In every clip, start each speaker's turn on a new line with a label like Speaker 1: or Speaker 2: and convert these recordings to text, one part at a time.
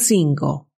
Speaker 1: 5.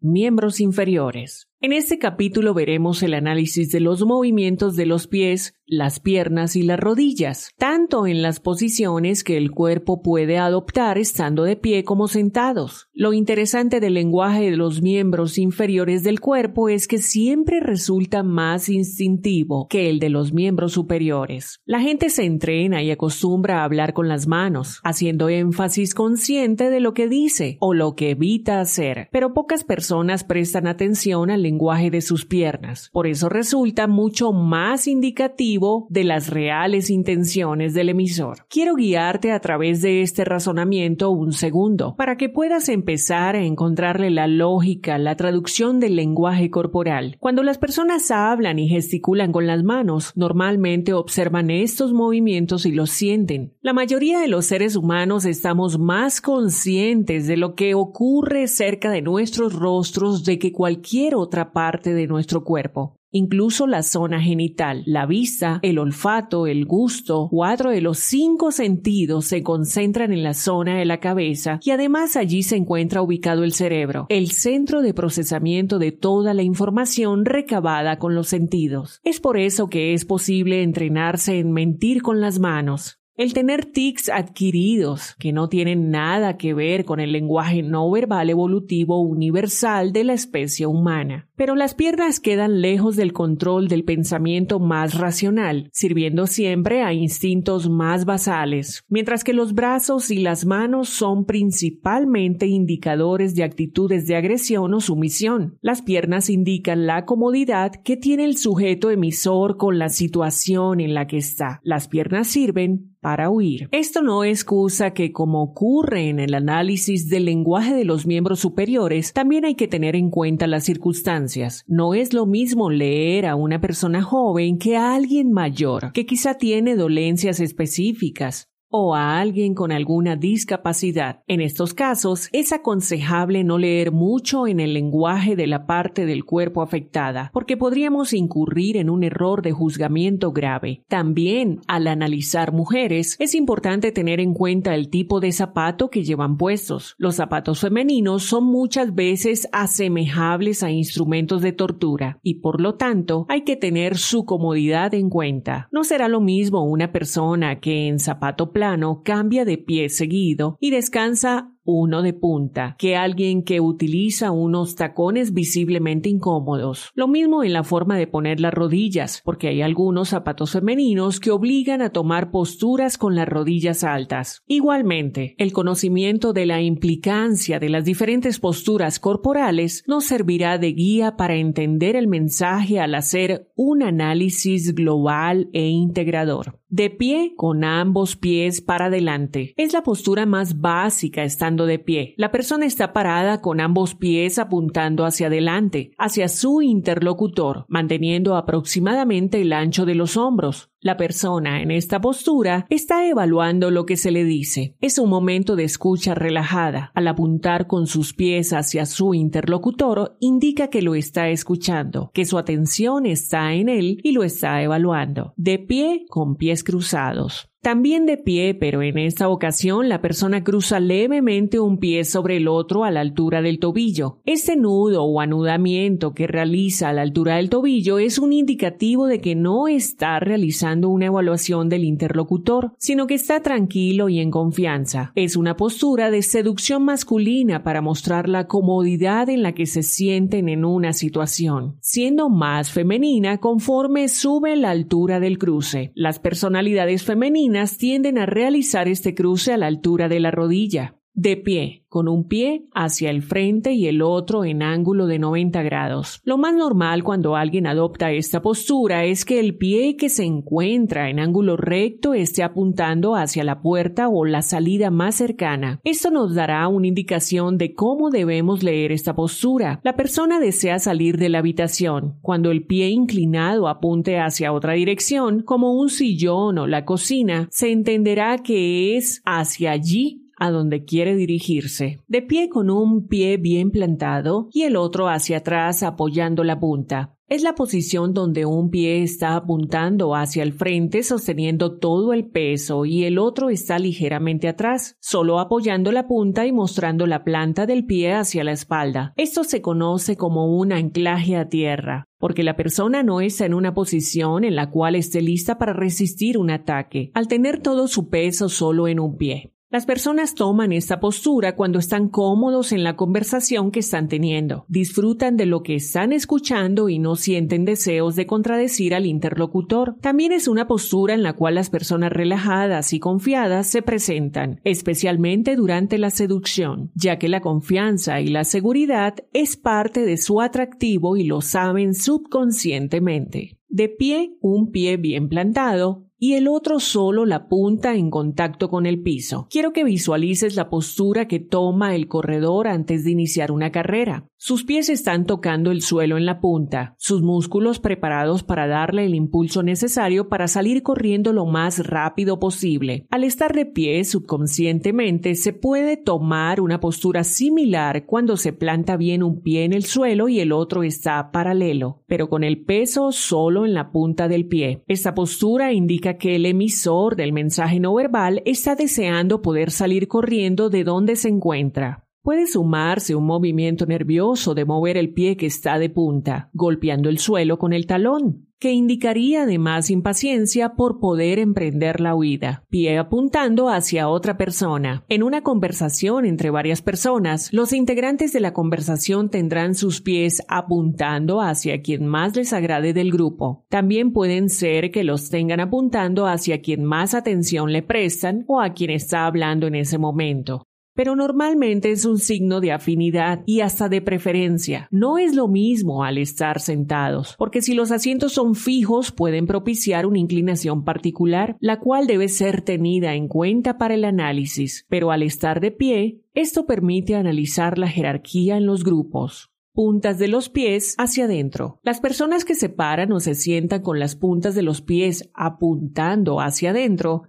Speaker 1: Miembros inferiores. En este capítulo veremos el análisis de los movimientos de los pies, las piernas y las rodillas, tanto en las posiciones que el cuerpo puede adoptar estando de pie como sentados. Lo interesante del lenguaje de los miembros inferiores del cuerpo es que siempre resulta más instintivo que el de los miembros superiores. La gente se entrena y acostumbra a hablar con las manos, haciendo énfasis consciente de lo que dice o lo que evita hacer, pero pocas personas prestan atención al lenguaje de sus piernas. Por eso resulta mucho más indicativo de las reales intenciones del emisor. Quiero guiarte a través de este razonamiento un segundo para que puedas empezar a encontrarle la lógica, la traducción del lenguaje corporal. Cuando las personas hablan y gesticulan con las manos, normalmente observan estos movimientos y los sienten. La mayoría de los seres humanos estamos más conscientes de lo que ocurre cerca de nuestros rostros de que cualquier otra parte de nuestro cuerpo. Incluso la zona genital, la vista, el olfato, el gusto, cuatro de los cinco sentidos se concentran en la zona de la cabeza y además allí se encuentra ubicado el cerebro, el centro de procesamiento de toda la información recabada con los sentidos. Es por eso que es posible entrenarse en mentir con las manos. El tener tics adquiridos que no tienen nada que ver con el lenguaje no verbal evolutivo universal de la especie humana. Pero las piernas quedan lejos del control del pensamiento más racional, sirviendo siempre a instintos más basales, mientras que los brazos y las manos son principalmente indicadores de actitudes de agresión o sumisión. Las piernas indican la comodidad que tiene el sujeto emisor con la situación en la que está. Las piernas sirven para huir. Esto no excusa que, como ocurre en el análisis del lenguaje de los miembros superiores, también hay que tener en cuenta las circunstancias. No es lo mismo leer a una persona joven que a alguien mayor, que quizá tiene dolencias específicas, o a alguien con alguna discapacidad. En estos casos, es aconsejable no leer mucho en el lenguaje de la parte del cuerpo afectada, porque podríamos incurrir en un error de juzgamiento grave. También, al analizar mujeres, es importante tener en cuenta el tipo de zapato que llevan puestos. Los zapatos femeninos son muchas veces asemejables a instrumentos de tortura y por lo tanto hay que tener su comodidad en cuenta. No será lo mismo una persona que en zapato plano cambia de pie seguido y descansa uno de punta, que alguien que utiliza unos tacones visiblemente incómodos. Lo mismo en la forma de poner las rodillas, porque hay algunos zapatos femeninos que obligan a tomar posturas con las rodillas altas. Igualmente, el conocimiento de la implicancia de las diferentes posturas corporales nos servirá de guía para entender el mensaje al hacer un análisis global e integrador. De pie con ambos pies para adelante. Es la postura más básica estando de pie. La persona está parada con ambos pies apuntando hacia adelante, hacia su interlocutor, manteniendo aproximadamente el ancho de los hombros. La persona en esta postura está evaluando lo que se le dice. Es un momento de escucha relajada. Al apuntar con sus pies hacia su interlocutor, indica que lo está escuchando, que su atención está en él y lo está evaluando. De pie con pies cruzados. También de pie, pero en esta ocasión la persona cruza levemente un pie sobre el otro a la altura del tobillo. Este nudo o anudamiento que realiza a la altura del tobillo es un indicativo de que no está realizando una evaluación del interlocutor, sino que está tranquilo y en confianza. Es una postura de seducción masculina para mostrar la comodidad en la que se sienten en una situación, siendo más femenina conforme sube la altura del cruce. Las personalidades femeninas tienden a realizar este cruce a la altura de la rodilla, de pie, con un pie hacia el frente y el otro en ángulo de 90 grados. Lo más normal cuando alguien adopta esta postura es que el pie que se encuentra en ángulo recto esté apuntando hacia la puerta o la salida más cercana. Esto nos dará una indicación de cómo debemos leer esta postura. La persona desea salir de la habitación. Cuando el pie inclinado apunte hacia otra dirección, como un sillón o la cocina, se entenderá que es hacia allí a donde quiere dirigirse, de pie con un pie bien plantado y el otro hacia atrás apoyando la punta. Es la posición donde un pie está apuntando hacia el frente sosteniendo todo el peso y el otro está ligeramente atrás, solo apoyando la punta y mostrando la planta del pie hacia la espalda. Esto se conoce como un anclaje a tierra porque la persona no está en una posición en la cual esté lista para resistir un ataque, al tener todo su peso solo en un pie. Las personas toman esta postura cuando están cómodos en la conversación que están teniendo, disfrutan de lo que están escuchando y no sienten deseos de contradecir al interlocutor. También es una postura en la cual las personas relajadas y confiadas se presentan, especialmente durante la seducción, ya que la confianza y la seguridad es parte de su atractivo y lo saben subconscientemente. De pie, un pie bien plantado, y el otro solo la punta en contacto con el piso. Quiero que visualices la postura que toma el corredor antes de iniciar una carrera. Sus pies están tocando el suelo en la punta, sus músculos preparados para darle el impulso necesario para salir corriendo lo más rápido posible. Al estar de pie subconscientemente se puede tomar una postura similar cuando se planta bien un pie en el suelo y el otro está paralelo, pero con el peso solo en la punta del pie. Esta postura indica que el emisor del mensaje no verbal está deseando poder salir corriendo de donde se encuentra. Puede sumarse un movimiento nervioso de mover el pie que está de punta, golpeando el suelo con el talón, que indicaría además impaciencia por poder emprender la huida, pie apuntando hacia otra persona. En una conversación entre varias personas, los integrantes de la conversación tendrán sus pies apuntando hacia quien más les agrade del grupo. También pueden ser que los tengan apuntando hacia quien más atención le prestan o a quien está hablando en ese momento pero normalmente es un signo de afinidad y hasta de preferencia. No es lo mismo al estar sentados, porque si los asientos son fijos pueden propiciar una inclinación particular, la cual debe ser tenida en cuenta para el análisis, pero al estar de pie, esto permite analizar la jerarquía en los grupos puntas de los pies hacia adentro. Las personas que se paran o se sientan con las puntas de los pies apuntando hacia adentro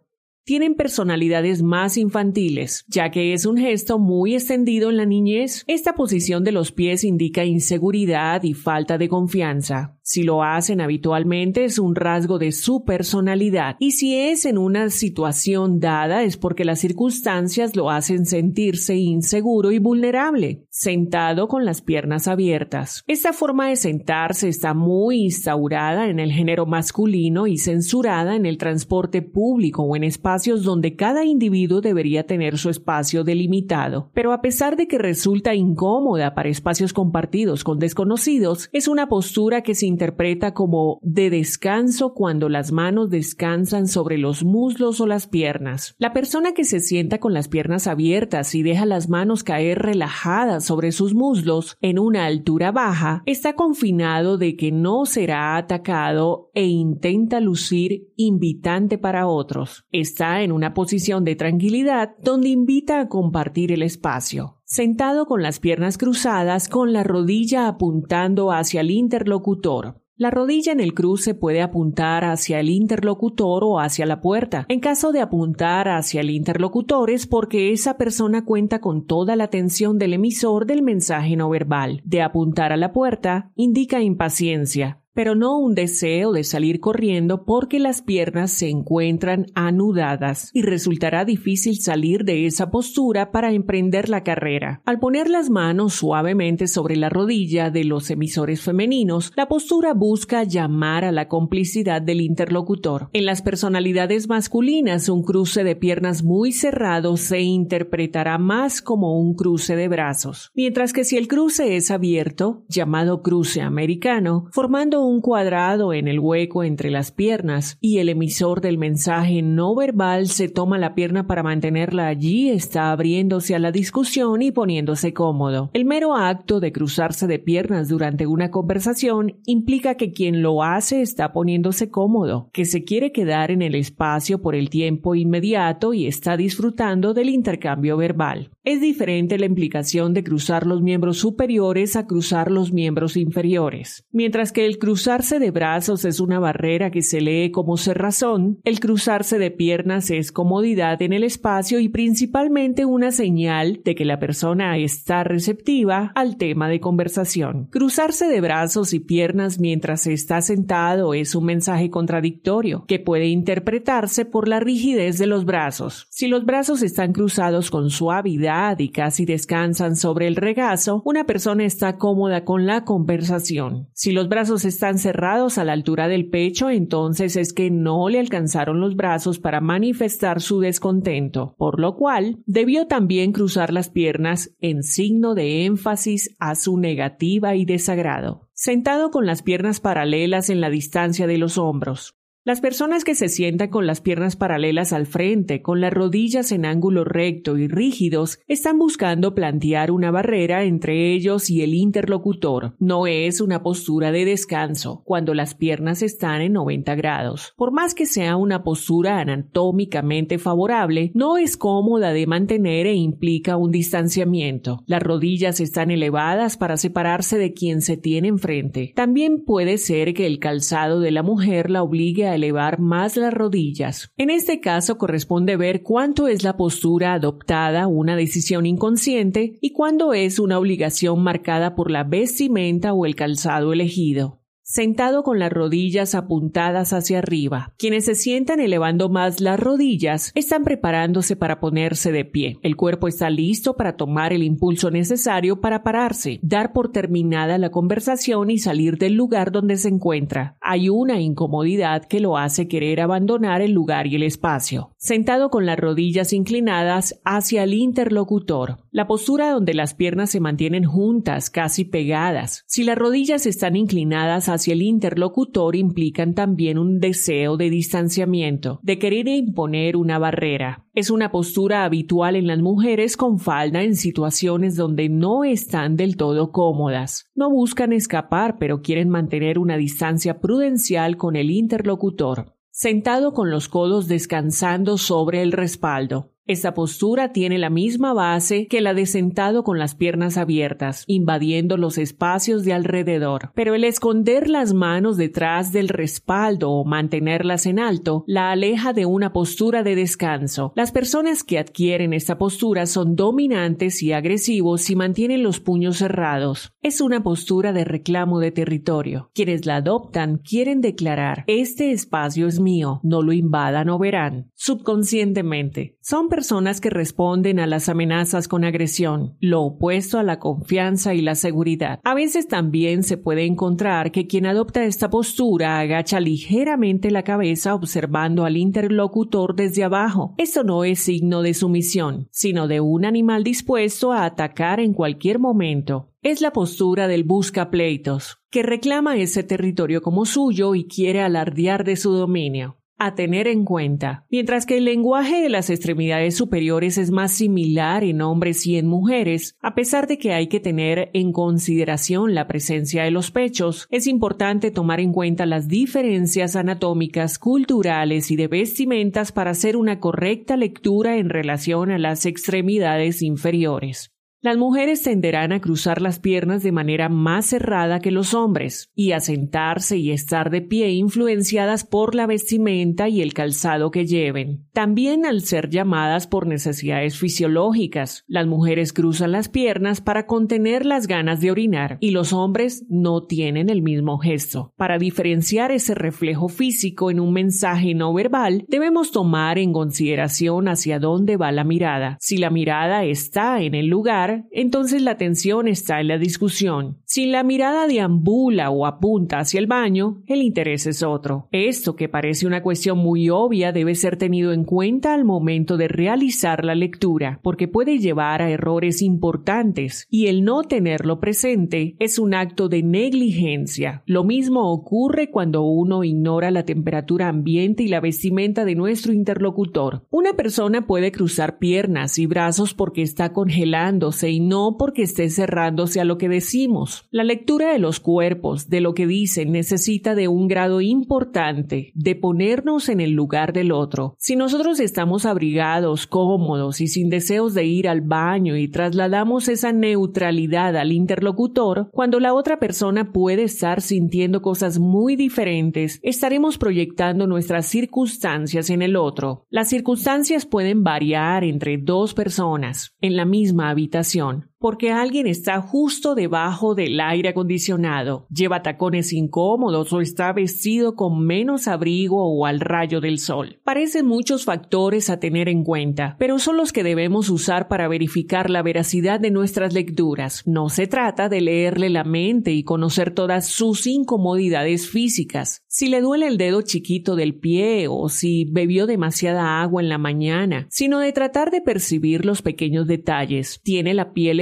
Speaker 1: tienen personalidades más infantiles, ya que es un gesto muy extendido en la niñez. Esta posición de los pies indica inseguridad y falta de confianza. Si lo hacen habitualmente es un rasgo de su personalidad y si es en una situación dada es porque las circunstancias lo hacen sentirse inseguro y vulnerable, sentado con las piernas abiertas. Esta forma de sentarse está muy instaurada en el género masculino y censurada en el transporte público o en espacios donde cada individuo debería tener su espacio delimitado. Pero a pesar de que resulta incómoda para espacios compartidos con desconocidos, es una postura que se interpreta como de descanso cuando las manos descansan sobre los muslos o las piernas. La persona que se sienta con las piernas abiertas y deja las manos caer relajadas sobre sus muslos en una altura baja está confinado de que no será atacado e intenta lucir invitante para otros. Está en una posición de tranquilidad donde invita a compartir el espacio sentado con las piernas cruzadas con la rodilla apuntando hacia el interlocutor. La rodilla en el cruce puede apuntar hacia el interlocutor o hacia la puerta. En caso de apuntar hacia el interlocutor es porque esa persona cuenta con toda la atención del emisor del mensaje no verbal. De apuntar a la puerta indica impaciencia pero no un deseo de salir corriendo porque las piernas se encuentran anudadas y resultará difícil salir de esa postura para emprender la carrera. Al poner las manos suavemente sobre la rodilla de los emisores femeninos, la postura busca llamar a la complicidad del interlocutor. En las personalidades masculinas, un cruce de piernas muy cerrado se interpretará más como un cruce de brazos, mientras que si el cruce es abierto, llamado cruce americano, formando un cuadrado en el hueco entre las piernas y el emisor del mensaje no verbal se toma la pierna para mantenerla allí, está abriéndose a la discusión y poniéndose cómodo. El mero acto de cruzarse de piernas durante una conversación implica que quien lo hace está poniéndose cómodo, que se quiere quedar en el espacio por el tiempo inmediato y está disfrutando del intercambio verbal. Es diferente la implicación de cruzar los miembros superiores a cruzar los miembros inferiores. Mientras que el cruzarse de brazos es una barrera que se lee como cerrazón, el cruzarse de piernas es comodidad en el espacio y principalmente una señal de que la persona está receptiva al tema de conversación. Cruzarse de brazos y piernas mientras está sentado es un mensaje contradictorio que puede interpretarse por la rigidez de los brazos. Si los brazos están cruzados con suavidad, y casi descansan sobre el regazo, una persona está cómoda con la conversación. Si los brazos están cerrados a la altura del pecho, entonces es que no le alcanzaron los brazos para manifestar su descontento, por lo cual debió también cruzar las piernas en signo de énfasis a su negativa y desagrado. Sentado con las piernas paralelas en la distancia de los hombros, las personas que se sientan con las piernas paralelas al frente, con las rodillas en ángulo recto y rígidos, están buscando plantear una barrera entre ellos y el interlocutor. No es una postura de descanso cuando las piernas están en 90 grados. Por más que sea una postura anatómicamente favorable, no es cómoda de mantener e implica un distanciamiento. Las rodillas están elevadas para separarse de quien se tiene enfrente. También puede ser que el calzado de la mujer la obligue a elevar más las rodillas. En este caso corresponde ver cuánto es la postura adoptada una decisión inconsciente y cuándo es una obligación marcada por la vestimenta o el calzado elegido sentado con las rodillas apuntadas hacia arriba. Quienes se sientan elevando más las rodillas están preparándose para ponerse de pie. El cuerpo está listo para tomar el impulso necesario para pararse, dar por terminada la conversación y salir del lugar donde se encuentra. Hay una incomodidad que lo hace querer abandonar el lugar y el espacio. Sentado con las rodillas inclinadas hacia el interlocutor. La postura donde las piernas se mantienen juntas, casi pegadas. Si las rodillas están inclinadas hacia el interlocutor implican también un deseo de distanciamiento, de querer imponer una barrera. Es una postura habitual en las mujeres con falda en situaciones donde no están del todo cómodas. No buscan escapar, pero quieren mantener una distancia prudencial con el interlocutor sentado con los codos descansando sobre el respaldo. Esta postura tiene la misma base que la de sentado con las piernas abiertas, invadiendo los espacios de alrededor. Pero el esconder las manos detrás del respaldo o mantenerlas en alto la aleja de una postura de descanso. Las personas que adquieren esta postura son dominantes y agresivos si mantienen los puños cerrados. Es una postura de reclamo de territorio. Quienes la adoptan quieren declarar este espacio es mío, no lo invadan o verán. Subconscientemente, son personas que responden a las amenazas con agresión, lo opuesto a la confianza y la seguridad. A veces también se puede encontrar que quien adopta esta postura agacha ligeramente la cabeza observando al interlocutor desde abajo. Esto no es signo de sumisión, sino de un animal dispuesto a atacar en cualquier momento es la postura del busca pleitos, que reclama ese territorio como suyo y quiere alardear de su dominio a tener en cuenta. Mientras que el lenguaje de las extremidades superiores es más similar en hombres y en mujeres, a pesar de que hay que tener en consideración la presencia de los pechos, es importante tomar en cuenta las diferencias anatómicas, culturales y de vestimentas para hacer una correcta lectura en relación a las extremidades inferiores. Las mujeres tenderán a cruzar las piernas de manera más cerrada que los hombres y a sentarse y estar de pie influenciadas por la vestimenta y el calzado que lleven. También al ser llamadas por necesidades fisiológicas, las mujeres cruzan las piernas para contener las ganas de orinar y los hombres no tienen el mismo gesto. Para diferenciar ese reflejo físico en un mensaje no verbal, debemos tomar en consideración hacia dónde va la mirada. Si la mirada está en el lugar, entonces la atención está en la discusión. Si la mirada deambula o apunta hacia el baño, el interés es otro. Esto, que parece una cuestión muy obvia, debe ser tenido en cuenta al momento de realizar la lectura, porque puede llevar a errores importantes, y el no tenerlo presente es un acto de negligencia. Lo mismo ocurre cuando uno ignora la temperatura ambiente y la vestimenta de nuestro interlocutor. Una persona puede cruzar piernas y brazos porque está congelando y no porque esté cerrándose a lo que decimos. La lectura de los cuerpos, de lo que dicen, necesita de un grado importante de ponernos en el lugar del otro. Si nosotros estamos abrigados, cómodos y sin deseos de ir al baño y trasladamos esa neutralidad al interlocutor, cuando la otra persona puede estar sintiendo cosas muy diferentes, estaremos proyectando nuestras circunstancias en el otro. Las circunstancias pueden variar entre dos personas en la misma habitación, relación porque alguien está justo debajo del aire acondicionado, lleva tacones incómodos o está vestido con menos abrigo o al rayo del sol. Parecen muchos factores a tener en cuenta, pero son los que debemos usar para verificar la veracidad de nuestras lecturas. No se trata de leerle la mente y conocer todas sus incomodidades físicas. Si le duele el dedo chiquito del pie o si bebió demasiada agua en la mañana, sino de tratar de percibir los pequeños detalles. Tiene la piel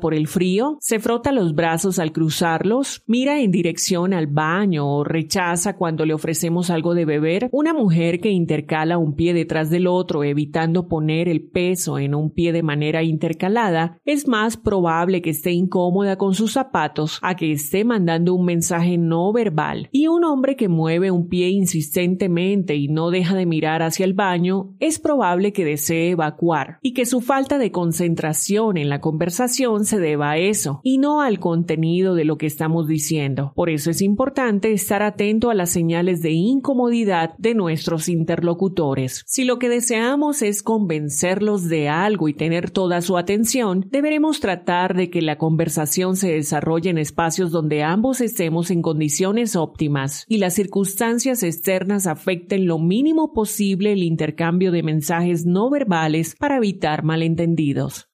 Speaker 1: por el frío, se frota los brazos al cruzarlos, mira en dirección al baño o rechaza cuando le ofrecemos algo de beber, una mujer que intercala un pie detrás del otro evitando poner el peso en un pie de manera intercalada, es más probable que esté incómoda con sus zapatos a que esté mandando un mensaje no verbal. Y un hombre que mueve un pie insistentemente y no deja de mirar hacia el baño, es probable que desee evacuar y que su falta de concentración en la conversación se deba a eso y no al contenido de lo que estamos diciendo. Por eso es importante estar atento a las señales de incomodidad de nuestros interlocutores. Si lo que deseamos es convencerlos de algo y tener toda su atención, deberemos tratar de que la conversación se desarrolle en espacios donde ambos estemos en condiciones óptimas y las circunstancias externas afecten lo mínimo posible el intercambio de mensajes no verbales para evitar malentendidos.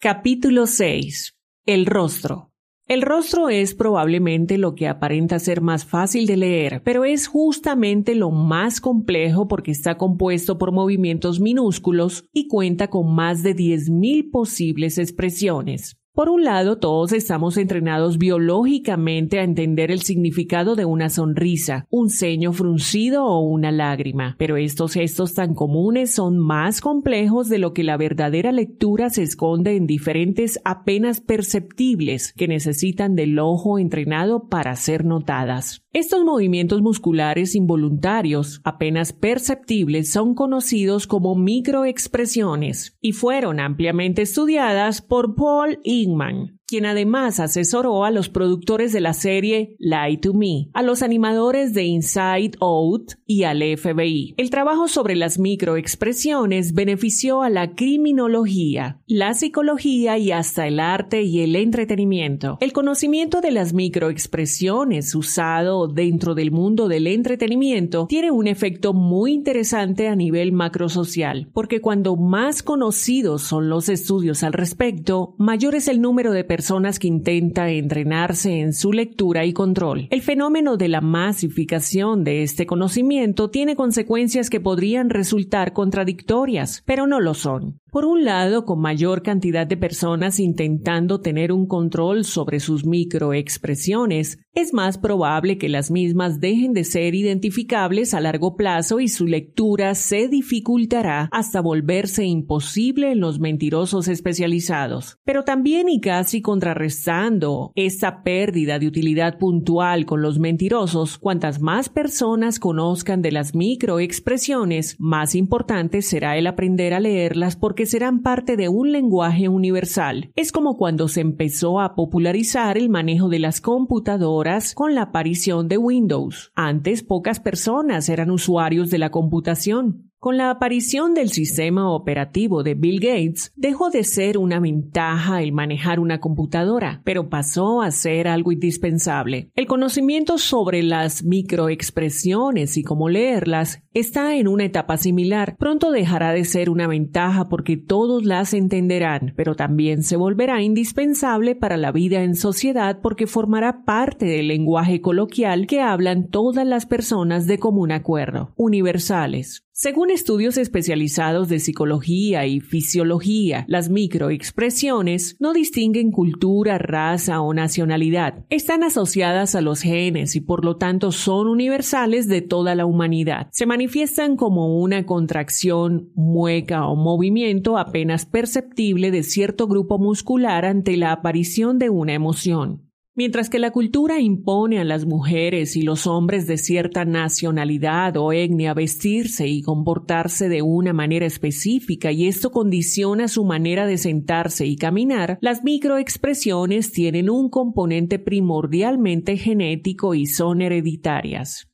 Speaker 1: Capítulo 6. El rostro. El rostro es probablemente lo que aparenta ser más fácil de leer, pero es justamente lo más complejo porque está compuesto por movimientos minúsculos y cuenta con más de 10.000 posibles expresiones. Por un lado, todos estamos entrenados biológicamente a entender el significado de una sonrisa, un ceño fruncido o una lágrima, pero estos gestos tan comunes son más complejos de lo que la verdadera lectura se esconde en diferentes apenas perceptibles que necesitan del ojo entrenado para ser notadas. Estos movimientos musculares involuntarios, apenas perceptibles, son conocidos como microexpresiones y fueron ampliamente estudiadas por Paul mange. Quien además asesoró a los productores de la serie Lie to Me, a los animadores de Inside Out y al FBI. El trabajo sobre las microexpresiones benefició a la criminología, la psicología y hasta el arte y el entretenimiento. El conocimiento de las microexpresiones usado dentro del mundo del entretenimiento tiene un efecto muy interesante a nivel macrosocial, porque cuando más conocidos son los estudios al respecto, mayor es el número de personas personas que intenta entrenarse en su lectura y control. El fenómeno de la masificación de este conocimiento tiene consecuencias que podrían resultar contradictorias, pero no lo son. Por un lado, con mayor cantidad de personas intentando tener un control sobre sus microexpresiones, es más probable que las mismas dejen de ser identificables a largo plazo y su lectura se dificultará hasta volverse imposible en los mentirosos especializados. Pero también y casi contrarrestando esta pérdida de utilidad puntual con los mentirosos, cuantas más personas conozcan de las microexpresiones, más importante será el aprender a leerlas porque que serán parte de un lenguaje universal. Es como cuando se empezó a popularizar el manejo de las computadoras con la aparición de Windows. Antes pocas personas eran usuarios de la computación. Con la aparición del sistema operativo de Bill Gates, dejó de ser una ventaja el manejar una computadora, pero pasó a ser algo indispensable. El conocimiento sobre las microexpresiones y cómo leerlas está en una etapa similar. Pronto dejará de ser una ventaja porque todos las entenderán, pero también se volverá indispensable para la vida en sociedad porque formará parte del lenguaje coloquial que hablan todas las personas de común acuerdo, universales. Según estudios especializados de psicología y fisiología, las microexpresiones no distinguen cultura, raza o nacionalidad. Están asociadas a los genes y por lo tanto son universales de toda la humanidad. Se manifiestan como una contracción, mueca o movimiento apenas perceptible de cierto grupo muscular ante la aparición de una emoción. Mientras que la cultura impone a las mujeres y los hombres de cierta nacionalidad o etnia vestirse y comportarse de una manera específica y esto condiciona su manera de sentarse y caminar, las microexpresiones tienen un componente primordialmente genético y son hereditarias.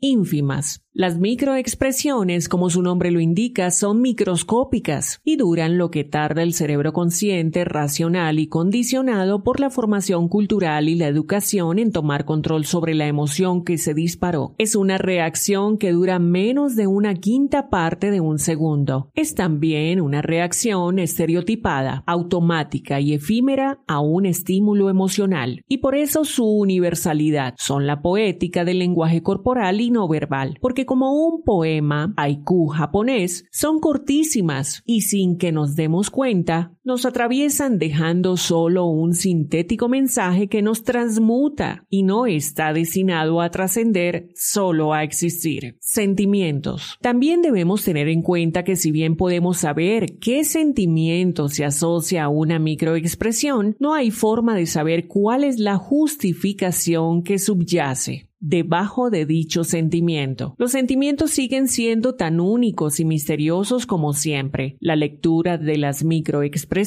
Speaker 1: Ínfimas. Las microexpresiones, como su nombre lo indica, son microscópicas y duran lo que tarda el cerebro consciente, racional y condicionado por la formación cultural y la educación en tomar control sobre la emoción que se disparó. Es una reacción que dura menos de una quinta parte de un segundo. Es también una reacción estereotipada, automática y efímera a un estímulo emocional, y por eso su universalidad son la poética del lenguaje corporal y no verbal, porque como un poema haiku japonés, son cortísimas y sin que nos demos cuenta, nos atraviesan dejando solo un sintético mensaje que nos transmuta y no está destinado a trascender, solo a existir. Sentimientos. También debemos tener en cuenta que si bien podemos saber qué sentimiento se asocia a una microexpresión, no hay forma de saber cuál es la justificación que subyace debajo de dicho sentimiento. Los sentimientos siguen siendo tan únicos y misteriosos como siempre. La lectura de las microexpresiones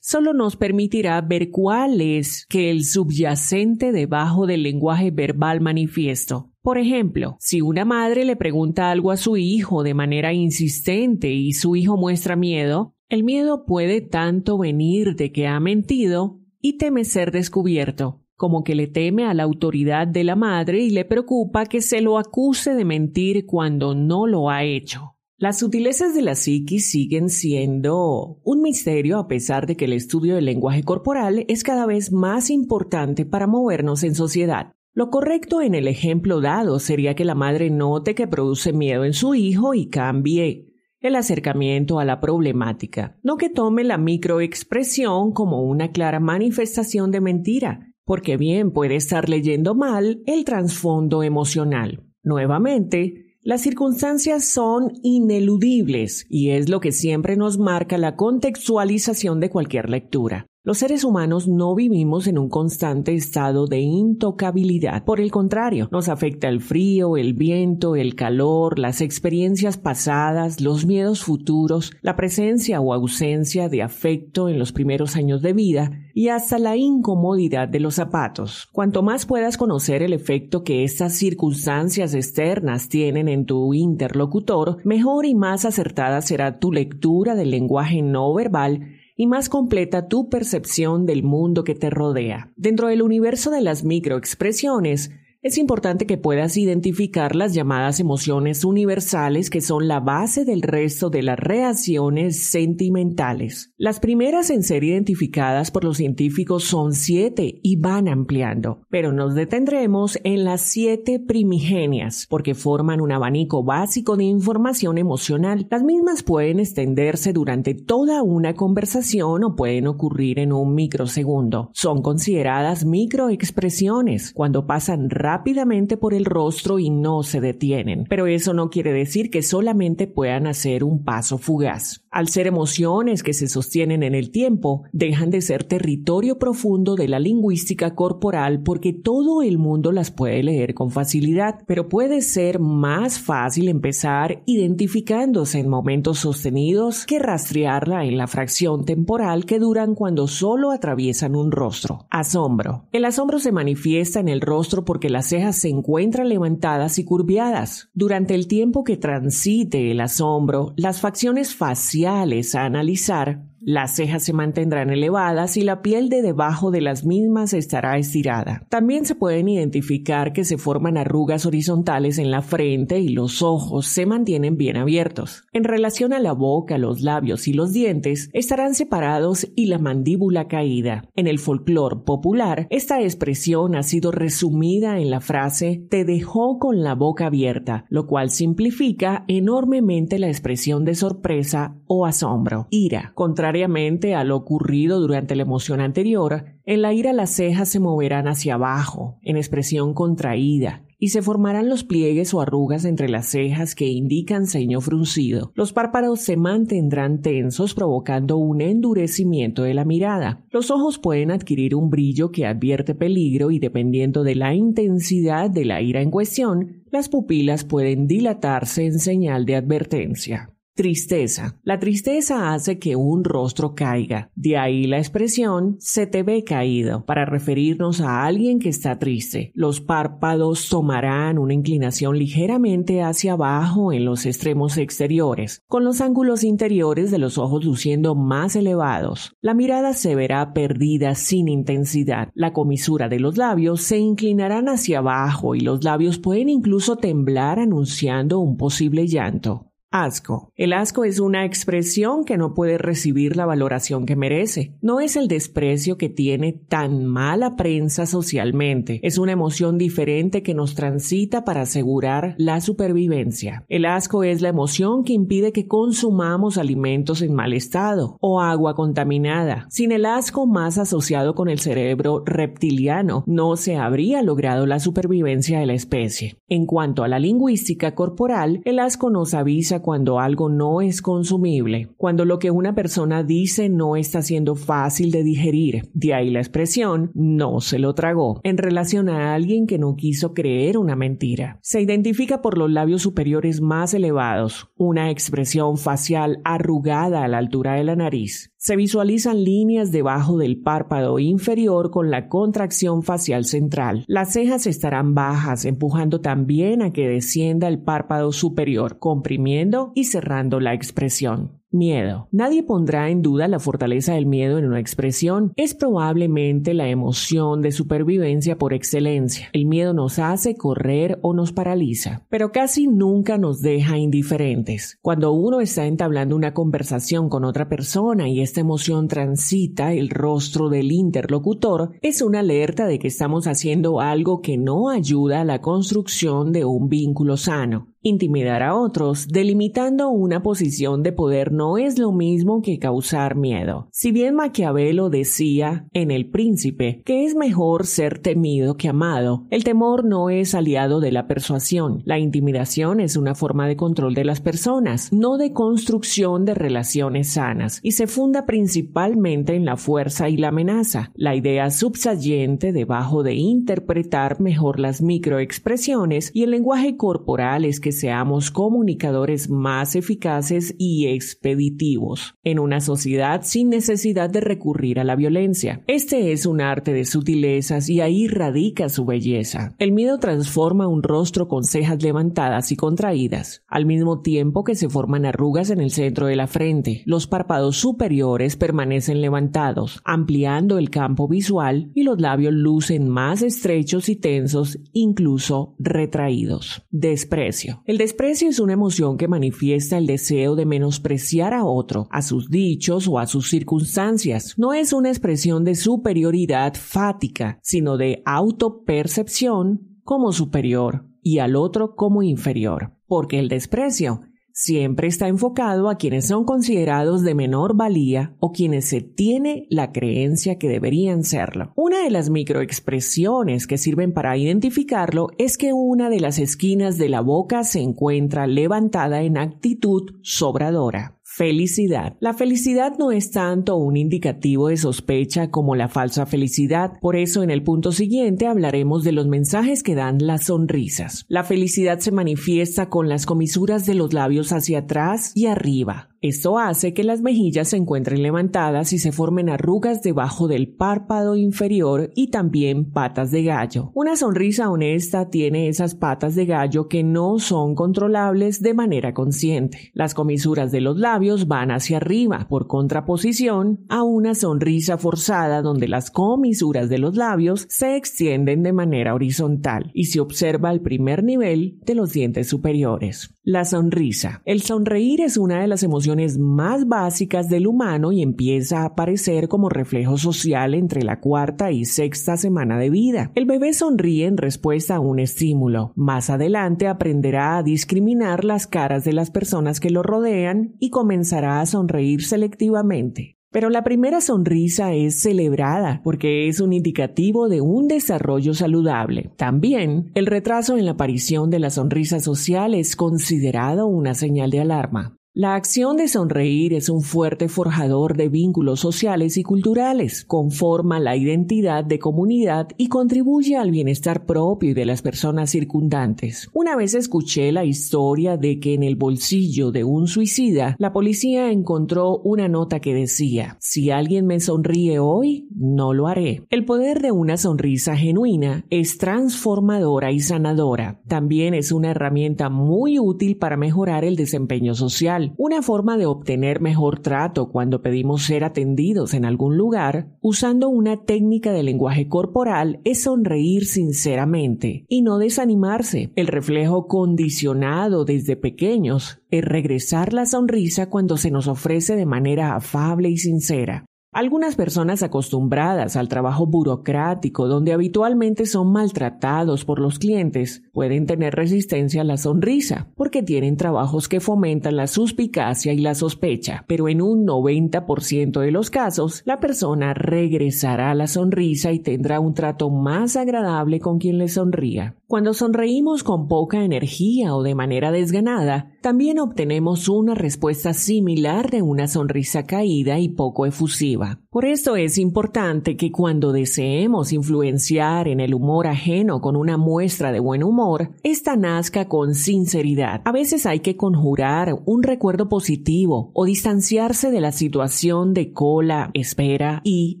Speaker 1: solo nos permitirá ver cuál es que el subyacente debajo del lenguaje verbal manifiesto. Por ejemplo, si una madre le pregunta algo a su hijo de manera insistente y su hijo muestra miedo, el miedo puede tanto venir de que ha mentido y teme ser descubierto, como que le teme a la autoridad de la madre y le preocupa que se lo acuse de mentir cuando no lo ha hecho. Las sutilezas de la psiquis siguen siendo un misterio a pesar de que el estudio del lenguaje corporal es cada vez más importante para movernos en sociedad. Lo correcto en el ejemplo dado sería que la madre note que produce miedo en su hijo y cambie el acercamiento a la problemática, no que tome la microexpresión como una clara manifestación de mentira, porque bien puede estar leyendo mal el trasfondo emocional. Nuevamente, las circunstancias son ineludibles y es lo que siempre nos marca la contextualización de cualquier lectura. Los seres humanos no vivimos en un constante estado de intocabilidad. Por el contrario, nos afecta el frío, el viento, el calor, las experiencias pasadas, los miedos futuros, la presencia o ausencia de afecto en los primeros años de vida y hasta la incomodidad de los zapatos. Cuanto más puedas conocer el efecto que estas circunstancias externas tienen en tu interlocutor, mejor y más acertada será tu lectura del lenguaje no verbal y más completa tu percepción del mundo que te rodea. Dentro del universo de las microexpresiones, es importante que puedas identificar las llamadas emociones universales que son la base del resto de las reacciones sentimentales. Las primeras en ser identificadas por los científicos son siete y van ampliando, pero nos detendremos en las siete primigenias porque forman un abanico básico de información emocional. Las mismas pueden extenderse durante toda una conversación o pueden ocurrir en un microsegundo. Son consideradas microexpresiones cuando pasan rápidamente rápidamente por el rostro y no se detienen, pero eso no quiere decir que solamente puedan hacer un paso fugaz. Al ser emociones que se sostienen en el tiempo, dejan de ser territorio profundo de la lingüística corporal porque todo el mundo las puede leer con facilidad, pero puede ser más fácil empezar identificándose en momentos sostenidos que rastrearla en la fracción temporal que duran cuando solo atraviesan un rostro. Asombro. El asombro se manifiesta en el rostro porque las cejas se encuentran levantadas y curviadas. Durante el tiempo que transite el asombro, las facciones faciales a analizar Las cejas se mantendrán elevadas y la piel de debajo de las mismas estará estirada. También se pueden identificar que se forman arrugas horizontales en la frente y los ojos se mantienen bien abiertos. En relación a la boca, los labios y los dientes, estarán separados y la mandíbula caída. En el folclore popular, esta expresión ha sido resumida en la frase te dejó con la boca abierta, lo cual simplifica enormemente la expresión de sorpresa o asombro. Ira. Contrariamente a lo ocurrido durante la emoción anterior, en la ira las cejas se moverán hacia abajo, en expresión contraída, y se formarán los pliegues o arrugas entre las cejas que indican ceño fruncido. Los párpados se mantendrán tensos provocando un endurecimiento de la mirada. Los ojos pueden adquirir un brillo que advierte peligro y dependiendo de la intensidad de la ira en cuestión, las pupilas pueden dilatarse en señal de advertencia. Tristeza. La tristeza hace que un rostro caiga. De ahí la expresión se te ve caído para referirnos a alguien que está triste. Los párpados tomarán una inclinación ligeramente hacia abajo en los extremos exteriores, con los ángulos interiores de los ojos luciendo más elevados. La mirada se verá perdida sin intensidad. La comisura de los labios se inclinarán hacia abajo y los labios pueden incluso temblar anunciando un posible llanto. Asco. El asco es una expresión que no puede recibir la valoración que merece. No es el desprecio que tiene tan mala prensa socialmente. Es una emoción diferente que nos transita para asegurar la supervivencia. El asco es la emoción que impide que consumamos alimentos en mal estado o agua contaminada. Sin el asco más asociado con el cerebro reptiliano, no se habría logrado la supervivencia de la especie. En cuanto a la lingüística corporal, el asco nos avisa cuando algo no es consumible, cuando lo que una persona dice no está siendo fácil de digerir. De ahí la expresión no se lo tragó, en relación a alguien que no quiso creer una mentira. Se identifica por los labios superiores más elevados, una expresión facial arrugada a la altura de la nariz, se visualizan líneas debajo del párpado inferior con la contracción facial central. Las cejas estarán bajas, empujando también a que descienda el párpado superior, comprimiendo y cerrando la expresión. Miedo. Nadie pondrá en duda la fortaleza del miedo en una expresión. Es probablemente la emoción de supervivencia por excelencia. El miedo nos hace correr o nos paraliza, pero casi nunca nos deja indiferentes. Cuando uno está entablando una conversación con otra persona y esta emoción transita el rostro del interlocutor, es una alerta de que estamos haciendo algo que no ayuda a la construcción de un vínculo sano. Intimidar a otros, delimitando una posición de poder, no es lo mismo que causar miedo. Si bien Maquiavelo decía en El Príncipe que es mejor ser temido que amado, el temor no es aliado de la persuasión. La intimidación es una forma de control de las personas, no de construcción de relaciones sanas, y se funda principalmente en la fuerza y la amenaza, la idea subsayente debajo de interpretar mejor las microexpresiones y el lenguaje corporal es que seamos comunicadores más eficaces y expeditivos en una sociedad sin necesidad de recurrir a la violencia. Este es un arte de sutilezas y ahí radica su belleza. El miedo transforma un rostro con cejas levantadas y contraídas, al mismo tiempo que se forman arrugas en el centro de la frente. Los párpados superiores permanecen levantados, ampliando el campo visual y los labios lucen más estrechos y tensos, incluso retraídos. Desprecio. El desprecio es una emoción que manifiesta el deseo de menospreciar a otro, a sus dichos o a sus circunstancias. No es una expresión de superioridad fática, sino de autopercepción como superior y al otro como inferior. Porque el desprecio siempre está enfocado a quienes son considerados de menor valía o quienes se tiene la creencia que deberían serlo. Una de las microexpresiones que sirven para identificarlo es que una de las esquinas de la boca se encuentra levantada en actitud sobradora. Felicidad. La felicidad no es tanto un indicativo de sospecha como la falsa felicidad. Por eso en el punto siguiente hablaremos de los mensajes que dan las sonrisas. La felicidad se manifiesta con las comisuras de los labios hacia atrás y arriba, Esto hace que las mejillas se encuentren levantadas y se formen arrugas debajo del párpado inferior y también patas de gallo. Una sonrisa honesta tiene esas patas de gallo que no son controlables de manera consciente. Las comisuras de los labios van hacia arriba, por contraposición a una sonrisa forzada donde las comisuras de los labios se extienden de manera horizontal y se observa el primer nivel de los dientes superiores. La sonrisa. El sonreír es una de las emociones más básicas del humano y empieza a aparecer como reflejo social entre la cuarta y sexta semana de vida. El bebé sonríe en respuesta a un estímulo. Más adelante aprenderá a discriminar las caras de las personas que lo rodean y comenzará a sonreír selectivamente. Pero la primera sonrisa es celebrada porque es un indicativo de un desarrollo saludable. También, el retraso en la aparición de la sonrisa social es considerado una señal de alarma. La acción de sonreír es un fuerte forjador de vínculos sociales y culturales, conforma la identidad de comunidad y contribuye al bienestar propio y de las personas circundantes. Una vez escuché la historia de que en el bolsillo de un suicida la policía encontró una nota que decía, si alguien me sonríe hoy, no lo haré. El poder de una sonrisa genuina es transformadora y sanadora. También es una herramienta muy útil para mejorar el desempeño social una forma de obtener mejor trato cuando pedimos ser atendidos en algún lugar, usando una técnica de lenguaje corporal, es sonreír sinceramente y no desanimarse. El reflejo condicionado desde pequeños es regresar la sonrisa cuando se nos ofrece de manera afable y sincera. Algunas personas acostumbradas al trabajo burocrático, donde habitualmente son maltratados por los clientes, pueden tener resistencia a la sonrisa, porque tienen trabajos que fomentan la suspicacia y la sospecha, pero en un 90% de los casos, la persona regresará a la sonrisa y tendrá un trato más agradable con quien le sonría. Cuando sonreímos con poca energía o de manera desganada, también obtenemos una respuesta similar de una sonrisa caída y poco efusiva. Por esto es importante que cuando deseemos influenciar en el humor ajeno con una muestra de buen humor, esta nazca con sinceridad. A veces hay que conjurar un recuerdo positivo o distanciarse de la situación de cola, espera y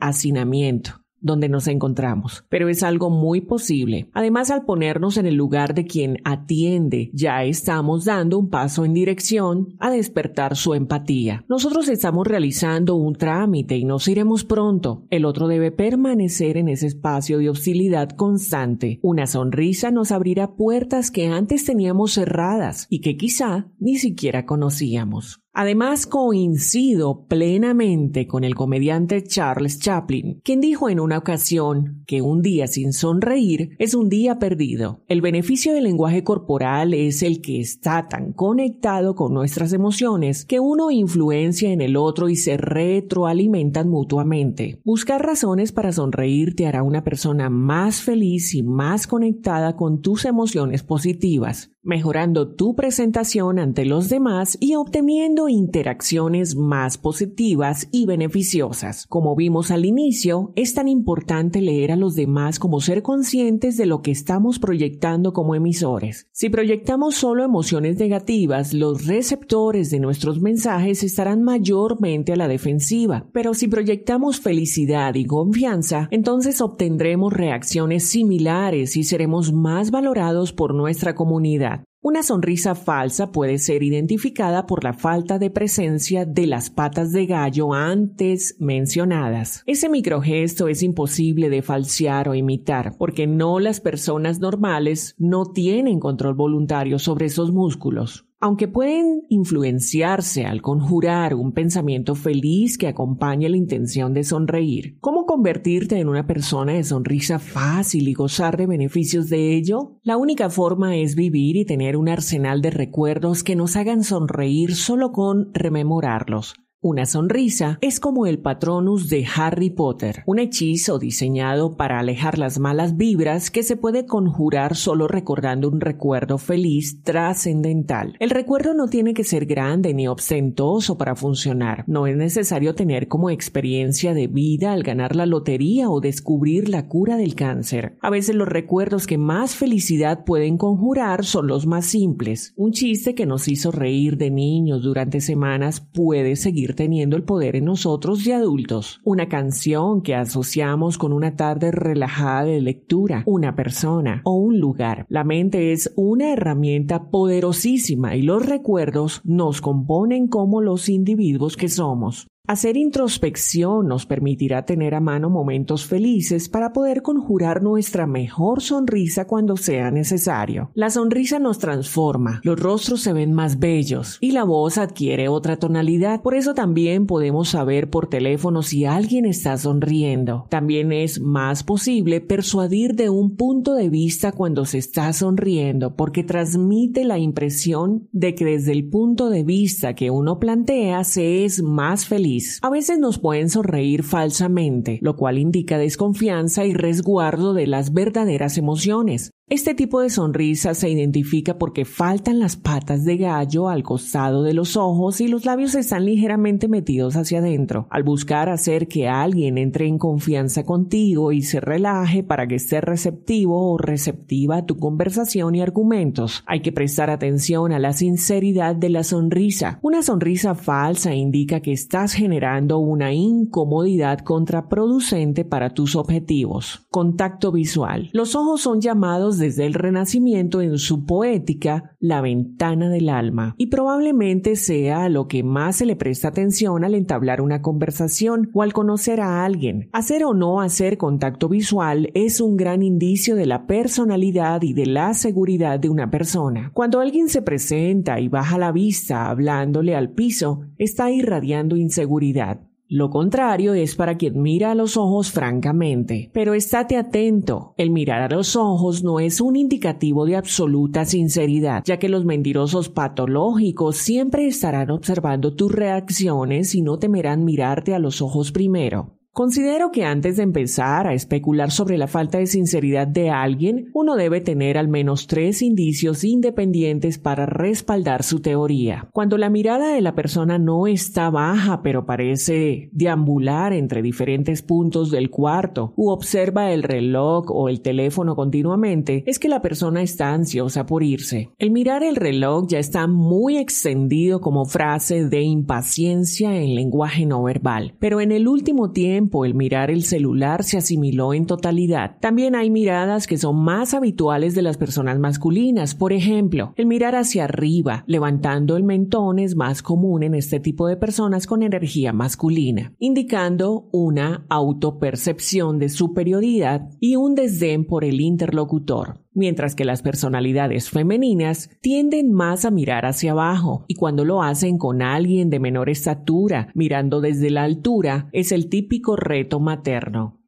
Speaker 1: hacinamiento donde nos encontramos, pero es algo muy posible. Además, al ponernos en el lugar de quien atiende, ya estamos dando un paso en dirección a despertar su empatía. Nosotros estamos realizando un trámite y nos iremos pronto. El otro debe permanecer en ese espacio de hostilidad constante. Una sonrisa nos abrirá puertas que antes teníamos cerradas y que quizá ni siquiera conocíamos. Además, coincido plenamente con el comediante Charles Chaplin, quien dijo en una ocasión que un día sin sonreír es un día perdido. El beneficio del lenguaje corporal es el que está tan conectado con nuestras emociones que uno influencia en el otro y se retroalimentan mutuamente. Buscar razones para sonreír te hará una persona más feliz y más conectada con tus emociones positivas mejorando tu presentación ante los demás y obteniendo interacciones más positivas y beneficiosas. Como vimos al inicio, es tan importante leer a los demás como ser conscientes de lo que estamos proyectando como emisores. Si proyectamos solo emociones negativas, los receptores de nuestros mensajes estarán mayormente a la defensiva, pero si proyectamos felicidad y confianza, entonces obtendremos reacciones similares y seremos más valorados por nuestra comunidad. that Una sonrisa falsa puede ser identificada por la falta de presencia de las patas de gallo antes mencionadas. Ese microgesto es imposible de falsear o imitar porque no las personas normales no tienen control voluntario sobre esos músculos. Aunque pueden influenciarse al conjurar un pensamiento feliz que acompañe la intención de sonreír, ¿cómo convertirte en una persona de sonrisa fácil y gozar de beneficios de ello? La única forma es vivir y tener un arsenal de recuerdos que nos hagan sonreír solo con rememorarlos Una sonrisa es como el patronus de Harry Potter, un hechizo diseñado para alejar las malas vibras que se puede conjurar solo recordando un recuerdo feliz trascendental. El recuerdo no tiene que ser grande ni ostentoso para funcionar. No es necesario tener como experiencia de vida al ganar la lotería o descubrir la cura del cáncer. A veces los recuerdos que más felicidad pueden conjurar son los más simples. Un chiste que nos hizo reír de niños durante semanas puede seguir teniendo el poder en nosotros de adultos. Una canción que asociamos con una tarde relajada de lectura, una persona o un lugar. La mente es una herramienta poderosísima y los recuerdos nos componen como los individuos que somos. Hacer introspección nos permitirá tener a mano momentos felices para poder conjurar nuestra mejor sonrisa cuando sea necesario. La sonrisa nos transforma, los rostros se ven más bellos y la voz adquiere otra tonalidad. Por eso también podemos saber por teléfono si alguien está sonriendo. También es más posible persuadir de un punto de vista cuando se está sonriendo porque transmite la impresión de que desde el punto de vista que uno plantea se es más feliz a veces nos pueden sonreír falsamente, lo cual indica desconfianza y resguardo de las verdaderas emociones. Este tipo de sonrisa se identifica porque faltan las patas de gallo al costado de los ojos y los labios están ligeramente metidos hacia adentro. Al buscar hacer que alguien entre en confianza contigo y se relaje para que esté receptivo o receptiva a tu conversación y argumentos, hay que prestar atención a la sinceridad de la sonrisa. Una sonrisa falsa indica que estás generando una incomodidad contraproducente para tus objetivos. Contacto visual. Los ojos son llamados desde el Renacimiento en su poética la ventana del alma, y probablemente sea lo que más se le presta atención al entablar una conversación o al conocer a alguien. Hacer o no hacer contacto visual es un gran indicio de la personalidad y de la seguridad de una persona. Cuando alguien se presenta y baja la vista hablándole al piso, está irradiando inseguridad. Lo contrario es para quien mira a los ojos francamente. Pero estate atento, el mirar a los ojos no es un indicativo de absoluta sinceridad, ya que los mentirosos patológicos siempre estarán observando tus reacciones y no temerán mirarte a los ojos primero. Considero que antes de empezar a especular sobre la falta de sinceridad de alguien, uno debe tener al menos tres indicios independientes para respaldar su teoría. Cuando la mirada de la persona no está baja pero parece deambular entre diferentes puntos del cuarto u observa el reloj o el teléfono continuamente, es que la persona está ansiosa por irse. El mirar el reloj ya está muy extendido como frase de impaciencia en lenguaje no verbal, pero en el último tiempo el mirar el celular se asimiló en totalidad. También hay miradas que son más habituales de las personas masculinas. Por ejemplo, el mirar hacia arriba, levantando el mentón es más común en este tipo de personas con energía masculina, indicando una autopercepción de superioridad y un desdén por el interlocutor mientras que las personalidades femeninas tienden más a mirar hacia abajo y cuando lo hacen con alguien de menor estatura, mirando desde la altura, es el típico reto materno.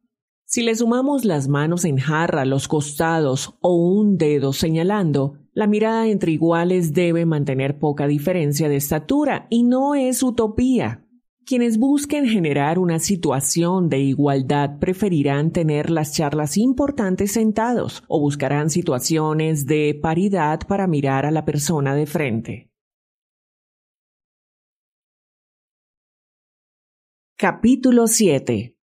Speaker 1: Si le sumamos las manos en jarra, los costados o un dedo señalando, la mirada entre iguales debe mantener poca diferencia de estatura y no es utopía. Quienes busquen generar una situación de igualdad preferirán tener las charlas importantes sentados o buscarán situaciones de paridad para mirar a la persona de frente. Capítulo 7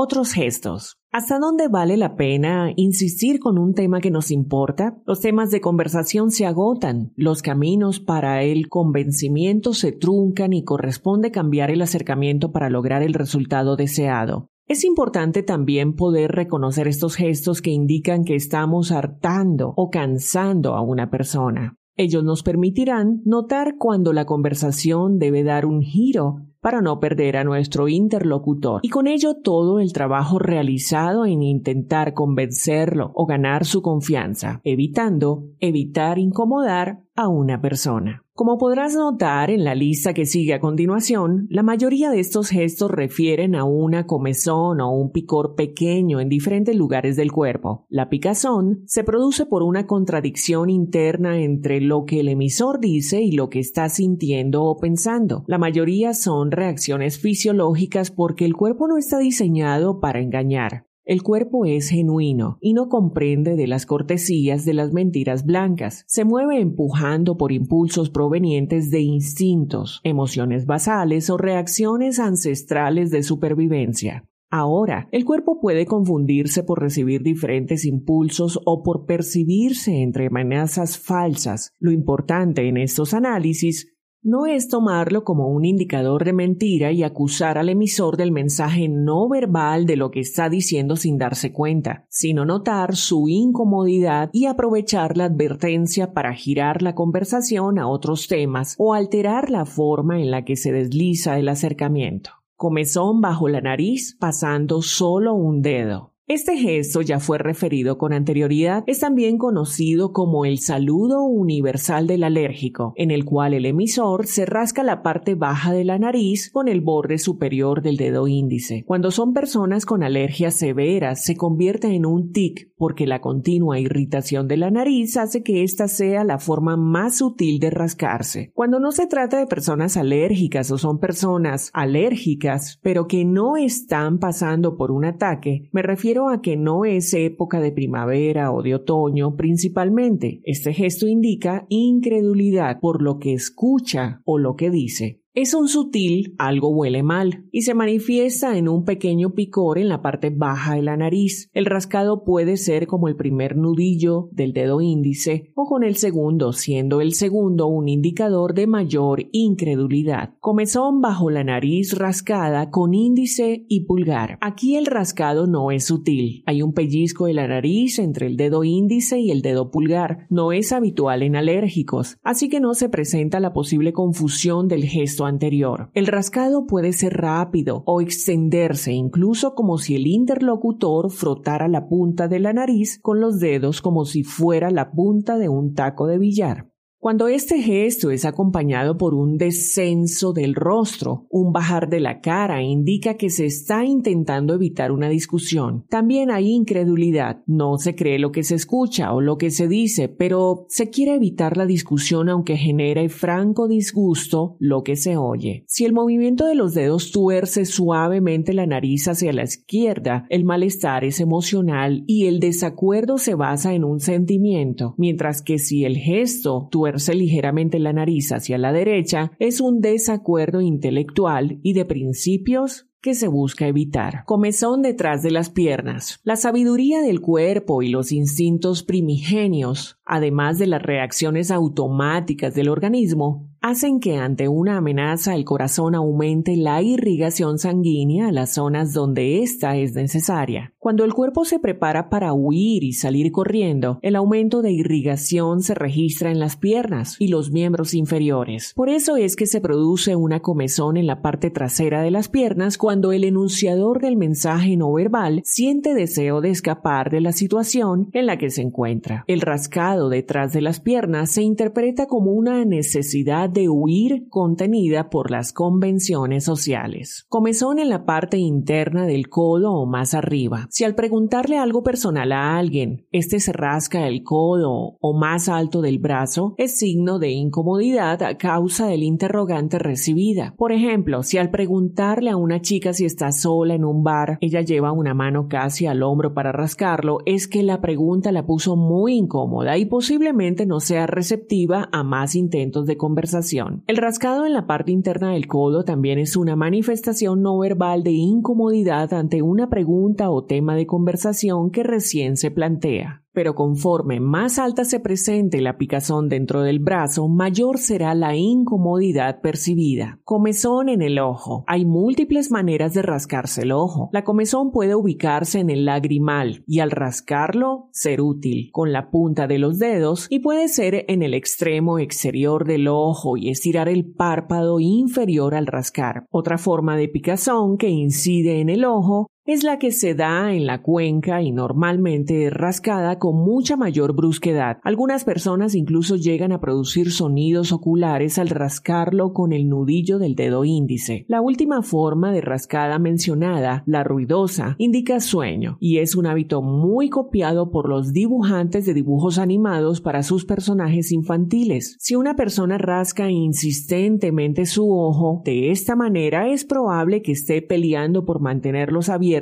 Speaker 1: otros gestos. ¿Hasta dónde vale la pena insistir con un tema que nos importa? Los temas de conversación se agotan, los caminos para el convencimiento se truncan y corresponde cambiar el acercamiento para lograr el resultado deseado. Es importante también poder reconocer estos gestos que indican que estamos hartando o cansando a una persona. Ellos nos permitirán notar cuando la conversación debe dar un giro para no perder a nuestro interlocutor. Y con ello todo el trabajo realizado en intentar convencerlo o ganar su confianza, evitando evitar incomodar a una persona. Como podrás notar en la lista que sigue a continuación, la mayoría de estos gestos refieren a una comezón o un picor pequeño en diferentes lugares del cuerpo. La picazón se produce por una contradicción interna entre lo que el emisor dice y lo que está sintiendo o pensando. La mayoría son reacciones fisiológicas porque el cuerpo no está diseñado para engañar. El cuerpo es genuino y no comprende de las cortesías de las mentiras blancas. Se mueve empujando por impulsos provenientes de instintos, emociones basales o reacciones ancestrales de supervivencia. Ahora, el cuerpo puede confundirse por recibir diferentes impulsos o por percibirse entre amenazas falsas. Lo importante en estos análisis no es tomarlo como un indicador de mentira y acusar al emisor del mensaje no verbal de lo que está diciendo sin darse cuenta, sino notar su incomodidad y aprovechar la advertencia para girar la conversación a otros temas o alterar la forma en la que se desliza el acercamiento. Comezón bajo la nariz pasando solo un dedo. Este gesto ya fue referido con anterioridad, es también conocido como el saludo universal del alérgico, en el cual el emisor se rasca la parte baja de la nariz con el borde superior del dedo índice. Cuando son personas con alergias severas, se convierte en un tic porque la continua irritación de la nariz hace que ésta sea la forma más sutil de rascarse. Cuando no se trata de personas alérgicas o son personas alérgicas, pero que no están pasando por un ataque, me refiero a que no es época de primavera o de otoño principalmente. Este gesto indica incredulidad por lo que escucha o lo que dice. Es un sutil algo huele mal y se manifiesta en un pequeño picor en la parte baja de la nariz. El rascado puede ser como el primer nudillo del dedo índice o con el segundo, siendo el segundo un indicador de mayor incredulidad. Comezón bajo la nariz rascada con índice y pulgar. Aquí el rascado no es sutil. Hay un pellizco de la nariz entre el dedo índice y el dedo pulgar. No es habitual en alérgicos, así que no se presenta la posible confusión del gesto anterior. El rascado puede ser rápido o extenderse incluso como si el interlocutor frotara la punta de la nariz con los dedos como si fuera la punta de un taco de billar. Cuando este gesto es acompañado por un descenso del rostro, un bajar de la cara, indica que se está intentando evitar una discusión. También hay incredulidad. No se cree lo que se escucha o lo que se dice, pero se quiere evitar la discusión aunque genere franco disgusto lo que se oye. Si el movimiento de los dedos tuerce suavemente la nariz hacia la izquierda, el malestar es emocional y el desacuerdo se basa en un sentimiento, mientras que si el gesto tuerce ligeramente la nariz hacia la derecha es un desacuerdo intelectual y de principios que se busca evitar. Comezón detrás de las piernas. La sabiduría del cuerpo y los instintos primigenios, además de las reacciones automáticas del organismo, hacen que ante una amenaza el corazón aumente la irrigación sanguínea a las zonas donde ésta es necesaria. Cuando el cuerpo se prepara para huir y salir corriendo, el aumento de irrigación se registra en las piernas y los miembros inferiores. Por eso es que se produce una comezón en la parte trasera de las piernas cuando el enunciador del mensaje no verbal siente deseo de escapar de la situación en la que se encuentra. El rascado detrás de las piernas se interpreta como una necesidad de huir contenida por las convenciones sociales. Comezón en la parte interna del codo o más arriba. Si al preguntarle algo personal a alguien, este se rasca el codo o más alto del brazo, es signo de incomodidad a causa del interrogante recibida. Por ejemplo, si al preguntarle a una chica si está sola en un bar, ella lleva una mano casi al hombro para rascarlo, es que la pregunta la puso muy incómoda y posiblemente no sea receptiva a más intentos de conversación el rascado en la parte interna del codo también es una manifestación no verbal de incomodidad ante una pregunta o tema de conversación que recién se plantea pero conforme más alta se presente la picazón dentro del brazo, mayor será la incomodidad percibida. Comezón en el ojo. Hay múltiples maneras de rascarse el ojo. La comezón puede ubicarse en el lagrimal y al rascarlo ser útil con la punta de los dedos y puede ser en el extremo exterior del ojo y estirar el párpado inferior al rascar. Otra forma de picazón que incide en el ojo es la que se da en la cuenca y normalmente es rascada con mucha mayor brusquedad. Algunas personas incluso llegan a producir sonidos oculares al rascarlo con el nudillo del dedo índice. La última forma de rascada mencionada, la ruidosa, indica sueño y es un hábito muy copiado por los dibujantes de dibujos animados para sus personajes infantiles. Si una persona rasca insistentemente su ojo de esta manera es probable que esté peleando por mantenerlos abiertos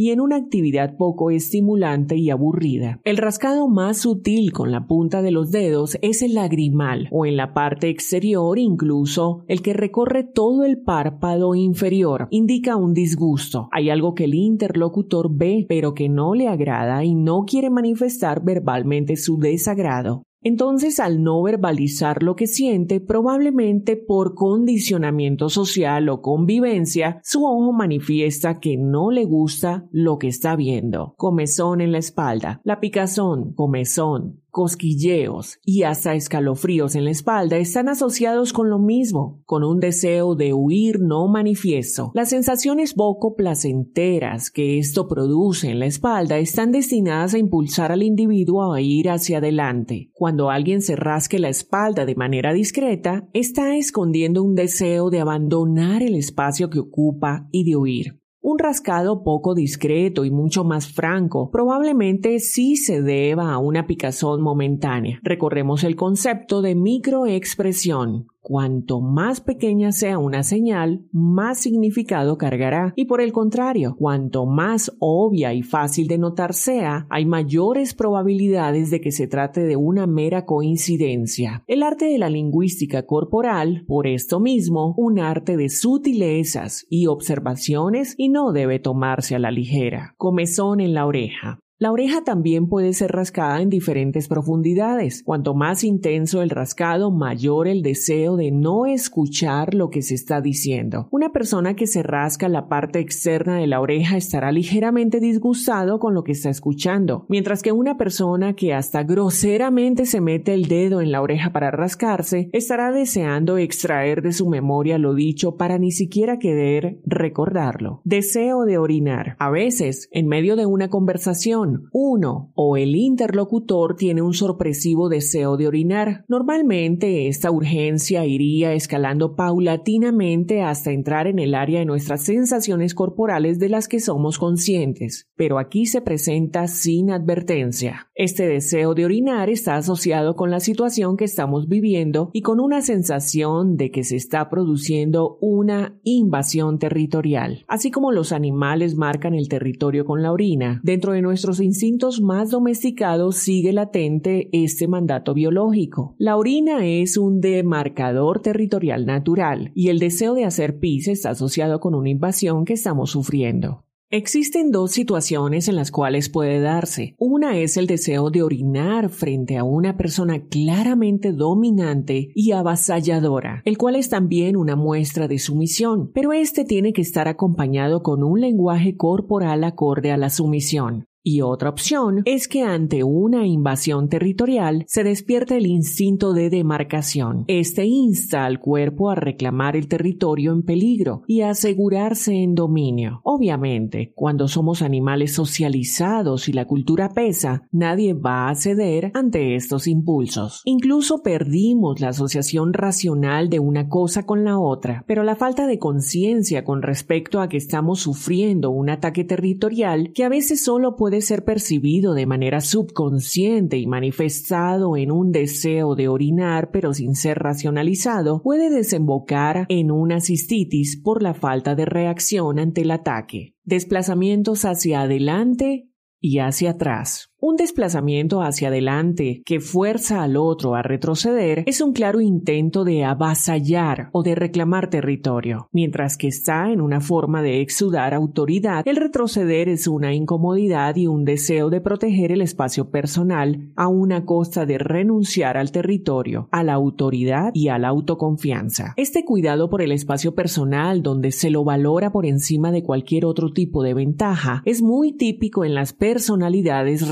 Speaker 1: y en una actividad poco estimulante y aburrida. El rascado más sutil con la punta de los dedos es el lagrimal o en la parte exterior incluso el que recorre todo el párpado inferior indica un disgusto. Hay algo que el interlocutor ve pero que no le agrada y no quiere manifestar verbalmente su desagrado. Entonces, al no verbalizar lo que siente, probablemente por condicionamiento social o convivencia, su ojo manifiesta que no le gusta lo que está viendo. Comezón en la espalda, la picazón, comezón, cosquilleos y hasta escalofríos en la espalda están asociados con lo mismo, con un deseo de huir no manifiesto. Las sensaciones poco placenteras que esto produce en la espalda están destinadas a impulsar al individuo a ir hacia adelante. Cuando alguien se rasque la espalda de manera discreta, está escondiendo un deseo de abandonar el espacio que ocupa y de huir. Un rascado poco discreto y mucho más franco probablemente sí se deba a una picazón momentánea. Recorremos el concepto de microexpresión, Cuanto más pequeña sea una señal, más significado cargará y por el contrario, cuanto más obvia y fácil de notar sea, hay mayores probabilidades de que se trate de una mera coincidencia. El arte de la lingüística corporal, por esto mismo, un arte de sutilezas y observaciones y no debe tomarse a la ligera. Comezón en la oreja. La oreja también puede ser rascada en diferentes profundidades. Cuanto más intenso el rascado, mayor el deseo de no escuchar lo que se está diciendo. Una persona que se rasca la parte externa de la oreja estará ligeramente disgustado con lo que está escuchando, mientras que una persona que hasta groseramente se mete el dedo en la oreja para rascarse estará deseando extraer de su memoria lo dicho para ni siquiera querer recordarlo. Deseo de orinar. A veces, en medio de una conversación, uno o el interlocutor tiene un sorpresivo deseo de orinar. Normalmente esta urgencia iría escalando paulatinamente hasta entrar en el área de nuestras sensaciones corporales de las que somos conscientes, pero aquí se presenta sin advertencia. Este deseo de orinar está asociado con la situación que estamos viviendo y con una sensación de que se está produciendo una invasión territorial. Así como los animales marcan el territorio con la orina, dentro de nuestros instintos más domesticados sigue latente este mandato biológico. La orina es un demarcador territorial natural y el deseo de hacer pis está asociado con una invasión que estamos sufriendo. Existen dos situaciones en las cuales puede darse. Una es el deseo de orinar frente a una persona claramente dominante y avasalladora, el cual es también una muestra de sumisión, pero este tiene que estar acompañado con un lenguaje corporal acorde a la sumisión. Y otra opción es que ante una invasión territorial se despierte el instinto de demarcación. Este insta al cuerpo a reclamar el territorio en peligro y a asegurarse en dominio. Obviamente, cuando somos animales socializados y la cultura pesa, nadie va a ceder ante estos impulsos. Incluso perdimos la asociación racional de una cosa con la otra, pero la falta de conciencia con respecto a que estamos sufriendo un ataque territorial que a veces solo puede puede ser percibido de manera subconsciente y manifestado en un deseo de orinar pero sin ser racionalizado, puede desembocar en una cistitis por la falta de reacción ante el ataque. Desplazamientos hacia adelante y hacia atrás. Un desplazamiento hacia adelante que fuerza al otro a retroceder es un claro intento de avasallar o de reclamar territorio, mientras que está en una forma de exudar autoridad, el retroceder es una incomodidad y un deseo de proteger el espacio personal a una costa de renunciar al territorio, a la autoridad y a la autoconfianza. Este cuidado por el espacio personal donde se lo valora por encima de cualquier otro tipo de ventaja es muy típico en las personalidades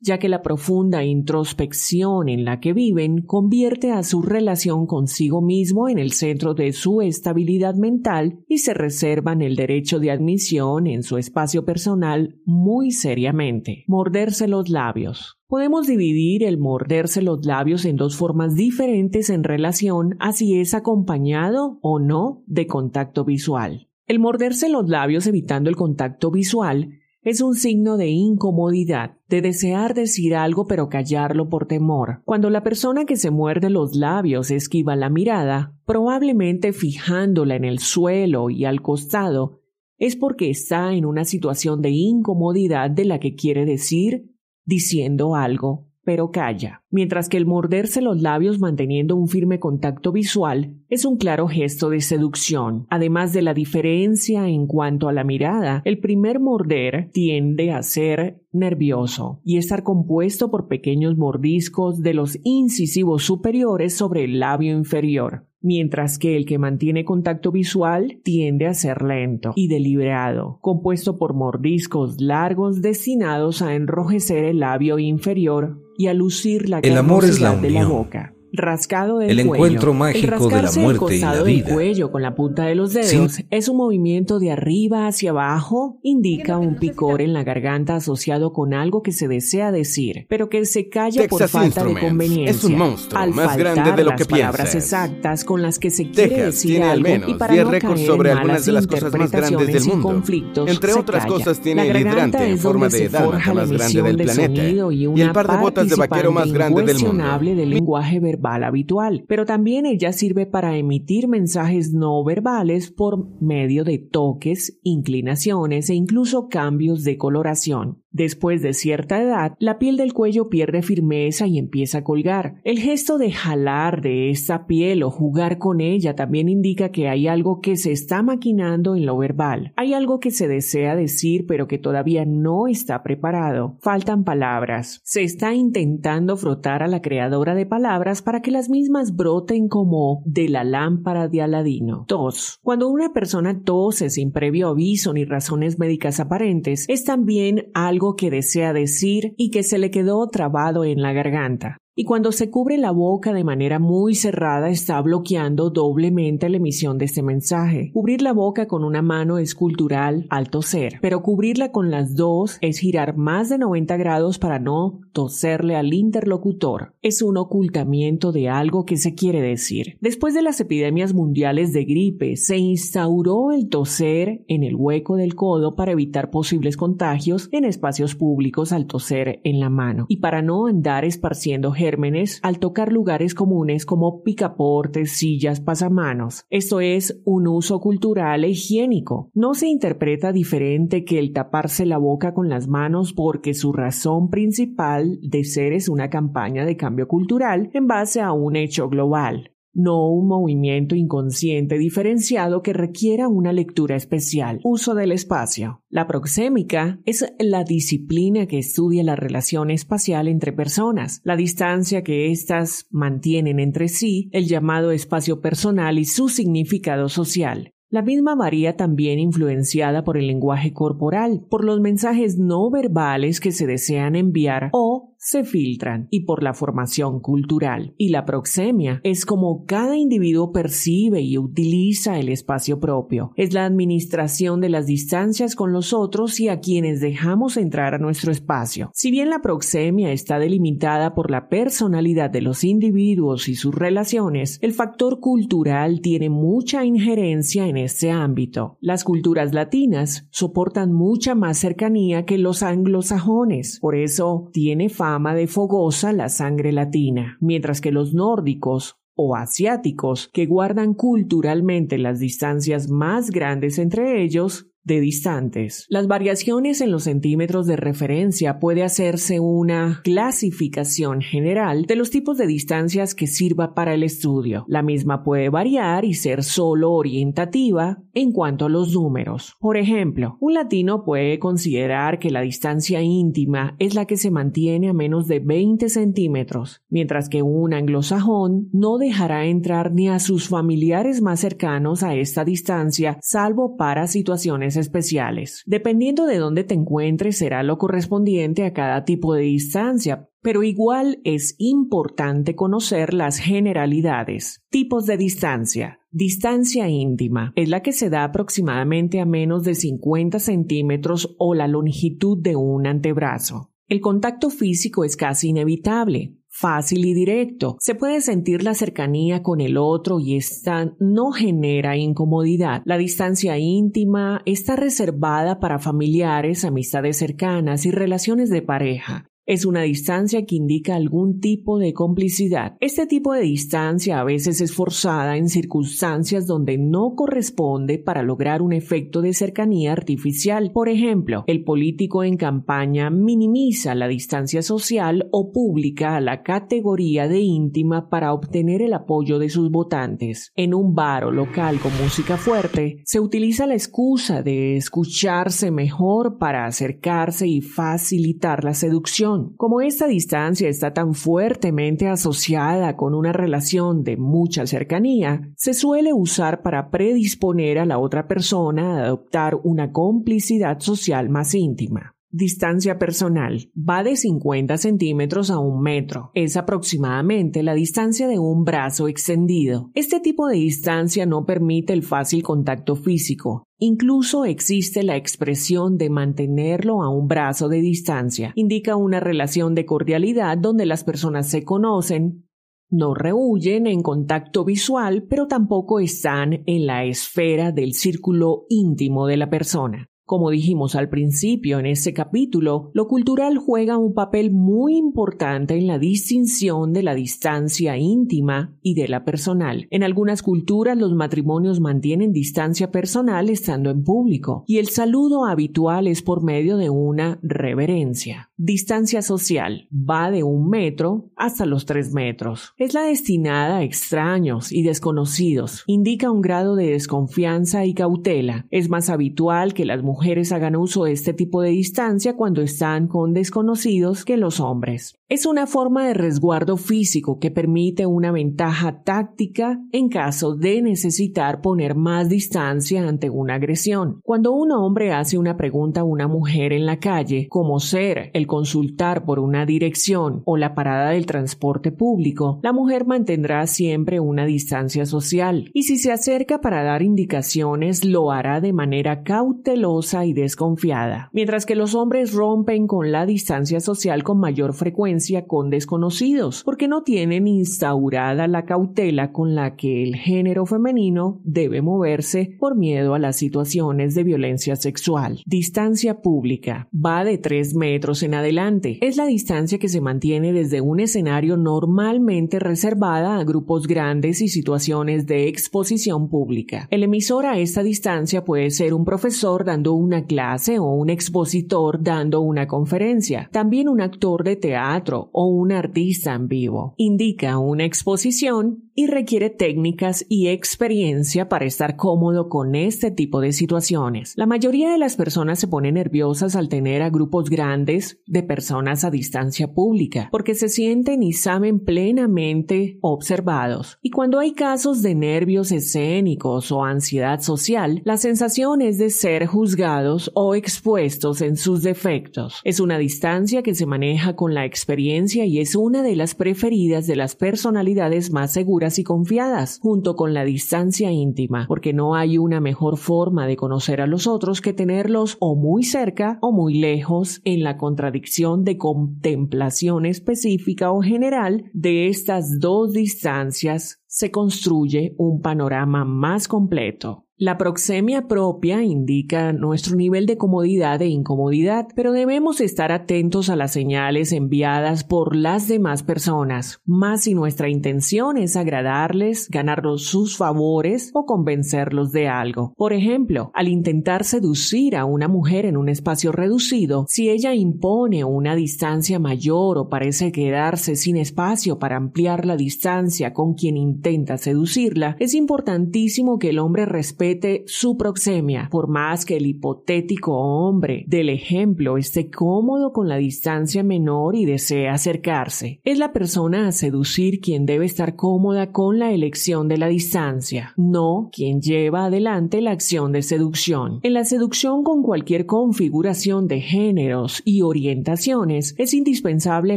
Speaker 1: ya que la profunda introspección en la que viven convierte a su relación consigo mismo en el centro de su estabilidad mental y se reservan el derecho de admisión en su espacio personal muy seriamente. Morderse los labios. Podemos dividir el morderse los labios en dos formas diferentes en relación a si es acompañado o no de contacto visual. El morderse los labios evitando el contacto visual es un signo de incomodidad, de desear decir algo pero callarlo por temor. Cuando la persona que se muerde los labios esquiva la mirada, probablemente fijándola en el suelo y al costado, es porque está en una situación de incomodidad de la que quiere decir diciendo algo pero calla, mientras que el morderse los labios manteniendo un firme contacto visual es un claro gesto de seducción. Además de la diferencia en cuanto a la mirada, el primer morder tiende a ser nervioso y estar compuesto por pequeños mordiscos de los incisivos superiores sobre el labio inferior mientras que el que mantiene contacto visual tiende a ser lento y deliberado, compuesto por mordiscos largos destinados a enrojecer el labio inferior y a lucir la
Speaker 2: el amor es la
Speaker 1: de la boca rascado del
Speaker 2: el encuentro mágico de la muerte y la vida.
Speaker 1: El cuello con la punta de los dedos es un movimiento de arriba hacia abajo, indica un picor en la garganta asociado con algo que se desea decir, pero que se calla por falta de conveniencia.
Speaker 2: Es un monstruo
Speaker 1: al
Speaker 2: más grande de lo que
Speaker 1: las palabras
Speaker 2: piensas.
Speaker 1: exactas con las que se quiere
Speaker 2: Texas
Speaker 1: decir
Speaker 2: tiene al
Speaker 1: algo
Speaker 2: menos
Speaker 1: y para
Speaker 2: 10
Speaker 1: no
Speaker 2: récords
Speaker 1: caer
Speaker 2: sobre
Speaker 1: en
Speaker 2: algunas
Speaker 1: malas
Speaker 2: de las cosas más grandes del
Speaker 1: interpretaciones y
Speaker 2: mundo.
Speaker 1: conflictos,
Speaker 2: Entre otras
Speaker 1: calla.
Speaker 2: cosas tiene el hidrante
Speaker 1: garganta
Speaker 2: en
Speaker 1: es
Speaker 2: forma
Speaker 1: donde
Speaker 2: de
Speaker 1: se forja
Speaker 2: dálmata
Speaker 1: la
Speaker 2: más grande del
Speaker 1: de
Speaker 2: planeta
Speaker 1: y
Speaker 2: y el par de botas de vaquero más grande del mundo.
Speaker 1: del lenguaje verbal habitual, pero también ella sirve para emitir mensajes no verbales por medio de toques, inclinaciones e incluso cambios de coloración. Después de cierta edad, la piel del cuello pierde firmeza y empieza a colgar. El gesto de jalar de esta piel o jugar con ella también indica que hay algo que se está maquinando en lo verbal. Hay algo que se desea decir pero que todavía no está preparado. Faltan palabras. Se está intentando frotar a la creadora de palabras para que las mismas broten como de la lámpara de Aladino. Tos. Cuando una persona tose sin previo aviso ni razones médicas aparentes, es también algo que desea decir y que se le quedó trabado en la garganta. Y cuando se cubre la boca de manera muy cerrada está bloqueando doblemente la emisión de este mensaje. Cubrir la boca con una mano es cultural al toser, pero cubrirla con las dos es girar más de 90 grados para no toserle al interlocutor. Es un ocultamiento de algo que se quiere decir. Después de las epidemias mundiales de gripe, se instauró el toser en el hueco del codo para evitar posibles contagios en espacios públicos al toser en la mano y para no andar esparciendo gérmenes al tocar lugares comunes como picaportes, sillas, pasamanos. Esto es un uso cultural e higiénico. No se interpreta diferente que el taparse la boca con las manos porque su razón principal de ser es una campaña de cambio cultural en base a un hecho global no un movimiento inconsciente diferenciado que requiera una lectura especial. Uso del espacio. La proxémica es la disciplina que estudia la relación espacial entre personas, la distancia que éstas mantienen entre sí, el llamado espacio personal y su significado social. La misma varía también influenciada por el lenguaje corporal, por los mensajes no verbales que se desean enviar o se filtran y por la formación cultural. Y la proxemia es como cada individuo percibe y utiliza el espacio propio. Es la administración de las distancias con los otros y a quienes dejamos entrar a nuestro espacio. Si bien la proxemia está delimitada por la personalidad de los individuos y sus relaciones, el factor cultural tiene mucha injerencia en este ámbito. Las culturas latinas soportan mucha más cercanía que los anglosajones, por eso tiene fama de fogosa la sangre latina, mientras que los nórdicos o asiáticos, que guardan culturalmente las distancias más grandes entre ellos, de distantes. Las variaciones en los centímetros de referencia puede hacerse una clasificación general de los tipos de distancias que sirva para el estudio. La misma puede variar y ser solo orientativa en cuanto a los números. Por ejemplo, un latino puede considerar que la distancia íntima es la que se mantiene a menos de 20 centímetros, mientras que un anglosajón no dejará entrar ni a sus familiares más cercanos a esta distancia salvo para situaciones especiales. Dependiendo de dónde te encuentres será lo correspondiente a cada tipo de distancia, pero igual es importante conocer las generalidades. Tipos de distancia. Distancia íntima es la que se da aproximadamente a menos de 50 centímetros o la longitud de un antebrazo. El contacto físico es casi inevitable, fácil y directo. Se puede sentir la cercanía con el otro y esta no genera incomodidad. La distancia íntima está reservada para familiares, amistades cercanas y relaciones de pareja. Es una distancia que indica algún tipo de complicidad. Este tipo de distancia a veces es forzada en circunstancias donde no corresponde para lograr un efecto de cercanía artificial. Por ejemplo, el político en campaña minimiza la distancia social o pública a la categoría de íntima para obtener el apoyo de sus votantes. En un bar o local con música fuerte, se utiliza la excusa de escucharse mejor para acercarse y facilitar la seducción como esta distancia está tan fuertemente asociada con una relación de mucha cercanía, se suele usar para predisponer a la otra persona a adoptar una complicidad social más íntima. Distancia personal va de 50 centímetros a un metro. Es aproximadamente la distancia de un brazo extendido. Este tipo de distancia no permite el fácil contacto físico. Incluso existe la expresión de mantenerlo a un brazo de distancia. Indica una relación de cordialidad donde las personas se conocen, no rehuyen en contacto visual, pero tampoco están en la esfera del círculo íntimo de la persona. Como dijimos al principio en este capítulo, lo cultural juega un papel muy importante en la distinción de la distancia íntima y de la personal. En algunas culturas los matrimonios mantienen distancia personal estando en público y el saludo habitual es por medio de una reverencia. Distancia social va de un metro hasta los tres metros. Es la destinada a extraños y desconocidos. Indica un grado de desconfianza y cautela. Es más habitual que las mujeres mujeres hagan uso de este tipo de distancia cuando están con desconocidos que los hombres. Es una forma de resguardo físico que permite una ventaja táctica en caso de necesitar poner más distancia ante una agresión. Cuando un hombre hace una pregunta a una mujer en la calle, como ser el consultar por una dirección o la parada del transporte público, la mujer mantendrá siempre una distancia social y si se acerca para dar indicaciones lo hará de manera cautelosa y desconfiada, mientras que los hombres rompen con la distancia social con mayor frecuencia con desconocidos, porque no tienen instaurada la cautela con la que el género femenino debe moverse por miedo a las situaciones de violencia sexual. Distancia pública va de 3 metros en adelante. Es la distancia que se mantiene desde un escenario normalmente reservada a grupos grandes y situaciones de exposición pública. El emisor a esta distancia puede ser un profesor dando una clase o un expositor dando una conferencia. También un actor de teatro o un artista en vivo. Indica una exposición y requiere técnicas y experiencia para estar cómodo con este tipo de situaciones. La mayoría de las personas se ponen nerviosas al tener a grupos grandes de personas a distancia pública, porque se sienten y saben plenamente observados. Y cuando hay casos de nervios escénicos o ansiedad social, la sensación es de ser juzgados o expuestos en sus defectos. Es una distancia que se maneja con la experiencia y es una de las preferidas de las personalidades más seguras y confiadas, junto con la distancia íntima, porque no hay una mejor forma de conocer a los otros que tenerlos o muy cerca o muy lejos en la contradicción de contemplación específica o general de estas dos distancias se construye un panorama más completo. La proxemia propia indica nuestro nivel de comodidad e incomodidad, pero debemos estar atentos a las señales enviadas por las demás personas, más si nuestra intención es agradarles, ganarlos sus favores o convencerlos de algo. Por ejemplo, al intentar seducir a una mujer en un espacio reducido, si ella impone una distancia mayor o parece quedarse sin espacio para ampliar la distancia con quien intenta seducirla, es importantísimo que el hombre respete su proxemia, por más que el hipotético hombre del ejemplo esté cómodo con la distancia menor y desee acercarse. Es la persona a seducir quien debe estar cómoda con la elección de la distancia, no quien lleva adelante la acción de seducción. En la seducción con cualquier configuración de géneros y orientaciones, es indispensable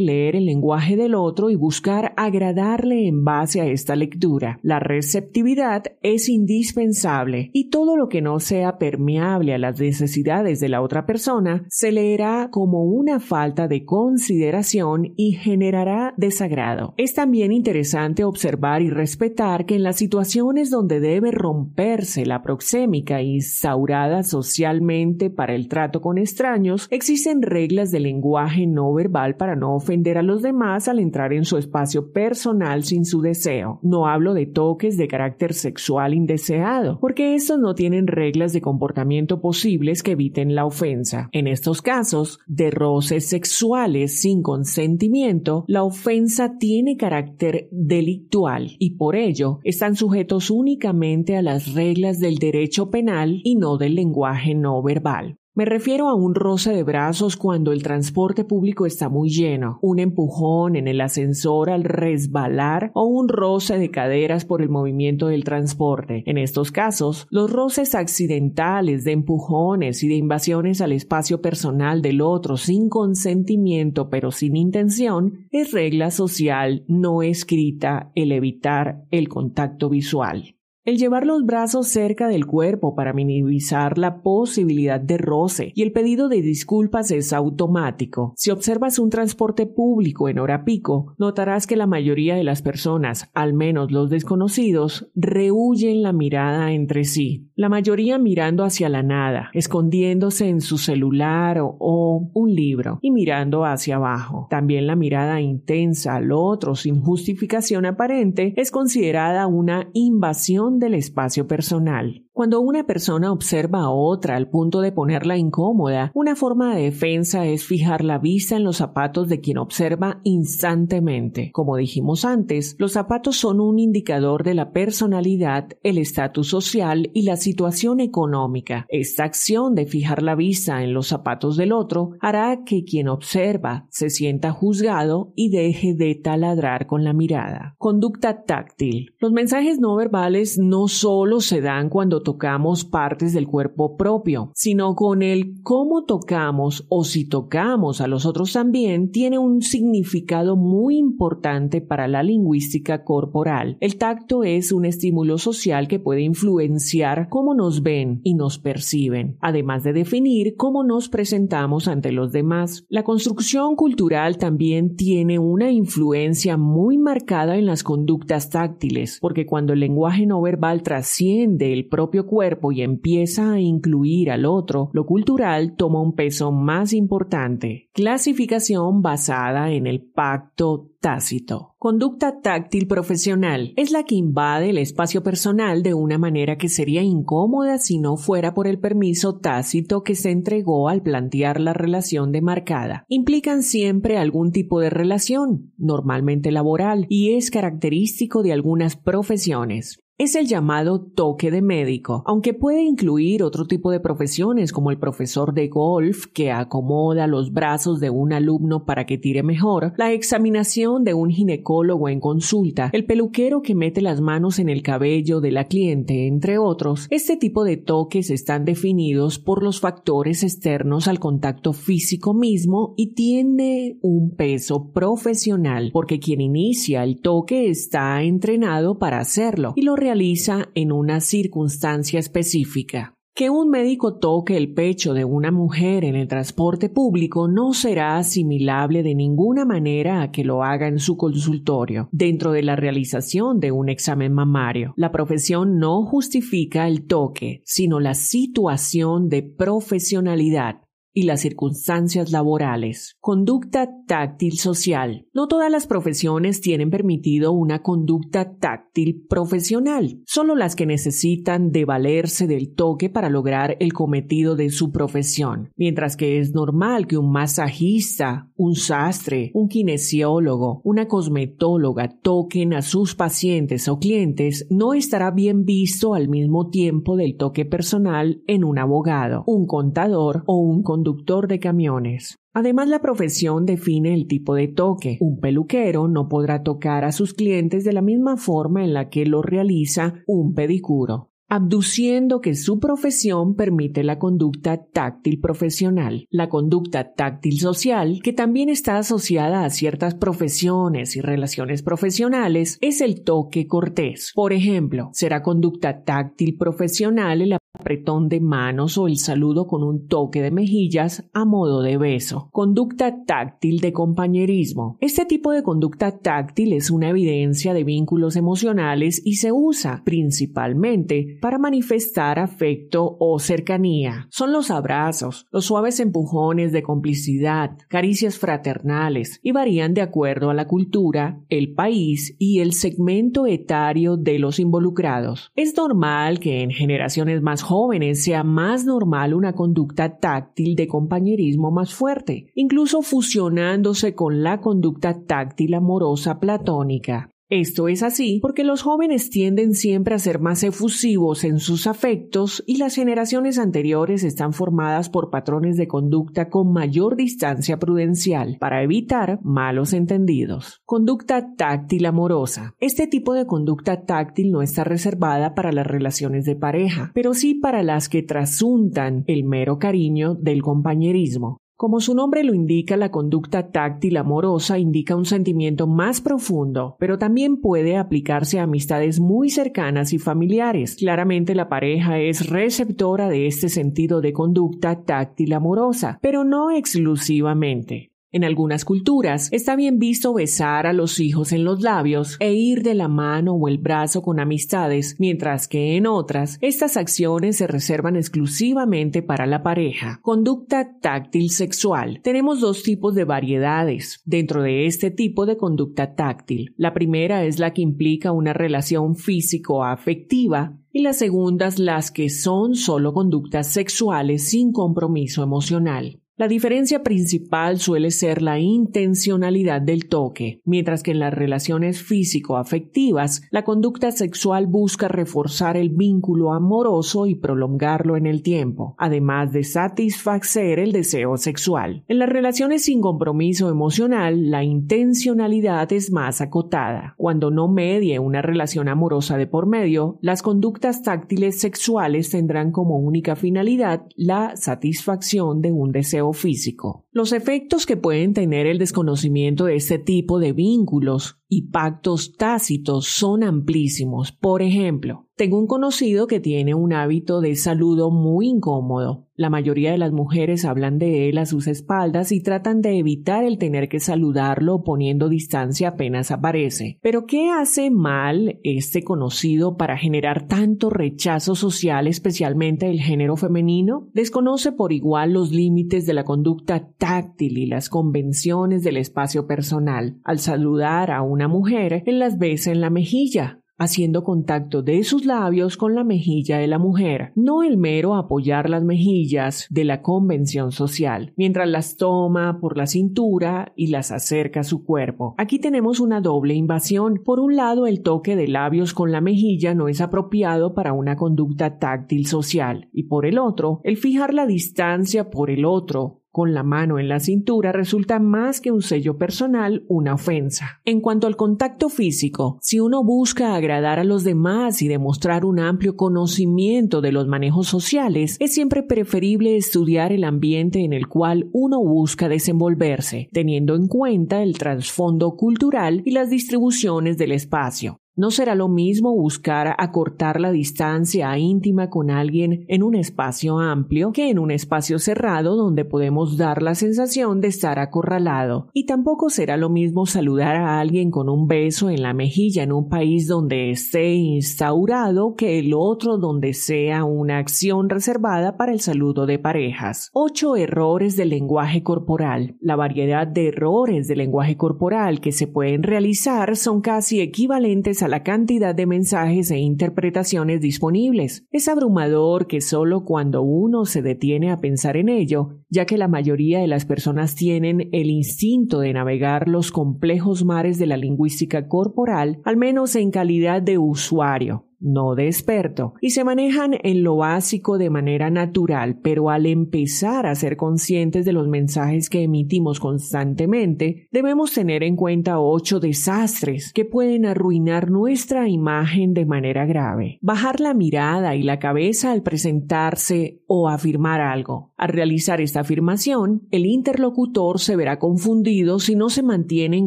Speaker 1: leer el lenguaje del otro y buscar agradarle en base a esta lectura. La receptividad es indispensable y todo lo que no sea permeable a las necesidades de la otra persona se leerá como una falta de consideración y generará desagrado. Es también interesante observar y respetar que en las situaciones donde debe romperse la proxémica instaurada socialmente para el trato con extraños, existen reglas de lenguaje no verbal para no ofender a los demás al entrar en su espacio personal sin su deseo. No hablo de toques de carácter sexual indeseado, porque estos no tienen reglas de comportamiento posibles que eviten la ofensa. En estos casos, de roces sexuales sin consentimiento, la ofensa tiene carácter delictual y por ello están sujetos únicamente a las reglas del derecho penal y no del lenguaje no verbal. Me refiero a un roce de brazos cuando el transporte público está muy lleno, un empujón en el ascensor al resbalar o un roce de caderas por el movimiento del transporte. En estos casos, los roces accidentales de empujones y de invasiones al espacio personal del otro sin consentimiento pero sin intención es regla social no escrita el evitar el contacto visual. El llevar los brazos cerca del cuerpo para minimizar la posibilidad de roce y el pedido de disculpas es automático. Si observas un transporte público en hora pico, notarás que la mayoría de las personas, al menos los desconocidos, rehuyen la mirada entre sí. La mayoría mirando hacia la nada, escondiéndose en su celular o, o un libro y mirando hacia abajo. También la mirada intensa al otro sin justificación aparente es considerada una invasión del espacio personal. Cuando una persona observa a otra al punto de ponerla incómoda, una forma de defensa es fijar la vista en los zapatos de quien observa instantemente. Como dijimos antes, los zapatos son un indicador de la personalidad, el estatus social y la situación económica. Esta acción de fijar la vista en los zapatos del otro hará que quien observa se sienta juzgado y deje de taladrar con la mirada. Conducta táctil. Los mensajes no verbales no solo se dan cuando tocamos partes del cuerpo propio, sino con el cómo tocamos o si tocamos a los otros también tiene un significado muy importante para la lingüística corporal. El tacto es un estímulo social que puede influenciar cómo nos ven y nos perciben, además de definir cómo nos presentamos ante los demás. La construcción cultural también tiene una influencia muy marcada en las conductas táctiles, porque cuando el lenguaje no verbal trasciende el propio cuerpo y empieza a incluir al otro, lo cultural toma un peso más importante. Clasificación basada en el pacto tácito. Conducta táctil profesional es la que invade el espacio personal de una manera que sería incómoda si no fuera por el permiso tácito que se entregó al plantear la relación demarcada. Implican siempre algún tipo de relación, normalmente laboral, y es característico de algunas profesiones. Es el llamado toque de médico, aunque puede incluir otro tipo de profesiones como el profesor de golf que acomoda los brazos de un alumno para que tire mejor, la examinación de un ginecólogo en consulta, el peluquero que mete las manos en el cabello de la cliente, entre otros. Este tipo de toques están definidos por los factores externos al contacto físico mismo y tiene un peso profesional porque quien inicia el toque está entrenado para hacerlo y lo realiza en una circunstancia específica. Que un médico toque el pecho de una mujer en el transporte público no será asimilable de ninguna manera a que lo haga en su consultorio, dentro de la realización de un examen mamario. La profesión no justifica el toque, sino la situación de profesionalidad y las circunstancias laborales. Conducta táctil social. No todas las profesiones tienen permitido una conducta táctil profesional, solo las que necesitan de valerse del toque para lograr el cometido de su profesión, mientras que es normal que un masajista, un sastre, un kinesiólogo, una cosmetóloga toquen a sus pacientes o clientes, no estará bien visto al mismo tiempo del toque personal en un abogado, un contador o un conductor de camiones. Además, la profesión define el tipo de toque. Un peluquero no podrá tocar a sus clientes de la misma forma en la que lo realiza un pedicuro abduciendo que su profesión permite la conducta táctil profesional, la conducta táctil social, que también está asociada a ciertas profesiones y relaciones profesionales, es el toque cortés. Por ejemplo, será conducta táctil profesional el apretón de manos o el saludo con un toque de mejillas a modo de beso. Conducta táctil de compañerismo. Este tipo de conducta táctil es una evidencia de vínculos emocionales y se usa principalmente para manifestar afecto o cercanía. Son los abrazos, los suaves empujones de complicidad, caricias fraternales y varían de acuerdo a la cultura, el país y el segmento etario de los involucrados. Es normal que en generaciones más jóvenes sea más normal una conducta táctil de compañerismo más fuerte, incluso fusionándose con la conducta táctil amorosa platónica. Esto es así porque los jóvenes tienden siempre a ser más efusivos en sus afectos y las generaciones anteriores están formadas por patrones de conducta con mayor distancia prudencial para evitar malos entendidos. Conducta táctil amorosa. Este tipo de conducta táctil no está reservada para las relaciones de pareja, pero sí para las que trasuntan el mero cariño del compañerismo. Como su nombre lo indica, la conducta táctil amorosa indica un sentimiento más profundo, pero también puede aplicarse a amistades muy cercanas y familiares. Claramente la pareja es receptora de este sentido de conducta táctil amorosa, pero no exclusivamente. En algunas culturas está bien visto besar a los hijos en los labios e ir de la mano o el brazo con amistades, mientras que en otras estas acciones se reservan exclusivamente para la pareja. Conducta táctil sexual. Tenemos dos tipos de variedades dentro de este tipo de conducta táctil. La primera es la que implica una relación físico-afectiva y las segundas las que son solo conductas sexuales sin compromiso emocional. La diferencia principal suele ser la intencionalidad del toque, mientras que en las relaciones físico-afectivas la conducta sexual busca reforzar el vínculo amoroso y prolongarlo en el tiempo, además de satisfacer el deseo sexual. En las relaciones sin compromiso emocional, la intencionalidad es más acotada. Cuando no medie una relación amorosa de por medio, las conductas táctiles sexuales tendrán como única finalidad la satisfacción de un deseo físico. Los efectos que pueden tener el desconocimiento de este tipo de vínculos y pactos tácitos son amplísimos. Por ejemplo, tengo un conocido que tiene un hábito de saludo muy incómodo. La mayoría de las mujeres hablan de él a sus espaldas y tratan de evitar el tener que saludarlo poniendo distancia apenas aparece. Pero ¿qué hace mal este conocido para generar tanto rechazo social, especialmente del género femenino? Desconoce por igual los límites de la conducta táctil y las convenciones del espacio personal. Al saludar a una mujer, él las besa en la mejilla, haciendo contacto de sus labios con la mejilla de la mujer, no el mero apoyar las mejillas de la convención social, mientras las toma por la cintura y las acerca a su cuerpo. Aquí tenemos una doble invasión. Por un lado, el toque de labios con la mejilla no es apropiado para una conducta táctil social, y por el otro, el fijar la distancia por el otro con la mano en la cintura resulta más que un sello personal una ofensa. En cuanto al contacto físico, si uno busca agradar a los demás y demostrar un amplio conocimiento de los manejos sociales, es siempre preferible estudiar el ambiente en el cual uno busca desenvolverse, teniendo en cuenta el trasfondo cultural y las distribuciones del espacio. No será lo mismo buscar acortar la distancia íntima con alguien en un espacio amplio que en un espacio cerrado donde podemos dar la sensación de estar acorralado. Y tampoco será lo mismo saludar a alguien con un beso en la mejilla en un país donde esté instaurado que el otro donde sea una acción reservada para el saludo de parejas. Ocho errores del lenguaje corporal. La variedad de errores del lenguaje corporal que se pueden realizar son casi equivalentes la cantidad de mensajes e interpretaciones disponibles. Es abrumador que solo cuando uno se detiene a pensar en ello, ya que la mayoría de las personas tienen el instinto de navegar los complejos mares de la lingüística corporal, al menos en calidad de usuario no de experto, y se manejan en lo básico de manera natural, pero al empezar a ser conscientes de los mensajes que emitimos constantemente, debemos tener en cuenta ocho desastres que pueden arruinar nuestra imagen de manera grave. Bajar la mirada y la cabeza al presentarse o afirmar algo. Al realizar esta afirmación, el interlocutor se verá confundido si no se mantiene en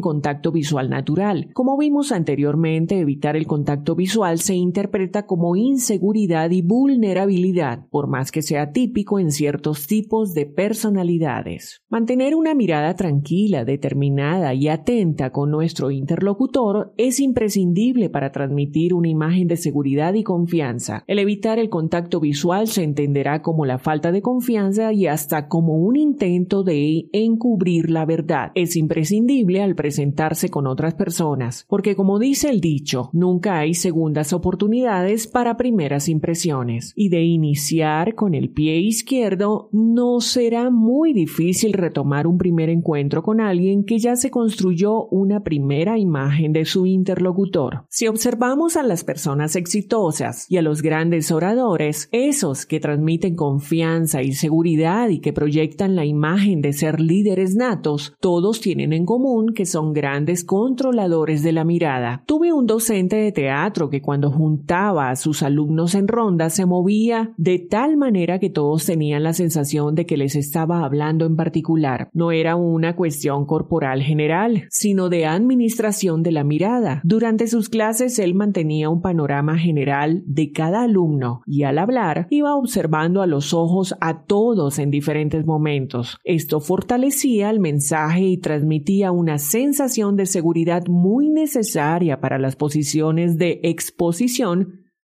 Speaker 1: contacto visual natural. Como vimos anteriormente, evitar el contacto visual se interpreta como inseguridad y vulnerabilidad, por más que sea típico en ciertos tipos de personalidades. Mantener una mirada tranquila, determinada y atenta con nuestro interlocutor es imprescindible para transmitir una imagen de seguridad y confianza. El evitar el contacto visual se entenderá como la falta de confianza y hasta como un intento de encubrir la verdad. Es imprescindible al presentarse con otras personas, porque como dice el dicho, nunca hay segundas oportunidades para primeras impresiones, y de iniciar con el pie izquierdo no será muy difícil retomar un primer encuentro con alguien que ya se construyó una primera imagen de su interlocutor. Si observamos a las personas exitosas y a los grandes oradores, esos que transmiten confianza y seguridad y que proyectan la imagen de ser líderes natos, todos tienen en común que son grandes controladores de la mirada. Tuve un docente de teatro que cuando a sus alumnos en ronda se movía de tal manera que todos tenían la sensación de que les estaba hablando en particular. No era una cuestión corporal general, sino de administración de la mirada. Durante sus clases él mantenía un panorama general de cada alumno y al hablar iba observando a los ojos a todos en diferentes momentos. Esto fortalecía el mensaje y transmitía una sensación de seguridad muy necesaria para las posiciones de exposición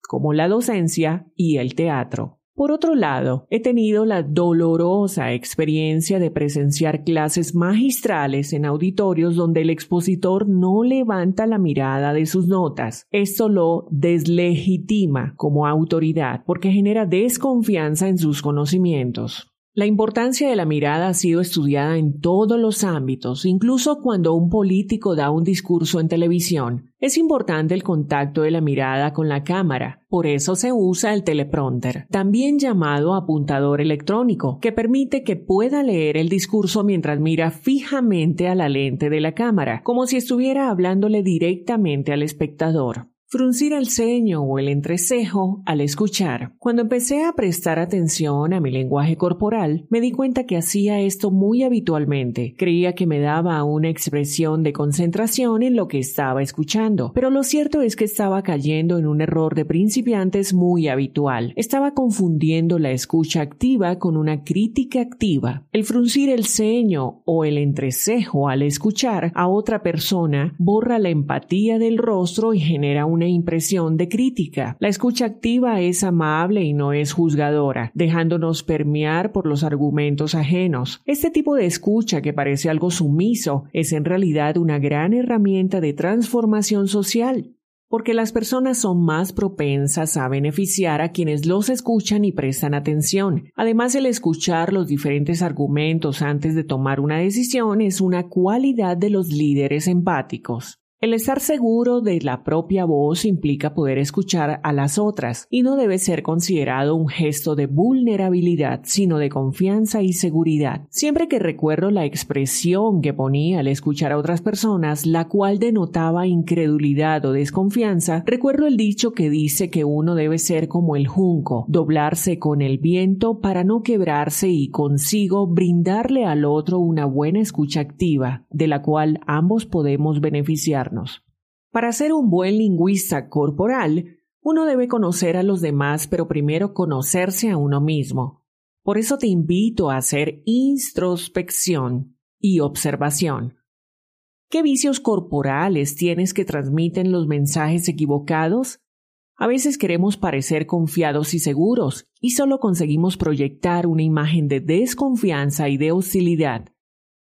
Speaker 1: como la docencia y el teatro. Por otro lado, he tenido la dolorosa experiencia de presenciar clases magistrales en auditorios donde el expositor no levanta la mirada de sus notas. Esto lo deslegitima como autoridad porque genera desconfianza en sus conocimientos. La importancia de la mirada ha sido estudiada en todos los ámbitos, incluso cuando un político da un discurso en televisión. Es importante el contacto de la mirada con la cámara, por eso se usa el teleprompter, también llamado apuntador electrónico, que permite que pueda leer el discurso mientras mira fijamente a la lente de la cámara, como si estuviera hablándole directamente al espectador. Fruncir el ceño o el entrecejo al escuchar. Cuando empecé a prestar atención a mi lenguaje corporal, me di cuenta que hacía esto muy habitualmente. Creía que me daba una expresión de concentración en lo que estaba escuchando, pero lo cierto es que estaba cayendo en un error de principiantes muy habitual. Estaba confundiendo la escucha activa con una crítica activa. El fruncir el ceño o el entrecejo al escuchar a otra persona borra la empatía del rostro y genera un una impresión de crítica. La escucha activa es amable y no es juzgadora, dejándonos permear por los argumentos ajenos. Este tipo de escucha que parece algo sumiso es en realidad una gran herramienta de transformación social porque las personas son más propensas a beneficiar a quienes los escuchan y prestan atención. Además, el escuchar los diferentes argumentos antes de tomar una decisión es una cualidad de los líderes empáticos. El estar seguro de la propia voz implica poder escuchar a las otras y no debe ser considerado un gesto de vulnerabilidad, sino de confianza y seguridad. Siempre que recuerdo la expresión que ponía al escuchar a otras personas, la cual denotaba incredulidad o desconfianza, recuerdo el dicho que dice que uno debe ser como el junco, doblarse con el viento para no quebrarse y consigo brindarle al otro una buena escucha activa, de la cual ambos podemos Para ser un buen lingüista corporal, uno debe conocer a los demás, pero primero conocerse a uno mismo. Por eso te invito a hacer introspección y observación. ¿Qué vicios corporales tienes que transmiten los mensajes equivocados? A veces queremos parecer confiados y seguros y solo conseguimos proyectar una imagen de desconfianza y de hostilidad.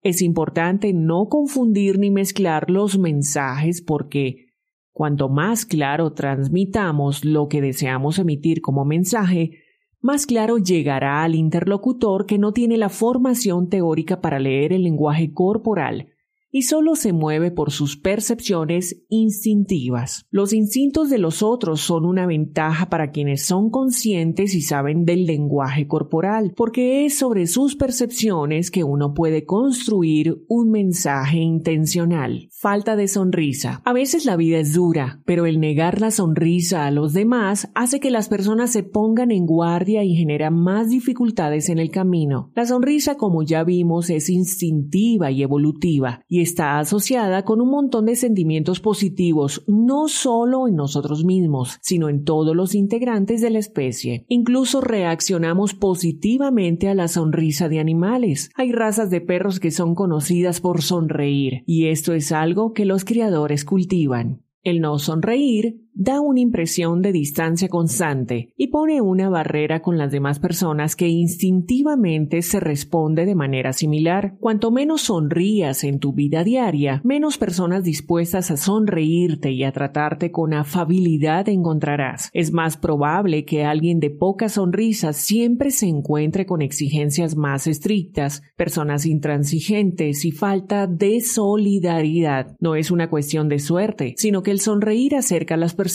Speaker 1: Es importante no confundir ni mezclar los mensajes porque cuanto más claro transmitamos lo que deseamos emitir como mensaje, más claro llegará al interlocutor que no tiene la formación teórica para leer el lenguaje corporal y solo se mueve por sus percepciones instintivas. Los instintos de los otros son una ventaja para quienes son conscientes y saben del lenguaje corporal, porque es sobre sus percepciones que uno puede construir un mensaje intencional. Falta de sonrisa. A veces la vida es dura, pero el negar la sonrisa a los demás hace que las personas se pongan en guardia y genera más dificultades en el camino. La sonrisa, como ya vimos, es instintiva y evolutiva y está asociada con un montón de sentimientos positivos, no solo en nosotros mismos, sino en todos los integrantes de la especie. Incluso reaccionamos positivamente a la sonrisa de animales. Hay razas de perros que son conocidas por sonreír, y esto es algo que los criadores cultivan. El no sonreír da una impresión de distancia constante y pone una barrera con las demás personas que instintivamente se responde de manera similar. Cuanto menos sonrías en tu vida diaria, menos personas dispuestas a sonreírte y a tratarte con afabilidad encontrarás. Es más probable que alguien de poca sonrisa siempre se encuentre con exigencias más estrictas, personas intransigentes y falta de solidaridad. No es una cuestión de suerte, sino que el sonreír acerca a las personas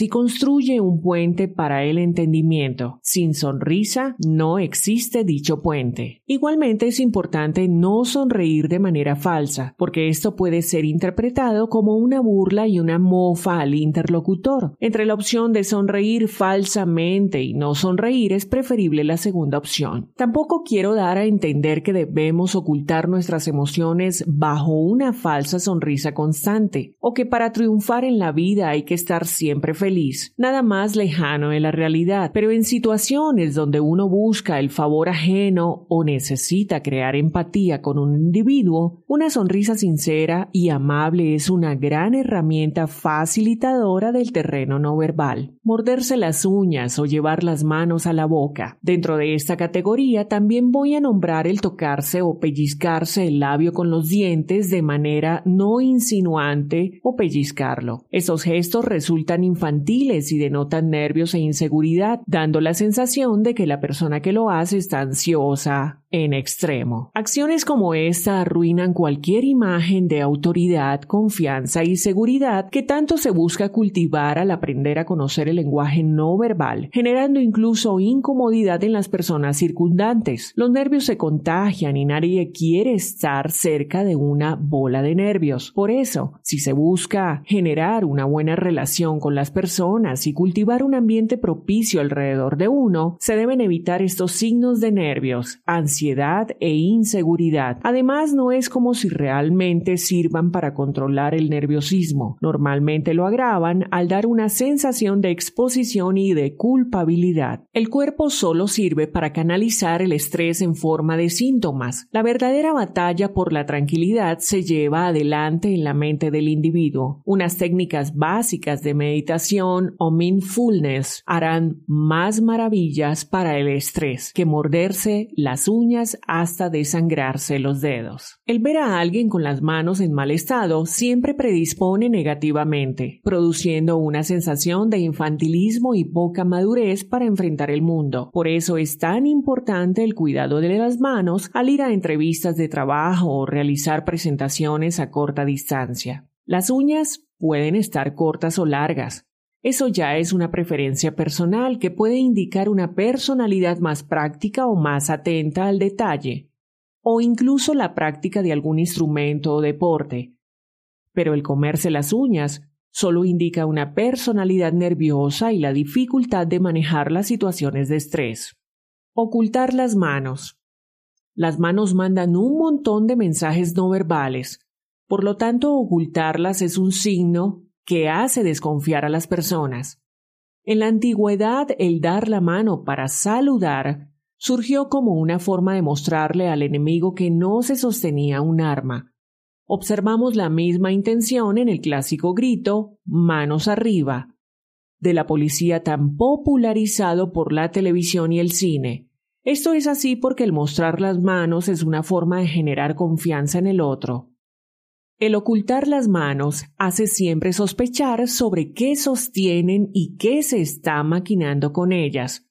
Speaker 1: y construye un puente para el entendimiento. Sin sonrisa no existe dicho puente. Igualmente es importante no sonreír de manera falsa, porque esto puede ser interpretado como una burla y una mofa al interlocutor. Entre la opción de sonreír falsamente y no sonreír es preferible la segunda opción. Tampoco quiero dar a entender que debemos ocultar nuestras emociones bajo una falsa sonrisa constante, o que para triunfar en la vida hay que estar siempre feliz, nada más lejano de la realidad, pero en situaciones donde uno busca el favor ajeno o necesita crear empatía con un individuo, una sonrisa sincera y amable es una gran herramienta facilitadora del terreno no verbal. Morderse las uñas o llevar las manos a la boca. Dentro de esta categoría también voy a nombrar el tocarse o pellizcarse el labio con los dientes de manera no insinuante o pellizcarlo. Esos gestos resultan infantiles y denotan nervios e inseguridad, dando la sensación de que la persona que lo hace está ansiosa, en extremo. Acciones como esta arruinan cualquier imagen de autoridad, confianza y seguridad que tanto se busca cultivar al aprender a conocer el lenguaje no verbal, generando incluso incomodidad en las personas circundantes. Los nervios se contagian y nadie quiere estar cerca de una bola de nervios. Por eso, si se busca generar una buena relación con las personas y cultivar un ambiente propicio alrededor de uno, se deben evitar estos signos de nervios, ansiedad, e inseguridad. Además, no es como si realmente sirvan para controlar el nerviosismo. Normalmente lo agravan al dar una sensación de exposición y de culpabilidad. El cuerpo solo sirve para canalizar el estrés en forma de síntomas. La verdadera batalla por la tranquilidad se lleva adelante en la mente del individuo. Unas técnicas básicas de meditación o mindfulness harán más maravillas para el estrés que morderse las uñas hasta desangrarse los dedos. El ver a alguien con las manos en mal estado siempre predispone negativamente, produciendo una sensación de infantilismo y poca madurez para enfrentar el mundo. Por eso es tan importante el cuidado de las manos al ir a entrevistas de trabajo o realizar presentaciones a corta distancia. Las uñas pueden estar cortas o largas, eso ya es una preferencia personal que puede indicar una personalidad más práctica o más atenta al detalle, o incluso la práctica de algún instrumento o deporte. Pero el comerse las uñas solo indica una personalidad nerviosa y la dificultad de manejar las situaciones de estrés. Ocultar las manos. Las manos mandan un montón de mensajes no verbales, por lo tanto ocultarlas es un signo que hace desconfiar a las personas. En la antigüedad, el dar la mano para saludar surgió como una forma de mostrarle al enemigo que no se sostenía un arma. Observamos la misma intención en el clásico grito manos arriba, de la policía tan popularizado por la televisión y el cine. Esto es así porque el mostrar las manos es una forma de generar confianza en el otro. El ocultar las manos hace siempre sospechar sobre qué sostienen y qué se está maquinando con ellas.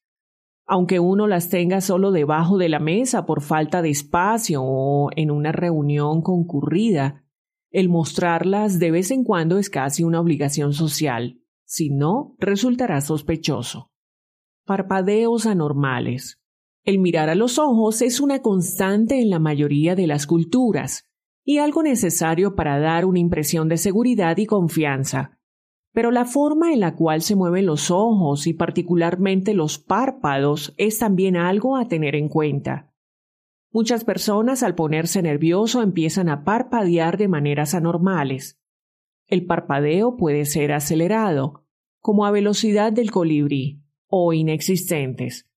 Speaker 1: Aunque uno las tenga solo debajo de la mesa por falta de espacio o en una reunión concurrida, el mostrarlas de vez en cuando es casi una obligación social. Si no, resultará sospechoso. Parpadeos anormales. El mirar a los ojos es una constante en la mayoría de las culturas y algo necesario para dar una impresión de seguridad y confianza. Pero la forma en la cual se mueven los ojos y particularmente los párpados es también algo a tener en cuenta. Muchas personas al ponerse nervioso empiezan a parpadear de maneras anormales. El parpadeo puede ser acelerado, como a velocidad del colibrí, o inexistentes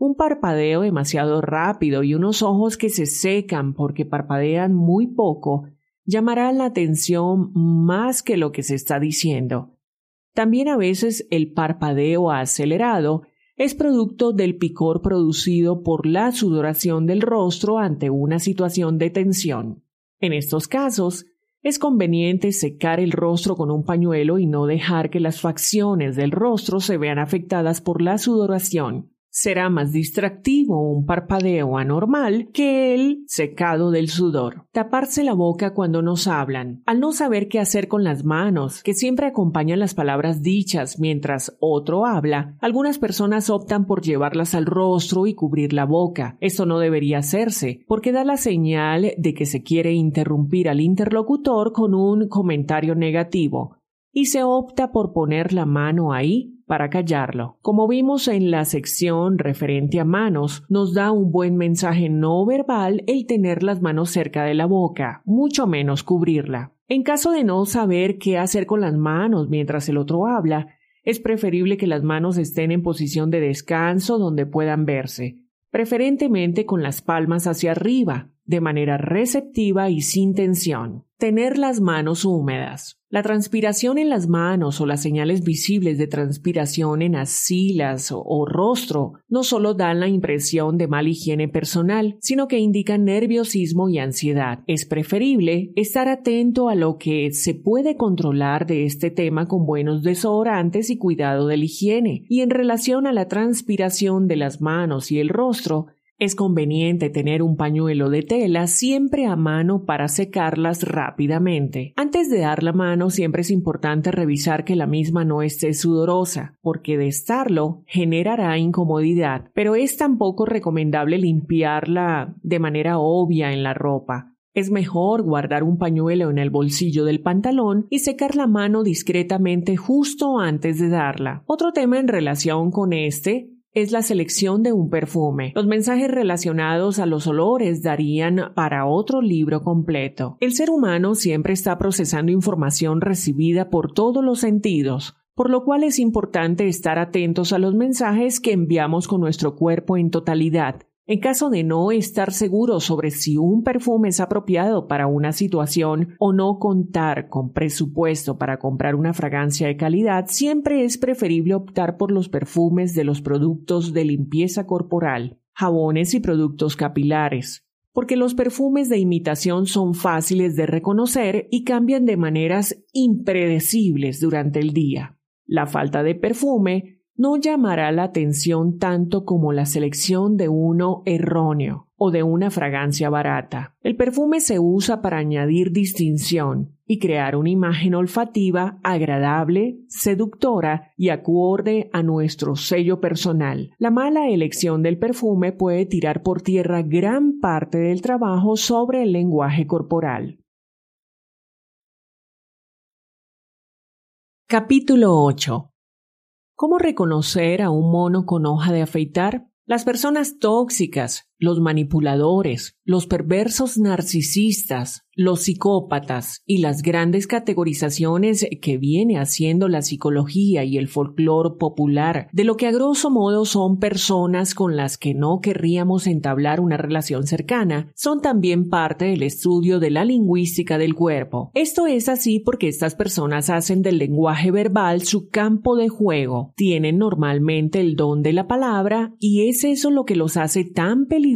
Speaker 1: un parpadeo demasiado rápido y unos ojos que se secan porque parpadean muy poco llamarán la atención más que lo que se está diciendo. También a veces el parpadeo acelerado es producto del picor producido por la sudoración del rostro ante una situación de tensión. En estos casos, es conveniente secar el rostro con un pañuelo y no dejar que las facciones del rostro se vean afectadas por la sudoración será más distractivo un parpadeo anormal que el secado del sudor. Taparse la boca cuando nos hablan. Al no saber qué hacer con las manos, que siempre acompañan las palabras dichas mientras otro habla, algunas personas optan por llevarlas al rostro y cubrir la boca. Esto no debería hacerse, porque da la señal de que se quiere interrumpir al interlocutor con un comentario negativo, y se opta por poner la mano ahí para callarlo. Como vimos en la sección referente a manos, nos da un buen mensaje no verbal el tener las manos cerca de la boca, mucho menos cubrirla. En caso de no saber qué hacer con las manos mientras el otro habla, es preferible que las manos estén en posición de descanso donde puedan verse, preferentemente con las palmas hacia arriba, de manera receptiva y sin tensión. Tener las manos húmedas. La transpiración en las manos o las señales visibles de transpiración en axilas o, o, rostro no solo dan la impresión de mala higiene personal, sino que indican nerviosismo y ansiedad. Es preferible estar atento a lo que se puede controlar de este tema con buenos desodorantes y cuidado de la higiene. Y en relación a la transpiración de las manos y el rostro, es conveniente tener un pañuelo de tela siempre a mano para secarlas rápidamente. Antes de dar la mano siempre es importante revisar que la misma no esté sudorosa, porque de estarlo generará incomodidad, pero es tampoco recomendable limpiarla de manera obvia en la ropa. Es mejor guardar un pañuelo en el bolsillo del pantalón y secar la mano discretamente justo antes de darla. Otro tema en relación con este es la selección de un perfume. Los mensajes relacionados a los olores darían para otro libro completo. El ser humano siempre está procesando información recibida por todos los sentidos, por lo cual es importante estar atentos a los mensajes que enviamos con nuestro cuerpo en totalidad en caso de no estar seguro sobre si un perfume es apropiado para una situación o no contar con presupuesto para comprar una fragancia de calidad, siempre es preferible optar por los perfumes de los productos de limpieza corporal, jabones y productos capilares porque los perfumes de imitación son fáciles de reconocer y cambian de maneras impredecibles durante el día. La falta de perfume no llamará la atención tanto como la selección de uno erróneo o de una fragancia barata. El perfume se usa para añadir distinción y crear una imagen olfativa agradable, seductora y acorde a nuestro sello personal. La mala elección del perfume puede tirar por tierra gran parte del trabajo sobre el lenguaje corporal. Capítulo 8 ¿Cómo reconocer a un mono con hoja de afeitar? Las personas tóxicas los manipuladores, los perversos narcisistas, los psicópatas y las grandes categorizaciones que viene haciendo la psicología y el folclore popular de lo que a grosso modo son personas con las que no querríamos entablar una relación cercana, son también parte del estudio de la lingüística del cuerpo. Esto es así porque estas personas hacen del lenguaje verbal su campo de juego, tienen normalmente el don de la palabra y es eso lo que los hace tan peligrosos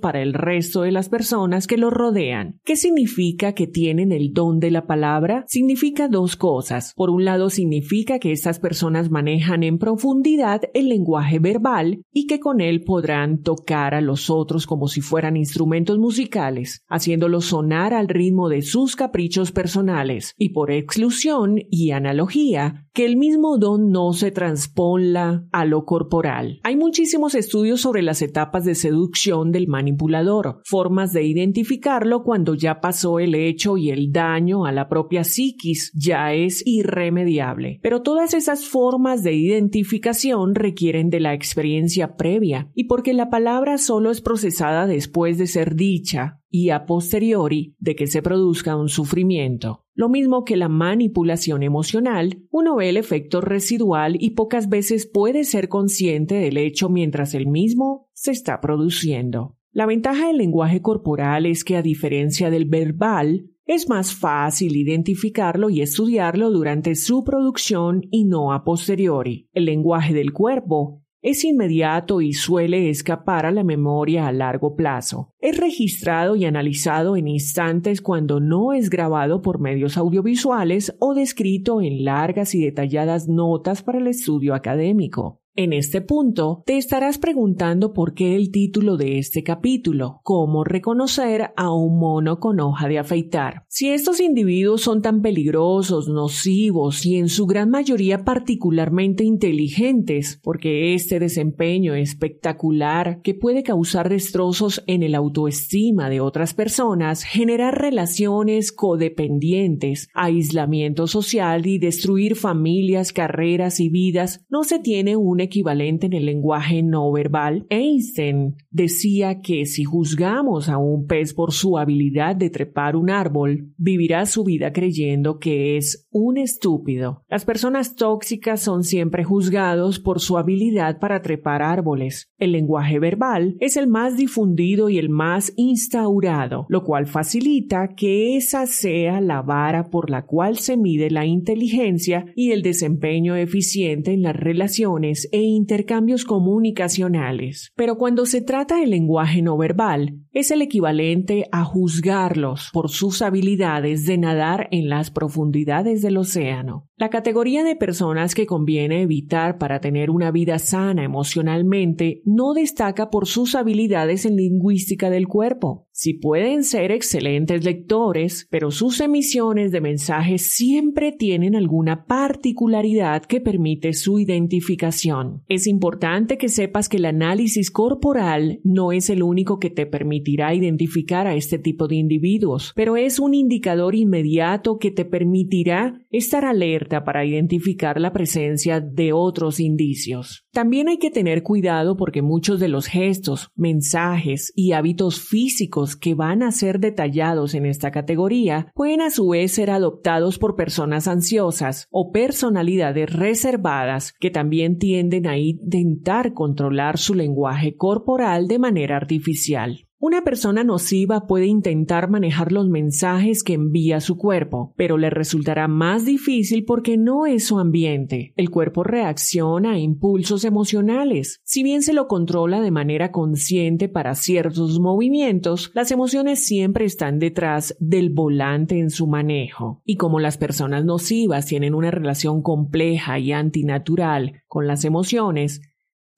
Speaker 1: para el resto de las personas que los rodean. ¿Qué significa que tienen el don de la palabra? Significa dos cosas. Por un lado, significa que estas personas manejan en profundidad el lenguaje verbal y que con él podrán tocar a los otros como si fueran instrumentos musicales, haciéndolos sonar al ritmo de sus caprichos personales. Y por exclusión y analogía, que el mismo don no se transponla a lo corporal. Hay muchísimos estudios sobre las etapas de seducción del manipulador, formas de identificarlo cuando ya pasó el hecho y el daño a la propia psiquis ya es irremediable. Pero todas esas formas de identificación requieren de la experiencia previa y porque la palabra solo es procesada después de ser dicha y a posteriori de que se produzca un sufrimiento. Lo mismo que la manipulación emocional, uno ve el efecto residual y pocas veces puede ser consciente del hecho mientras el mismo se está produciendo. La ventaja del lenguaje corporal es que a diferencia del verbal, es más fácil identificarlo y estudiarlo durante su producción y no a posteriori. El lenguaje del cuerpo es inmediato y suele escapar a la memoria a largo plazo. Es registrado y analizado en instantes cuando no es grabado por medios audiovisuales o descrito en largas y detalladas notas para el estudio académico. En este punto, te estarás preguntando por qué el título de este capítulo, cómo reconocer a un mono con hoja de afeitar. Si estos individuos son tan peligrosos, nocivos y en su gran mayoría particularmente inteligentes, porque este desempeño espectacular que puede causar destrozos en el autoestima de otras personas, generar relaciones codependientes, aislamiento social y destruir familias, carreras y vidas, no se tiene un equivalente en el lenguaje no verbal, Einstein decía que si juzgamos a un pez por su habilidad de trepar un árbol, vivirá su vida creyendo que es un estúpido. Las personas tóxicas son siempre juzgados por su habilidad para trepar árboles. El lenguaje verbal es el más difundido y el más instaurado, lo cual facilita que esa sea la vara por la cual se mide la inteligencia y el desempeño eficiente en las relaciones e intercambios comunicacionales. Pero cuando se trata del lenguaje no verbal, es el equivalente a juzgarlos por sus habilidades de nadar en las profundidades del océano. La categoría de personas que conviene evitar para tener una vida sana emocionalmente no destaca por sus habilidades en lingüística del cuerpo. Si pueden ser excelentes lectores, pero sus emisiones de mensajes siempre tienen alguna particularidad que permite su identificación. Es importante que sepas que el análisis corporal no es el único que te permitirá identificar a este tipo de individuos, pero es un indicador inmediato que te permitirá estar alerta para identificar la presencia de otros indicios. También hay que tener cuidado porque muchos de los gestos, mensajes y hábitos físicos que van a ser detallados en esta categoría pueden a su vez ser adoptados por personas ansiosas o personalidades reservadas que también tienden a intentar controlar su lenguaje corporal de manera artificial. Una persona nociva puede intentar manejar los mensajes que envía su cuerpo, pero le resultará más difícil porque no es su ambiente. El cuerpo reacciona a impulsos emocionales. Si bien se lo controla de manera consciente para ciertos movimientos, las emociones siempre están detrás del volante en su manejo. Y como las personas nocivas tienen una relación compleja y antinatural con las emociones,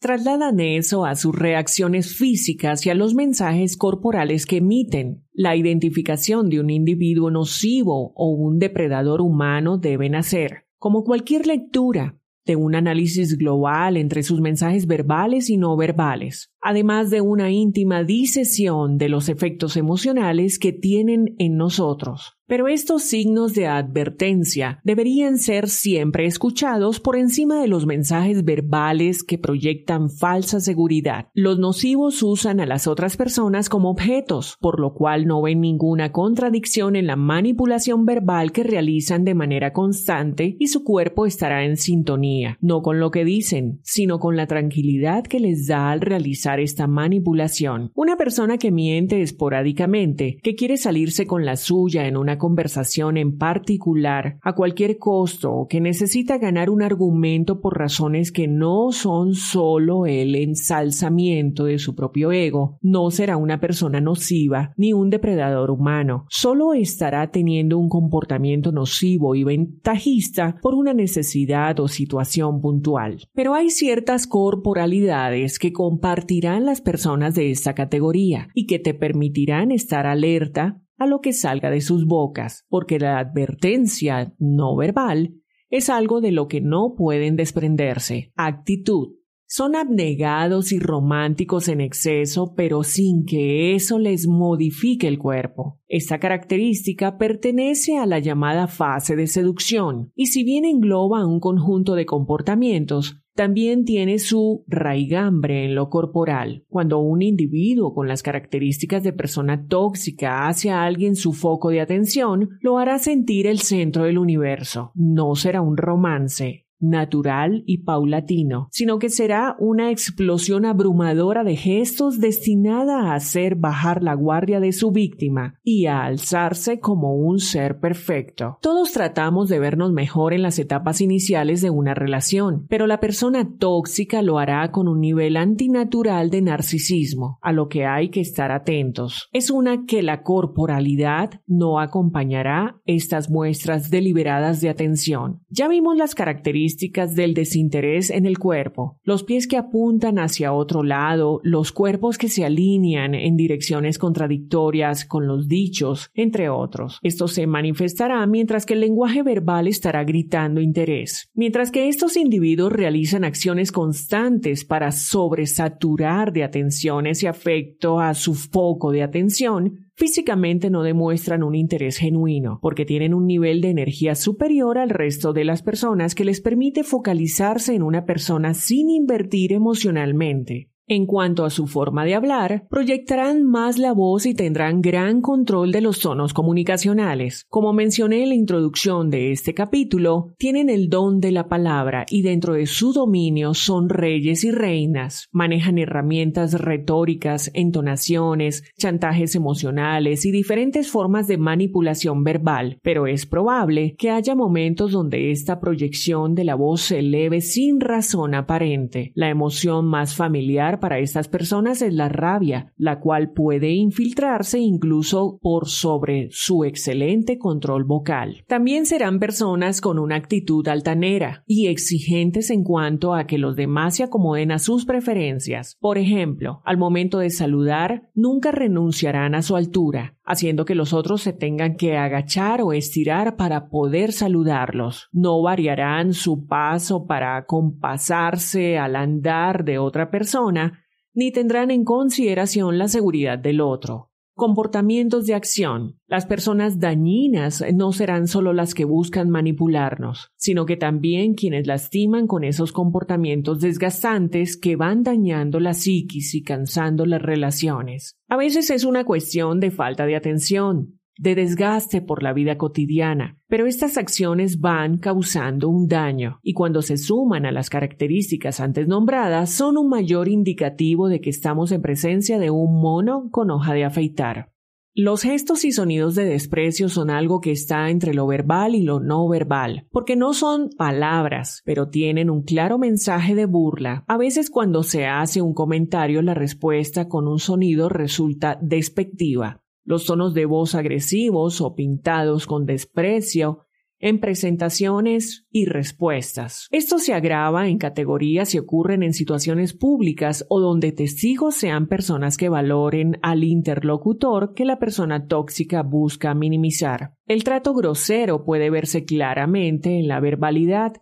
Speaker 1: trasladan eso a sus reacciones físicas y a los mensajes corporales que emiten. La identificación de un individuo nocivo o un depredador humano deben hacer, como cualquier lectura, de un análisis global entre sus mensajes verbales y no verbales. Además de una íntima disesión de los efectos emocionales que tienen en nosotros. Pero estos signos de advertencia deberían ser siempre escuchados por encima de los mensajes verbales que proyectan falsa seguridad. Los nocivos usan a las otras personas como objetos, por lo cual no ven ninguna contradicción en la manipulación verbal que realizan de manera constante y su cuerpo estará en sintonía, no con lo que dicen, sino con la tranquilidad que les da al realizar esta manipulación. Una persona que miente esporádicamente, que quiere salirse con la suya en una conversación en particular a cualquier costo que necesita ganar un argumento por razones que no son solo el ensalzamiento de su propio ego, no será una persona nociva ni un depredador humano, solo estará teniendo un comportamiento nocivo y ventajista por una necesidad o situación puntual. Pero hay ciertas corporalidades que compartirán las personas de esta categoría y que te permitirán estar alerta a lo que salga de sus bocas, porque la advertencia no verbal es algo de lo que no pueden desprenderse. Actitud. Son abnegados y románticos en exceso, pero sin que eso les modifique el cuerpo. Esta característica pertenece a la llamada fase de seducción, y si bien engloba un conjunto de comportamientos, también tiene su raigambre en lo corporal. Cuando un individuo con las características de persona tóxica hace a alguien su foco de atención, lo hará sentir el centro del universo. No será un romance, natural y paulatino, sino que será una explosión abrumadora de gestos destinada a hacer bajar la guardia de su víctima y a alzarse como un ser perfecto. Todos tratamos de vernos mejor en las etapas iniciales de una relación, pero la persona tóxica lo hará con un nivel antinatural de narcisismo, a lo que hay que estar atentos. Es una que la corporalidad no acompañará estas muestras deliberadas de atención. Ya vimos las características del desinterés en el cuerpo, los pies que apuntan hacia otro lado, los cuerpos que se alinean en direcciones contradictorias con los dichos, entre otros. Esto se manifestará mientras que el lenguaje verbal estará gritando interés. Mientras que estos individuos realizan acciones constantes para sobresaturar de atenciones y afecto a su foco de atención, físicamente no demuestran un interés genuino, porque tienen un nivel de energía superior al resto de las personas que les permite focalizarse en una persona sin invertir emocionalmente. En cuanto a su forma de hablar, proyectarán más la voz y tendrán gran control de los tonos comunicacionales. Como mencioné en la introducción de este capítulo, tienen el don de la palabra y dentro de su dominio son reyes y reinas. Manejan herramientas retóricas, entonaciones, chantajes emocionales y diferentes formas de manipulación verbal, pero es probable que haya momentos donde esta proyección de la voz se eleve sin razón aparente. La emoción más familiar para estas personas es la rabia, la cual puede infiltrarse incluso por sobre su excelente control vocal. También serán personas con una actitud altanera y exigentes en cuanto a que los demás se acomoden a sus preferencias. Por ejemplo, al momento de saludar, nunca renunciarán a su altura, haciendo que los otros se tengan que agachar o estirar para poder saludarlos. No variarán su paso para compasarse al andar de otra persona, ni tendrán en consideración la seguridad del otro. Comportamientos de acción. Las personas dañinas no serán solo las que buscan manipularnos, sino que también quienes lastiman con esos comportamientos desgastantes que van dañando la psiquis y cansando las relaciones. A veces es una cuestión de falta de atención, de desgaste por la vida cotidiana, pero estas acciones van causando un daño y cuando se suman a las características antes nombradas son un mayor indicativo de que estamos en presencia de un mono con hoja de afeitar. Los gestos y sonidos de desprecio son algo que está entre lo verbal y lo no verbal, porque no son palabras, pero tienen un claro mensaje de burla. A veces cuando se hace un comentario la respuesta con un sonido resulta despectiva los tonos de voz agresivos o pintados con desprecio en presentaciones y respuestas. Esto se agrava en categorías y ocurren en situaciones públicas o donde testigos sean personas que valoren al interlocutor que la persona tóxica busca minimizar. El trato grosero puede verse claramente en la verbalidad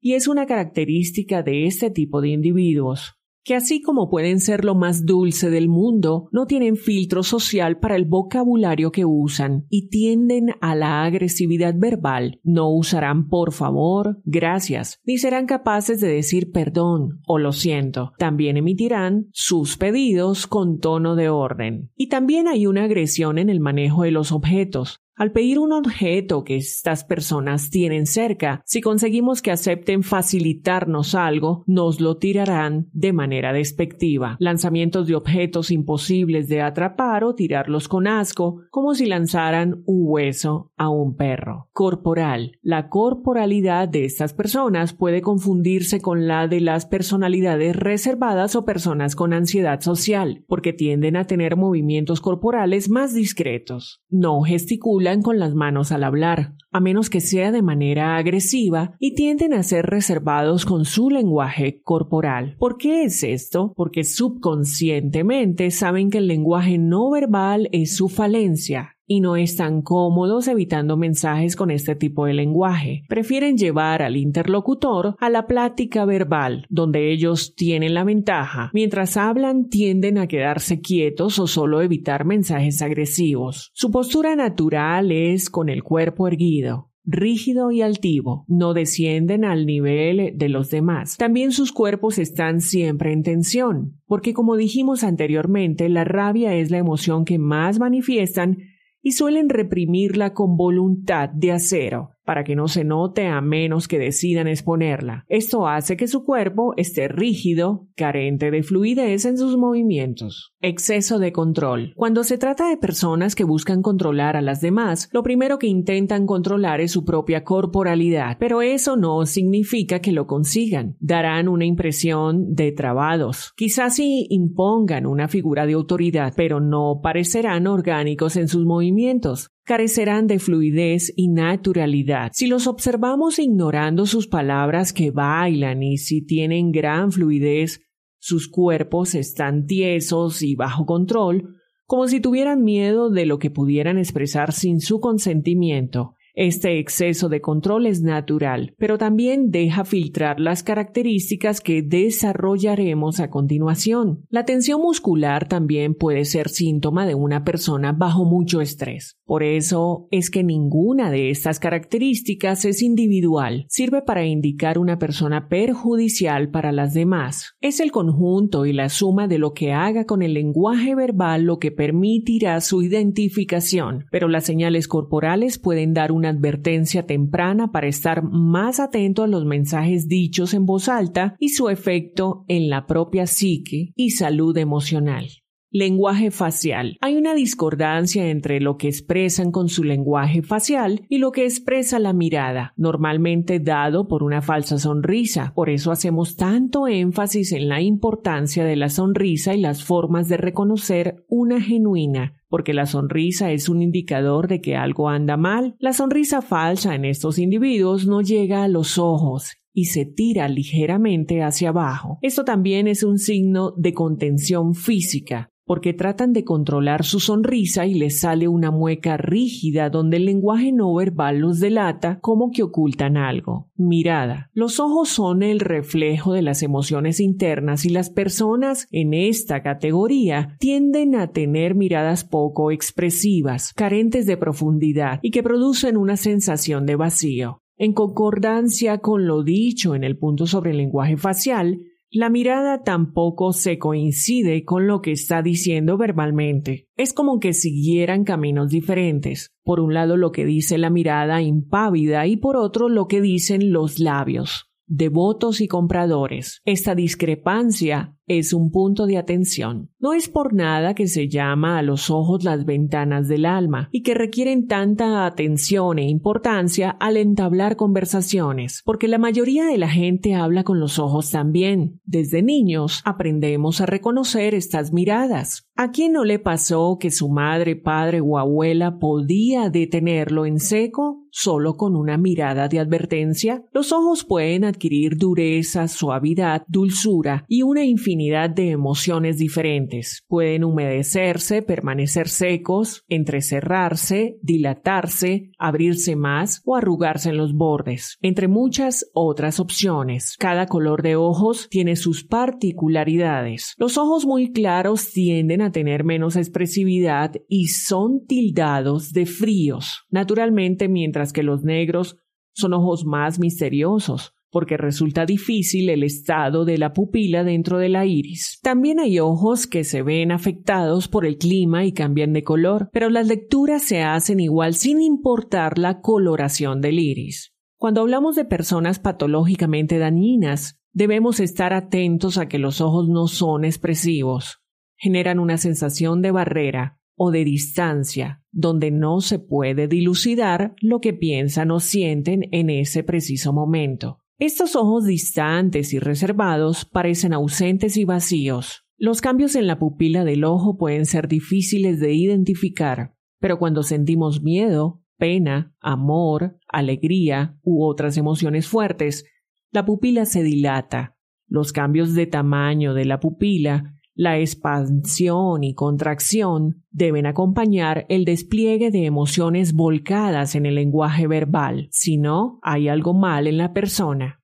Speaker 1: y es una característica de este tipo de individuos. Que así como pueden ser lo más dulce del mundo, no tienen filtro social para el vocabulario que usan y tienden a la agresividad verbal. No usarán por favor, gracias, ni serán capaces de decir perdón o lo siento. También emitirán sus pedidos con tono de orden. Y también hay una agresión en el manejo de los objetos. Al pedir un objeto que estas personas tienen cerca, si conseguimos que acepten facilitarnos algo, nos lo tirarán de manera despectiva. Lanzamientos de objetos imposibles de atrapar o tirarlos con asco, como si lanzaran un hueso a un perro. Corporal. La corporalidad de estas personas puede confundirse con la de las personalidades reservadas o personas con ansiedad social, porque tienden a tener movimientos corporales más discretos. No gesticulan con las manos al hablar, a menos que sea de manera agresiva, y tienden a ser reservados con su lenguaje corporal. ¿Por qué es esto? Porque subconscientemente saben que el lenguaje no verbal es su falencia y no están cómodos evitando mensajes con este tipo de lenguaje. Prefieren llevar al interlocutor a la plática verbal, donde ellos tienen la ventaja. Mientras hablan tienden a quedarse quietos o solo evitar mensajes agresivos. Su postura natural es con el cuerpo erguido rígido y altivo, no descienden al nivel de los demás. También sus cuerpos están siempre en tensión, porque como dijimos anteriormente, la rabia es la emoción que más manifiestan y suelen reprimirla con voluntad de acero para que no se note a menos que decidan exponerla. Esto hace que su cuerpo esté rígido, carente de fluidez en sus movimientos. Exceso de control. Cuando se trata de personas que buscan controlar a las demás, lo primero que intentan controlar es su propia corporalidad, pero eso no significa que lo consigan. Darán una impresión de trabados. Quizás sí impongan una figura de autoridad, pero no parecerán orgánicos en sus movimientos carecerán de fluidez y naturalidad. Si los observamos ignorando sus palabras que bailan y si tienen gran fluidez, sus cuerpos están tiesos y bajo control, como si tuvieran miedo de lo que pudieran expresar sin su consentimiento. Este exceso de control es natural, pero también deja filtrar las características que desarrollaremos a continuación. La tensión muscular también puede ser síntoma de una persona bajo mucho estrés. Por eso es que ninguna de estas características es individual, sirve para indicar una persona perjudicial para las demás. Es el conjunto y la suma de lo que haga con el lenguaje verbal lo que permitirá su identificación, pero las señales corporales pueden dar una advertencia temprana para estar más atento a los mensajes dichos en voz alta y su efecto en la propia psique y salud emocional. Lenguaje facial. Hay una discordancia entre lo que expresan con su lenguaje facial y lo que expresa la mirada, normalmente dado por una falsa sonrisa. Por eso hacemos tanto énfasis en la importancia de la sonrisa y las formas de reconocer una genuina porque la sonrisa es un indicador de que algo anda mal. La sonrisa falsa en estos individuos no llega a los ojos y se tira ligeramente hacia abajo. Esto también es un signo de contención física porque tratan de controlar su sonrisa y les sale una mueca rígida donde el lenguaje no verbal los delata como que ocultan algo. Mirada. Los ojos son el reflejo de las emociones internas y las personas en esta categoría tienden a tener miradas poco expresivas, carentes de profundidad y que producen una sensación de vacío. En concordancia con lo dicho en el punto sobre el lenguaje facial, la mirada tampoco se coincide con lo que está diciendo verbalmente. Es como que siguieran caminos diferentes. Por un lado lo que dice la mirada impávida y por otro lo que dicen los labios devotos y compradores. Esta discrepancia es un punto de atención. No es por nada que se llama a los ojos las ventanas del alma y que requieren tanta atención e importancia al entablar conversaciones, porque la mayoría de la gente habla con los ojos también. Desde niños aprendemos a reconocer estas miradas. ¿A quién no le pasó que su madre, padre o abuela podía detenerlo en seco solo con una mirada de advertencia? Los ojos pueden adquirir dureza, suavidad, dulzura y una infinidad de emociones diferentes. Pueden humedecerse, permanecer secos, entrecerrarse, dilatarse, abrirse más o arrugarse en los bordes, entre muchas otras opciones. Cada color de ojos tiene sus particularidades. Los ojos muy claros tienden a tener menos expresividad y son tildados de fríos. Naturalmente, mientras que los negros son ojos más misteriosos, porque resulta difícil el estado de la pupila dentro de la iris. También hay ojos que se ven afectados por el clima y cambian de color, pero las lecturas se hacen igual sin importar la coloración del iris. Cuando hablamos de personas patológicamente dañinas, debemos estar atentos a que los ojos no son expresivos. Generan una sensación de barrera, o de distancia, donde no se puede dilucidar lo que piensan o sienten en ese preciso momento. Estos ojos distantes y reservados parecen ausentes y vacíos. Los cambios en la pupila del ojo pueden ser difíciles de identificar, pero cuando sentimos miedo, pena, amor, alegría u otras emociones fuertes, la pupila se dilata. Los cambios de tamaño de la pupila la expansión y contracción deben acompañar el despliegue de emociones volcadas en el lenguaje verbal, si no, hay algo mal en la persona.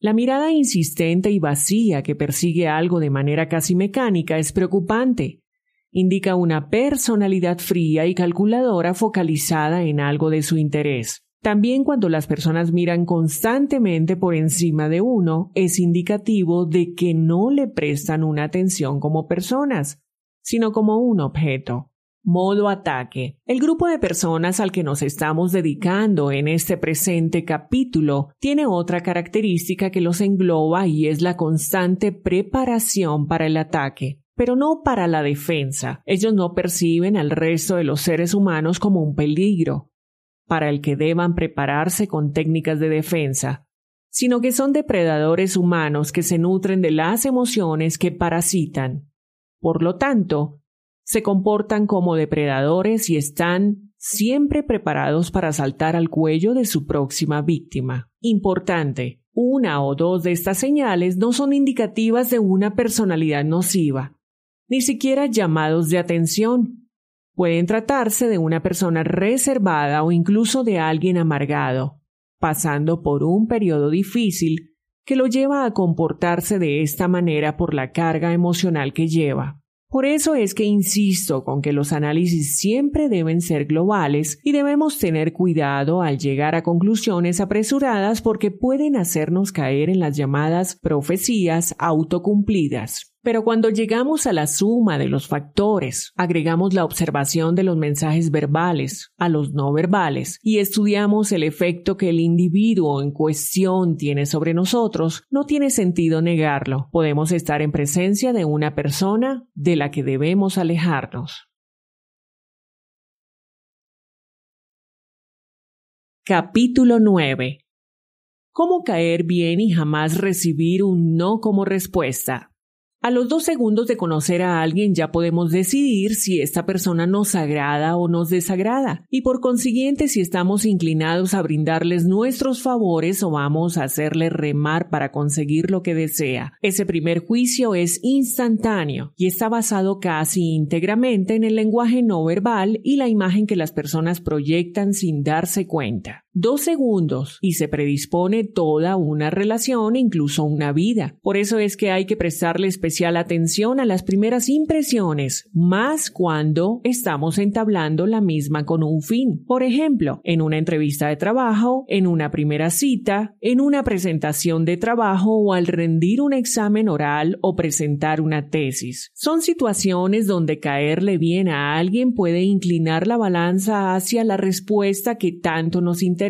Speaker 1: La mirada insistente y vacía que persigue algo de manera casi mecánica es preocupante. Indica una personalidad fría y calculadora focalizada en algo de su interés. También cuando las personas miran constantemente por encima de uno, es indicativo de que no le prestan una atención como personas, sino como un objeto. Modo ataque. El grupo de personas al que nos estamos dedicando en este presente capítulo tiene otra característica que los engloba y es la constante preparación para el ataque pero no para la defensa. Ellos no perciben al resto de los seres humanos como un peligro, para el que deban prepararse con técnicas de defensa, sino que son depredadores humanos que se nutren de las emociones que parasitan. Por lo tanto, se comportan como depredadores y están siempre preparados para saltar al cuello de su próxima víctima. Importante, una o dos de estas señales no son indicativas de una personalidad nociva, ni siquiera llamados de atención, Pueden tratarse de una persona reservada o incluso de alguien amargado, pasando por un periodo difícil que lo lleva a comportarse de esta manera por la carga emocional que lleva. Por eso es que insisto con que los análisis siempre deben ser globales y debemos tener cuidado al llegar a conclusiones apresuradas porque pueden hacernos caer en las llamadas profecías autocumplidas. Pero cuando llegamos a la suma de los factores, agregamos la observación de los mensajes verbales a los no verbales y estudiamos el efecto que el individuo en cuestión tiene sobre nosotros, no tiene sentido negarlo. Podemos estar en presencia de una persona de la que debemos alejarnos. Capítulo 9. ¿Cómo caer bien y jamás recibir un no como respuesta? A los dos segundos de conocer a alguien ya podemos decidir si esta persona nos agrada o nos desagrada y por consiguiente si estamos inclinados a brindarles nuestros favores o vamos a hacerle remar para conseguir lo que desea. Ese primer juicio es instantáneo y está basado casi íntegramente en el lenguaje no verbal y la imagen que las personas proyectan sin darse cuenta dos segundos y se predispone toda una relación, incluso una vida. Por eso es que hay que prestarle especial atención a las primeras impresiones, más cuando estamos entablando la misma con un fin. Por ejemplo, en una entrevista de trabajo, en una primera cita, en una presentación de trabajo o al rendir un examen oral o presentar una tesis. Son situaciones donde caerle bien a alguien puede inclinar la balanza hacia la respuesta que tanto nos interesa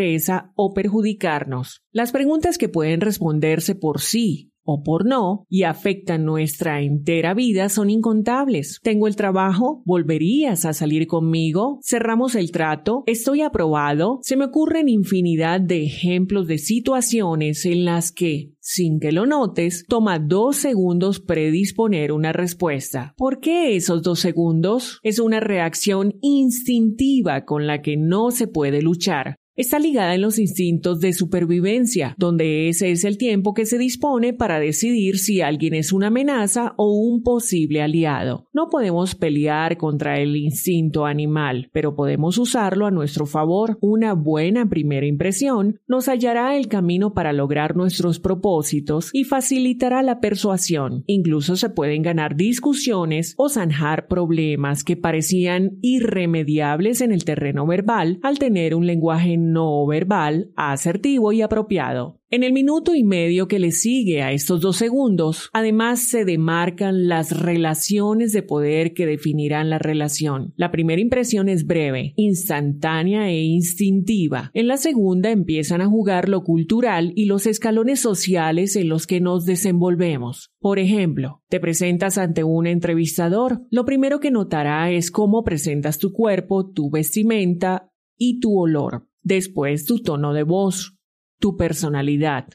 Speaker 1: o perjudicarnos. Las preguntas que pueden responderse por sí o por no y afectan nuestra entera vida son incontables. Tengo el trabajo, volverías a salir conmigo, cerramos el trato, estoy aprobado. Se me ocurren infinidad de ejemplos de situaciones en las que, sin que lo notes, toma dos segundos predisponer una respuesta. ¿Por qué esos dos segundos? Es una reacción instintiva con la que no se puede luchar. Está ligada en los instintos de supervivencia, donde ese es el tiempo que se dispone para decidir si alguien es una amenaza o un posible aliado. No podemos pelear contra el instinto animal, pero podemos usarlo a nuestro favor. Una buena primera impresión nos hallará el camino para lograr nuestros propósitos y facilitará la persuasión. Incluso se pueden ganar discusiones o zanjar problemas que parecían irremediables en el terreno verbal al tener un lenguaje no verbal, asertivo y apropiado. En el minuto y medio que le sigue a estos dos segundos, además se demarcan las relaciones de poder que definirán la relación. La primera impresión es breve, instantánea e instintiva. En la segunda empiezan a jugar lo cultural y los escalones sociales en los que nos desenvolvemos. Por ejemplo, te presentas ante un entrevistador. Lo primero que notará es cómo presentas tu cuerpo, tu vestimenta y tu olor. Después tu tono de voz, tu personalidad,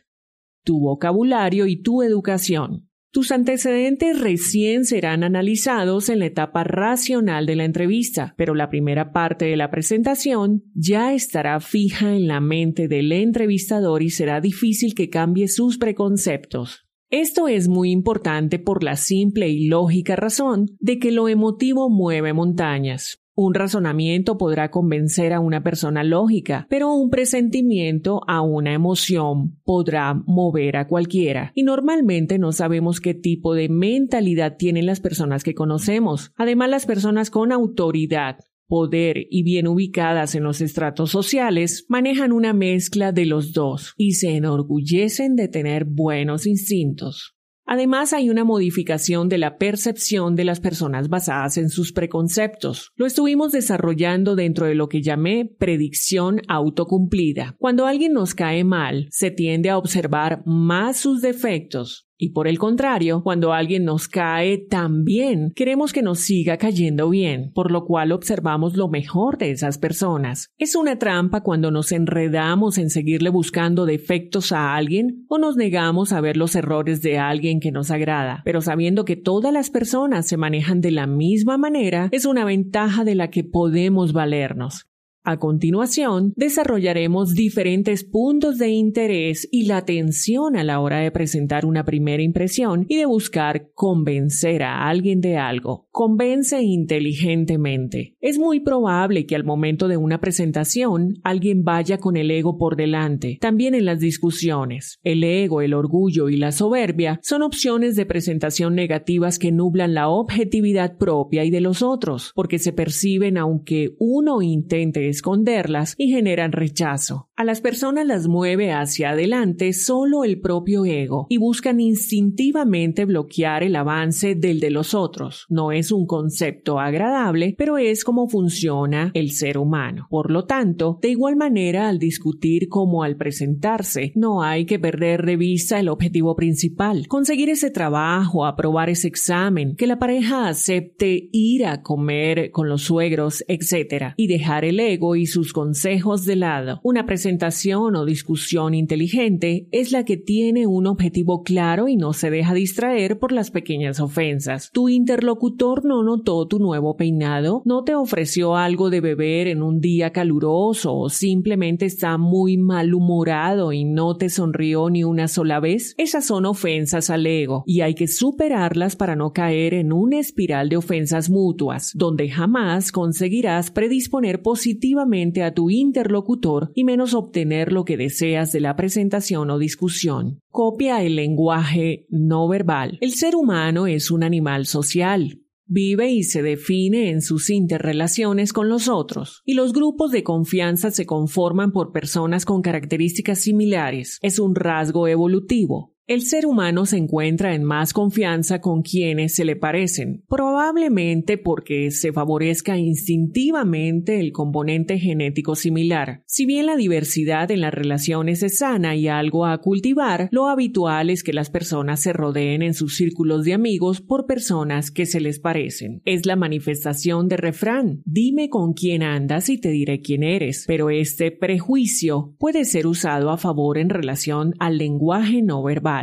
Speaker 1: tu vocabulario y tu educación. Tus antecedentes recién serán analizados en la etapa racional de la entrevista, pero la primera parte de la presentación ya estará fija en la mente del entrevistador y será difícil que cambie sus preconceptos. Esto es muy importante por la simple y lógica razón de que lo emotivo mueve montañas. Un razonamiento podrá convencer a una persona lógica, pero un presentimiento a una emoción podrá mover a cualquiera. Y normalmente no sabemos qué tipo de mentalidad tienen las personas que conocemos. Además, las personas con autoridad poder y bien ubicadas en los estratos sociales, manejan una mezcla de los dos y se enorgullecen de tener buenos instintos. Además, hay una modificación de la percepción de las personas basadas en sus preconceptos. Lo estuvimos desarrollando dentro de lo que llamé predicción autocumplida. Cuando alguien nos cae mal, se tiende a observar más sus defectos, y por el contrario, cuando alguien nos cae tan bien, queremos que nos siga cayendo bien, por lo cual observamos lo mejor de esas personas. Es una trampa cuando nos enredamos en seguirle buscando defectos a alguien o nos negamos a ver los errores de alguien que nos agrada, pero sabiendo que todas las personas se manejan de la misma manera, es una ventaja de la que podemos valernos. A continuación, desarrollaremos diferentes puntos de interés y la atención a la hora de presentar una primera impresión y de buscar convencer a alguien de algo. Convence inteligentemente. Es muy probable que al momento de una presentación alguien vaya con el ego por delante. También en las discusiones. El ego, el orgullo y la soberbia son opciones de presentación negativas que nublan la objetividad propia y de los otros, porque se perciben aunque uno intente esconderlas y generan rechazo. A las personas las mueve hacia adelante solo el propio ego y buscan instintivamente bloquear el avance del de los otros. No es un concepto agradable, pero es como funciona el ser humano. Por lo tanto, de igual manera al discutir como al presentarse, no hay que perder de vista el objetivo principal, conseguir ese trabajo, aprobar ese examen, que la pareja acepte ir a comer con los suegros, etc. y dejar el ego y sus consejos de lado. Una presentación o discusión inteligente es la que tiene un objetivo claro y no se deja distraer por las pequeñas ofensas. Tu interlocutor no notó tu nuevo peinado, no te ofreció algo de beber en un día caluroso o simplemente está muy malhumorado y no te sonrió ni una sola vez. Esas son ofensas al ego y hay que superarlas para no caer en una espiral de ofensas mutuas, donde jamás conseguirás predisponer positivamente a tu interlocutor y menos obtener lo que deseas de la presentación o discusión. Copia el lenguaje no verbal. El ser humano es un animal social. Vive y se define en sus interrelaciones con los otros, y los grupos de confianza se conforman por personas con características similares. Es un rasgo evolutivo. El ser humano se encuentra en más confianza con quienes se le parecen, probablemente porque se favorezca instintivamente el componente genético similar. Si bien la diversidad en las relaciones es sana y algo a cultivar, lo habitual es que las personas se rodeen en sus círculos de amigos por personas que se les parecen. Es la manifestación de refrán, dime con quién andas y te diré quién eres, pero este prejuicio puede ser usado a favor en relación al lenguaje no verbal.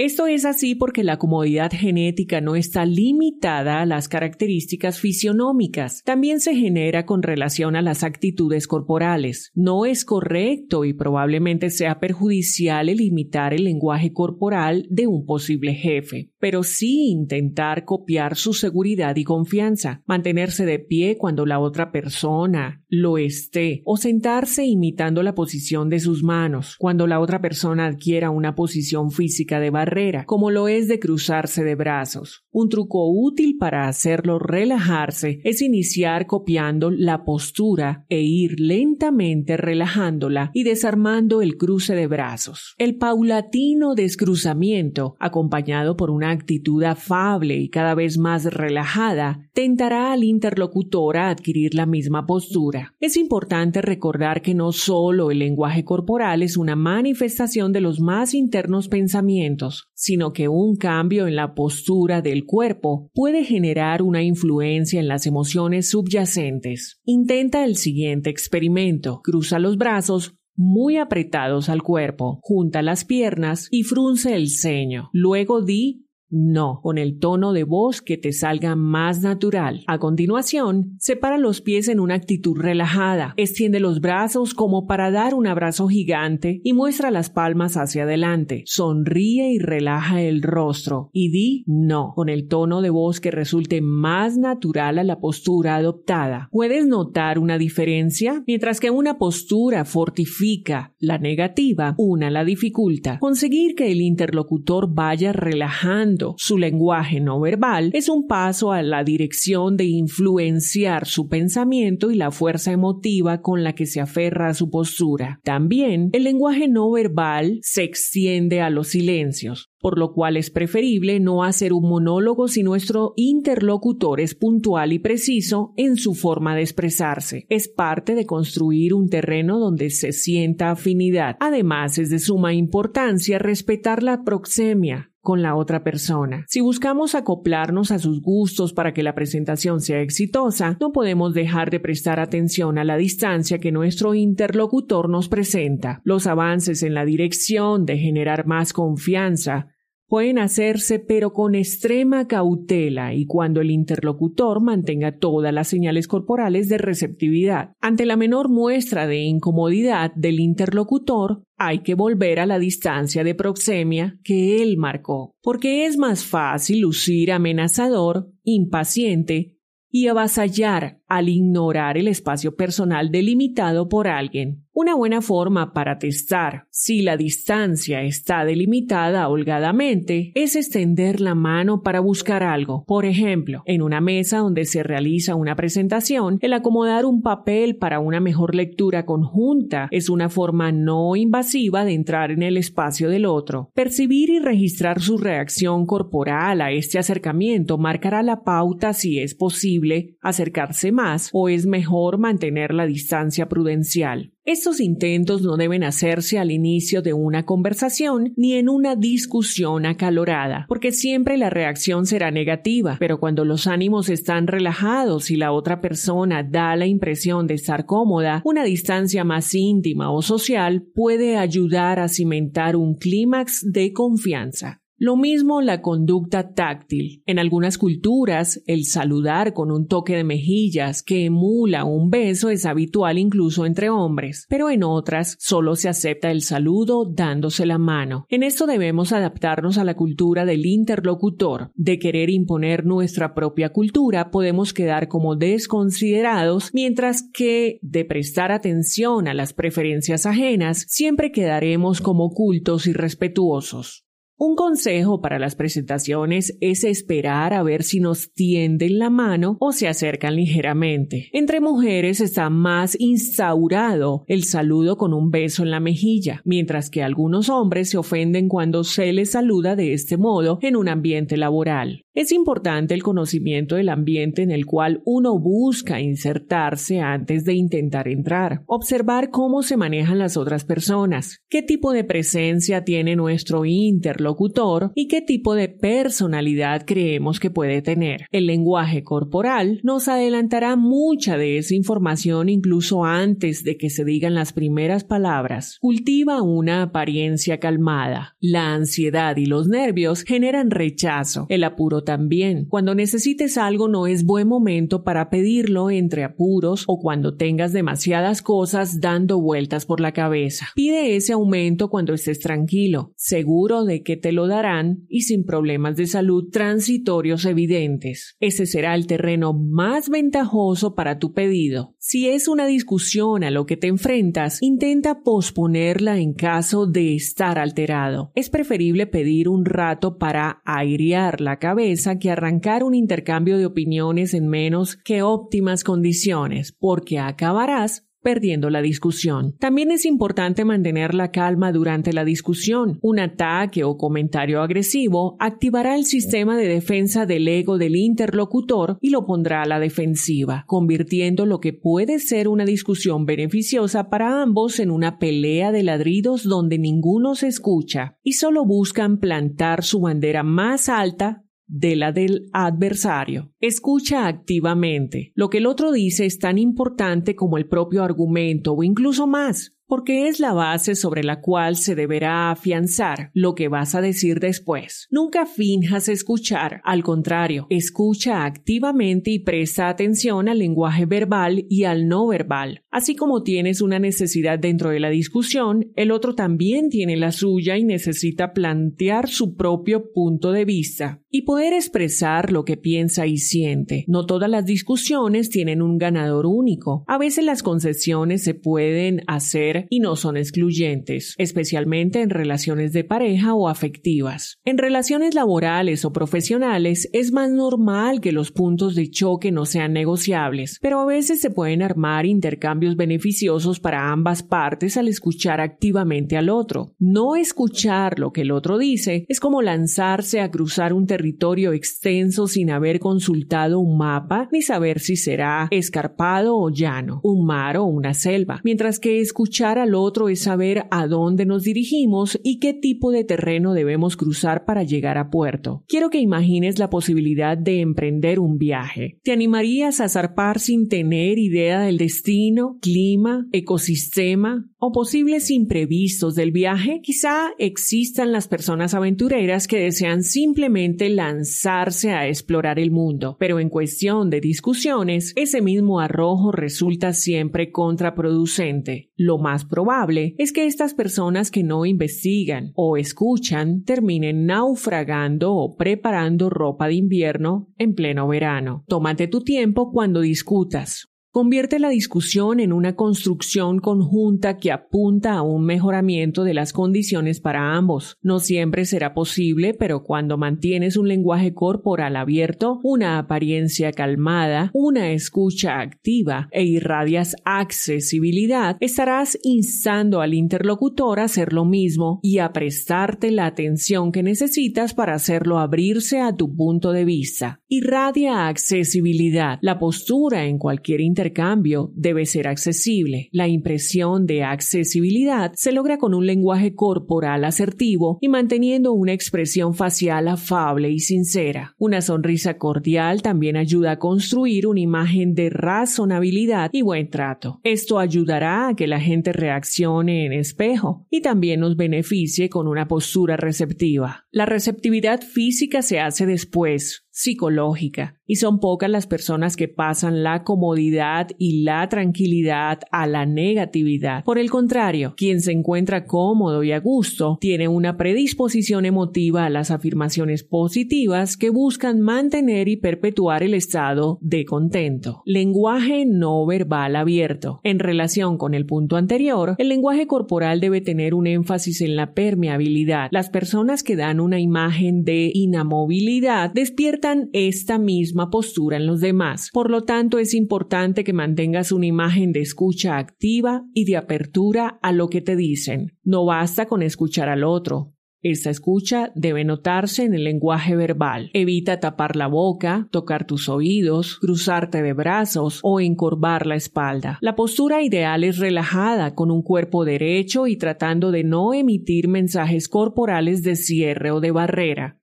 Speaker 1: Esto es así porque la comodidad genética no está limitada a las características fisionómicas, también se genera con relación a las actitudes corporales. No es correcto y probablemente sea perjudicial el imitar el lenguaje corporal de un posible jefe, pero sí intentar copiar su seguridad y confianza, mantenerse de pie cuando la otra persona lo esté o sentarse imitando la posición de sus manos cuando la otra persona adquiera una posición física de barrio como lo es de cruzarse de brazos. Un truco útil para hacerlo relajarse es iniciar copiando la postura e ir lentamente relajándola y desarmando el cruce de brazos. El paulatino descruzamiento, acompañado por una actitud afable y cada vez más relajada, tentará al interlocutor a adquirir la misma postura. Es importante recordar que no solo el lenguaje corporal es una manifestación de los más internos pensamientos, sino que un cambio en la postura del cuerpo puede generar una influencia en las emociones subyacentes. Intenta el siguiente experimento. Cruza los brazos muy apretados al cuerpo, junta las piernas y frunce el ceño. Luego di no, con el tono de voz que te salga más natural. A continuación, separa los pies en una actitud relajada, extiende los brazos como para dar un abrazo gigante y muestra las palmas hacia adelante. Sonríe y relaja el rostro y di no, con el tono de voz que resulte más natural a la postura adoptada. ¿Puedes notar una diferencia? Mientras que una postura fortifica la negativa, una la dificulta. Conseguir que el interlocutor vaya relajando su lenguaje no verbal es un paso a la dirección de influenciar su pensamiento y la fuerza emotiva con la que se aferra a su postura. También el lenguaje no verbal se extiende a los silencios por lo cual es preferible no hacer un monólogo si nuestro interlocutor es puntual y preciso en su forma de expresarse. Es parte de construir un terreno donde se sienta afinidad. Además, es de suma importancia respetar la proxemia, con la otra persona. Si buscamos acoplarnos a sus gustos para que la presentación sea exitosa, no podemos dejar de prestar atención a la distancia que nuestro interlocutor nos presenta. Los avances en la dirección de generar más confianza, pueden hacerse pero con extrema cautela y cuando el interlocutor mantenga todas las señales corporales de receptividad. Ante la menor muestra de incomodidad del interlocutor, hay que volver a la distancia de proxemia que él marcó, porque es más fácil lucir amenazador, impaciente y avasallar al ignorar el espacio personal delimitado por alguien. Una buena forma para testar si la distancia está delimitada holgadamente es extender la mano para buscar algo. Por ejemplo, en una mesa donde se realiza una presentación, el acomodar un papel para una mejor lectura conjunta es una forma no invasiva de entrar en el espacio del otro. Percibir y registrar su reacción corporal a este acercamiento marcará la pauta si es posible acercarse más o es mejor mantener la distancia prudencial. Estos intentos no deben hacerse al inicio de una conversación ni en una discusión acalorada, porque siempre la reacción será negativa, pero cuando los ánimos están relajados y la otra persona da la impresión de estar cómoda, una distancia más íntima o social puede ayudar a cimentar un clímax de confianza. Lo mismo la conducta táctil. En algunas culturas, el saludar con un toque de mejillas que emula un beso es habitual incluso entre hombres, pero en otras solo se acepta el saludo dándose la mano. En esto debemos adaptarnos a la cultura del interlocutor. De querer imponer nuestra propia cultura podemos quedar como desconsiderados, mientras que de prestar atención a las preferencias ajenas siempre quedaremos como cultos y respetuosos. Un consejo para las presentaciones es esperar a ver si nos tienden la mano o se acercan ligeramente. Entre mujeres está más instaurado el saludo con un beso en la mejilla, mientras que algunos hombres se ofenden cuando se les saluda de este modo en un ambiente laboral. Es importante el conocimiento del ambiente en el cual uno busca insertarse antes de intentar entrar. Observar cómo se manejan las otras personas, qué tipo de presencia tiene nuestro interlocutor y qué tipo de personalidad creemos que puede tener. El lenguaje corporal nos adelantará mucha de esa información incluso antes de que se digan las primeras palabras. Cultiva una apariencia calmada. La ansiedad y los nervios generan rechazo. El apuro también. Cuando necesites algo no es buen momento para pedirlo entre apuros o cuando tengas demasiadas cosas dando vueltas por la cabeza. Pide ese aumento cuando estés tranquilo, seguro de que te lo darán y sin problemas de salud transitorios evidentes. Ese será el terreno más ventajoso para tu pedido. Si es una discusión a lo que te enfrentas, intenta posponerla en caso de estar alterado. Es preferible pedir un rato para airear la cabeza que arrancar un intercambio de opiniones en menos que óptimas condiciones, porque acabarás perdiendo la discusión. También es importante mantener la calma durante la discusión. Un ataque o comentario agresivo activará el sistema de defensa del ego del interlocutor y lo pondrá a la defensiva, convirtiendo lo que puede ser una discusión beneficiosa para ambos en una pelea de ladridos donde ninguno se escucha y solo buscan plantar su bandera más alta de la del adversario. Escucha activamente. Lo que el otro dice es tan importante como el propio argumento o incluso más porque es la base sobre la cual se deberá afianzar lo que vas a decir después. Nunca finjas escuchar, al contrario, escucha activamente y presta atención al lenguaje verbal y al no verbal. Así como tienes una necesidad dentro de la discusión, el otro también tiene la suya y necesita plantear su propio punto de vista y poder expresar lo que piensa y siente. No todas las discusiones tienen un ganador único. A veces las concesiones se pueden hacer y no son excluyentes, especialmente en relaciones de pareja o afectivas. En relaciones laborales o profesionales es más normal que los puntos de choque no sean negociables, pero a veces se pueden armar intercambios beneficiosos para ambas partes al escuchar activamente al otro. No escuchar lo que el otro dice es como lanzarse a cruzar un territorio extenso sin haber consultado un mapa ni saber si será escarpado o llano, un mar o una selva, mientras que escuchar al otro es saber a dónde nos dirigimos y qué tipo de terreno debemos cruzar para llegar a puerto. Quiero que imagines la posibilidad de emprender un viaje. ¿Te animarías a zarpar sin tener idea del destino, clima, ecosistema o posibles imprevistos del viaje? Quizá existan las personas aventureras que desean simplemente lanzarse a explorar el mundo, pero en cuestión de discusiones, ese mismo arrojo resulta siempre contraproducente. Lo más probable es que estas personas que no investigan o escuchan terminen naufragando o preparando ropa de invierno en pleno verano. Tómate tu tiempo cuando discutas. Convierte la discusión en una construcción conjunta que apunta a un mejoramiento de las condiciones para ambos. No siempre será posible, pero cuando mantienes un lenguaje corporal abierto, una apariencia calmada, una escucha activa e irradias accesibilidad, estarás instando al interlocutor a hacer lo mismo y a prestarte la atención que necesitas para hacerlo abrirse a tu punto de vista. Irradia accesibilidad. La postura en cualquier intercambio debe ser accesible. La impresión de accesibilidad se logra con un lenguaje corporal asertivo y manteniendo una expresión facial afable y sincera. Una sonrisa cordial también ayuda a construir una imagen de razonabilidad y buen trato. Esto ayudará a que la gente reaccione en espejo y también nos beneficie con una postura receptiva. La receptividad física se hace después, psicológica y son pocas las personas que pasan la comodidad y la tranquilidad a la negatividad. Por el contrario, quien se encuentra cómodo y a gusto tiene una predisposición emotiva a las afirmaciones positivas que buscan mantener y perpetuar el estado de contento. Lenguaje no verbal abierto. En relación con el punto anterior, el lenguaje corporal debe tener un énfasis en la permeabilidad. Las personas que dan una imagen de inamovilidad despiertan esta misma postura en los demás. Por lo tanto, es importante que mantengas una imagen de escucha activa y de apertura a lo que te dicen. No basta con escuchar al otro, Esta escucha debe notarse en el lenguaje verbal. Evita tapar la boca, tocar tus oídos, cruzarte de brazos o encorvar la espalda. La postura ideal es relajada, con un cuerpo derecho y tratando de no emitir mensajes corporales de cierre o de barrera.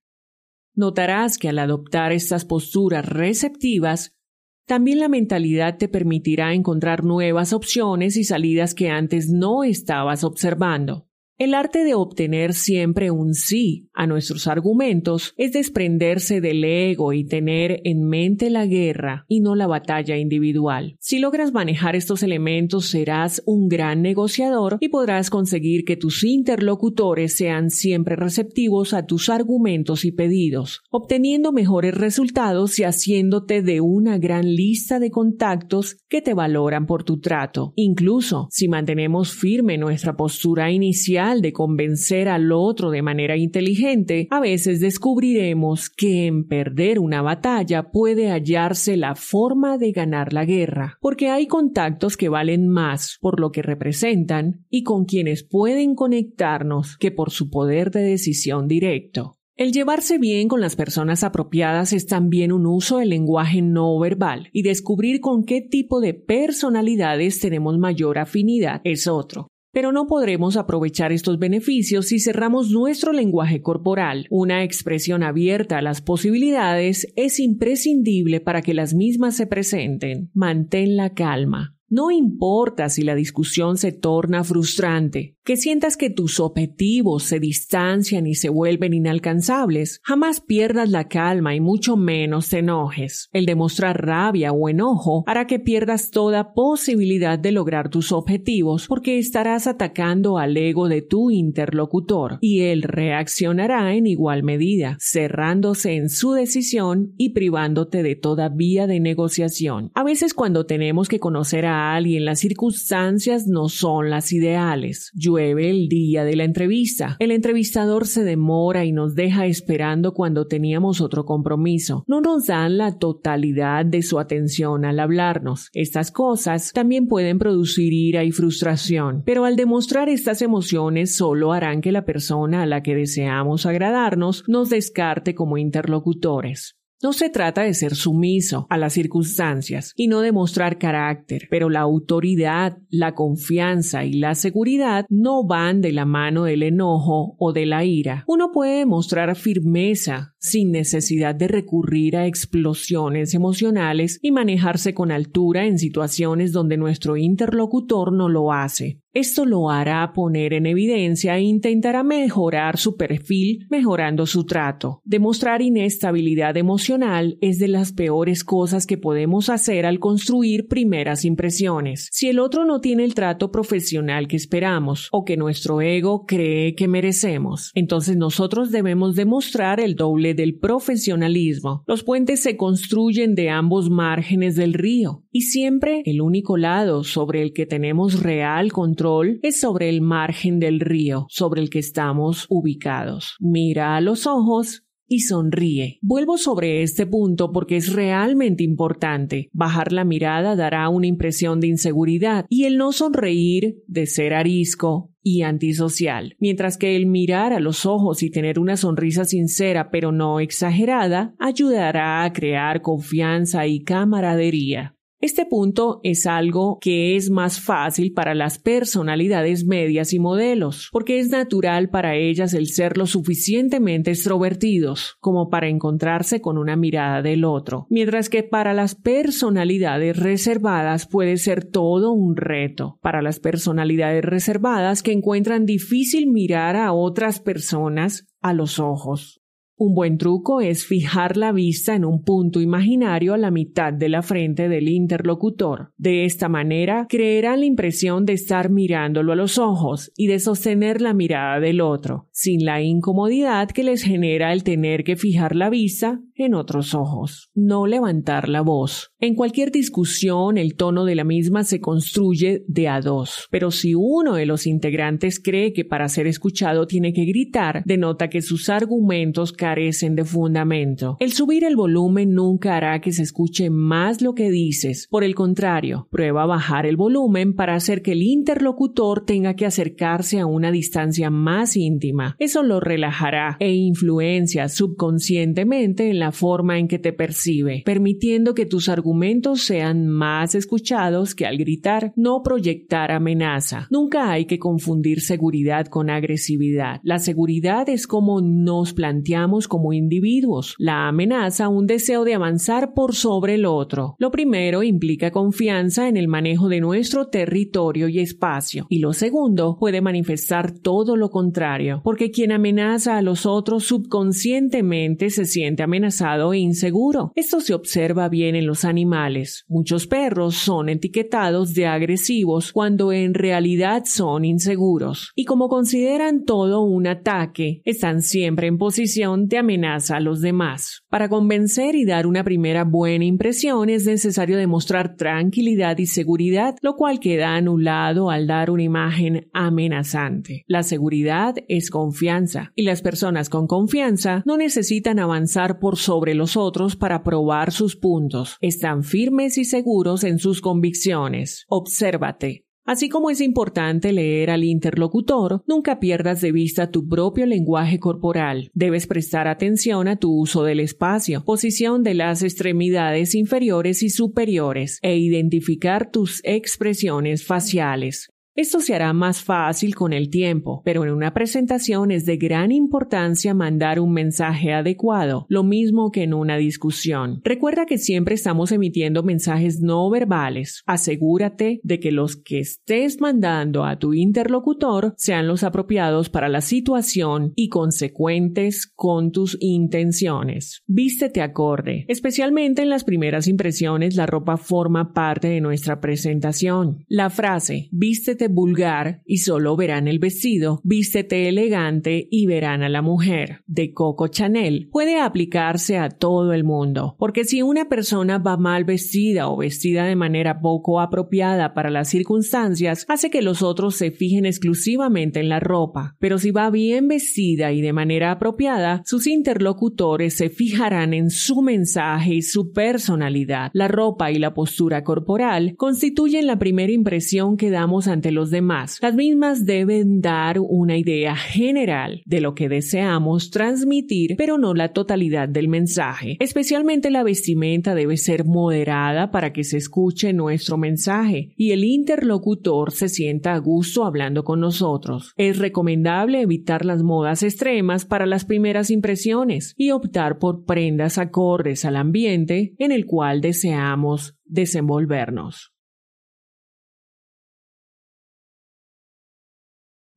Speaker 1: Notarás que al adoptar estas posturas receptivas, también la mentalidad te permitirá encontrar nuevas opciones y salidas que antes no estabas observando. El arte de obtener siempre un sí a nuestros argumentos es desprenderse del ego y tener en mente la guerra y no la batalla individual. Si logras manejar estos elementos serás un gran negociador y podrás conseguir que tus interlocutores sean siempre receptivos a tus argumentos y pedidos, obteniendo mejores resultados y haciéndote de una gran lista de contactos que te valoran por tu trato. Incluso si mantenemos firme nuestra postura inicial de convencer al otro de manera inteligente, a veces descubriremos que en perder una batalla puede hallarse la forma de ganar la guerra, porque hay contactos que valen más por lo que representan y con quienes pueden conectarnos que por su poder de decisión directo. El llevarse bien con las personas apropiadas es también un uso del lenguaje no verbal y descubrir con qué tipo de personalidades tenemos mayor afinidad es otro pero no podremos aprovechar estos beneficios si cerramos nuestro lenguaje corporal. Una expresión abierta a las posibilidades es imprescindible para que las mismas se presenten. Mantén la calma. No importa si la discusión se torna frustrante, que sientas que tus objetivos se distancian y se vuelven inalcanzables, jamás pierdas la calma y mucho menos te enojes. El demostrar rabia o enojo hará que pierdas toda posibilidad de lograr tus objetivos porque estarás atacando al ego de tu interlocutor y él reaccionará en igual medida, cerrándose en su decisión y privándote de toda vía de negociación. A veces cuando tenemos que conocer a alguien las circunstancias no son las ideales el día de la entrevista. El entrevistador se demora y nos deja esperando cuando teníamos otro compromiso. No nos dan la totalidad de su atención al hablarnos. Estas cosas también pueden producir ira y frustración, pero al demostrar estas emociones solo harán que la persona a la que deseamos agradarnos nos descarte como interlocutores. No se trata de ser sumiso a las circunstancias y no demostrar carácter, pero la autoridad, la confianza y la seguridad no van de la mano del enojo o de la ira. Uno puede demostrar firmeza sin necesidad de recurrir a explosiones emocionales y manejarse con altura en situaciones donde nuestro interlocutor no lo hace. Esto lo hará poner en evidencia e intentará mejorar su perfil mejorando su trato. Demostrar inestabilidad emocional es de las peores cosas que podemos hacer al construir primeras impresiones. Si el otro no tiene el trato profesional que esperamos o que nuestro ego cree que merecemos, entonces nosotros debemos demostrar el doble del profesionalismo. Los puentes se construyen de ambos márgenes del río y siempre el único lado sobre el que tenemos real control es sobre el margen del río sobre el que estamos ubicados. Mira a los ojos y sonríe. Vuelvo sobre este punto porque es realmente importante. Bajar la mirada dará una impresión de inseguridad y el no sonreír de ser arisco y antisocial, mientras que el mirar a los ojos y tener una sonrisa sincera pero no exagerada ayudará a crear confianza y camaradería. Este punto es algo que es más fácil para las personalidades medias y modelos, porque es natural para ellas el ser lo suficientemente extrovertidos como para encontrarse con una mirada del otro, mientras que para las personalidades reservadas puede ser todo un reto. Para las personalidades reservadas que encuentran difícil mirar a otras personas a los ojos. Un buen truco es fijar la vista en un punto imaginario a la mitad de la frente del interlocutor. De esta manera, creerán la impresión de estar mirándolo a los ojos y de sostener la mirada del otro, sin la incomodidad que les genera el tener que fijar la vista en otros ojos. No levantar la voz. En cualquier discusión, el tono de la misma se construye de a dos. Pero si uno de los integrantes cree que para ser escuchado tiene que gritar, denota que sus argumentos carecen de fundamento. El subir el volumen nunca hará que se escuche más lo que dices. Por el contrario, prueba bajar el volumen para hacer que el interlocutor tenga que acercarse a una distancia más íntima. Eso lo relajará e influencia subconscientemente en la forma en que te percibe, permitiendo que tus argumentos sean más escuchados que al gritar, no proyectar amenaza. Nunca hay que confundir seguridad con agresividad. La seguridad es como nos planteamos como individuos. La amenaza, un deseo de avanzar por sobre el otro. Lo primero implica confianza en el manejo de nuestro territorio y espacio. Y lo segundo puede manifestar todo lo contrario, porque quien amenaza a los otros subconscientemente se siente amenazado e inseguro. Esto se observa bien en los animales. Muchos perros son etiquetados de agresivos cuando en realidad son inseguros. Y como consideran todo un ataque, están siempre en posición amenaza a los demás. Para convencer y dar una primera buena impresión es necesario demostrar tranquilidad y seguridad, lo cual queda anulado al dar una imagen amenazante. La seguridad es confianza y las personas con confianza no necesitan avanzar por sobre los otros para probar sus puntos. Están firmes y seguros en sus convicciones. Obsérvate. Así como es importante leer al interlocutor, nunca pierdas de vista tu propio lenguaje corporal. Debes prestar atención a tu uso del espacio, posición de las extremidades inferiores y superiores e identificar tus expresiones faciales. Esto se hará más fácil con el tiempo, pero en una presentación es de gran importancia mandar un mensaje adecuado, lo mismo que en una discusión. Recuerda que siempre estamos emitiendo mensajes no verbales. Asegúrate de que los que estés mandando a tu interlocutor sean los apropiados para la situación y consecuentes con tus intenciones. Vístete acorde. Especialmente en las primeras impresiones, la ropa forma parte de nuestra presentación. La frase vístete vulgar y solo verán el vestido, vístete elegante y verán a la mujer, de Coco Chanel, puede aplicarse a todo el mundo, porque si una persona va mal vestida o vestida de manera poco apropiada para las circunstancias, hace que los otros se fijen exclusivamente en la ropa, pero si va bien vestida y de manera apropiada, sus interlocutores se fijarán en su mensaje y su personalidad. La ropa y la postura corporal constituyen la primera impresión que damos ante los demás. Las mismas deben dar una idea general de lo que deseamos transmitir, pero no la totalidad del mensaje. Especialmente la vestimenta debe ser moderada para que se escuche nuestro mensaje y el interlocutor se sienta a gusto hablando con nosotros. Es recomendable evitar las modas extremas para las primeras impresiones y optar por prendas acordes al ambiente en el cual deseamos desenvolvernos.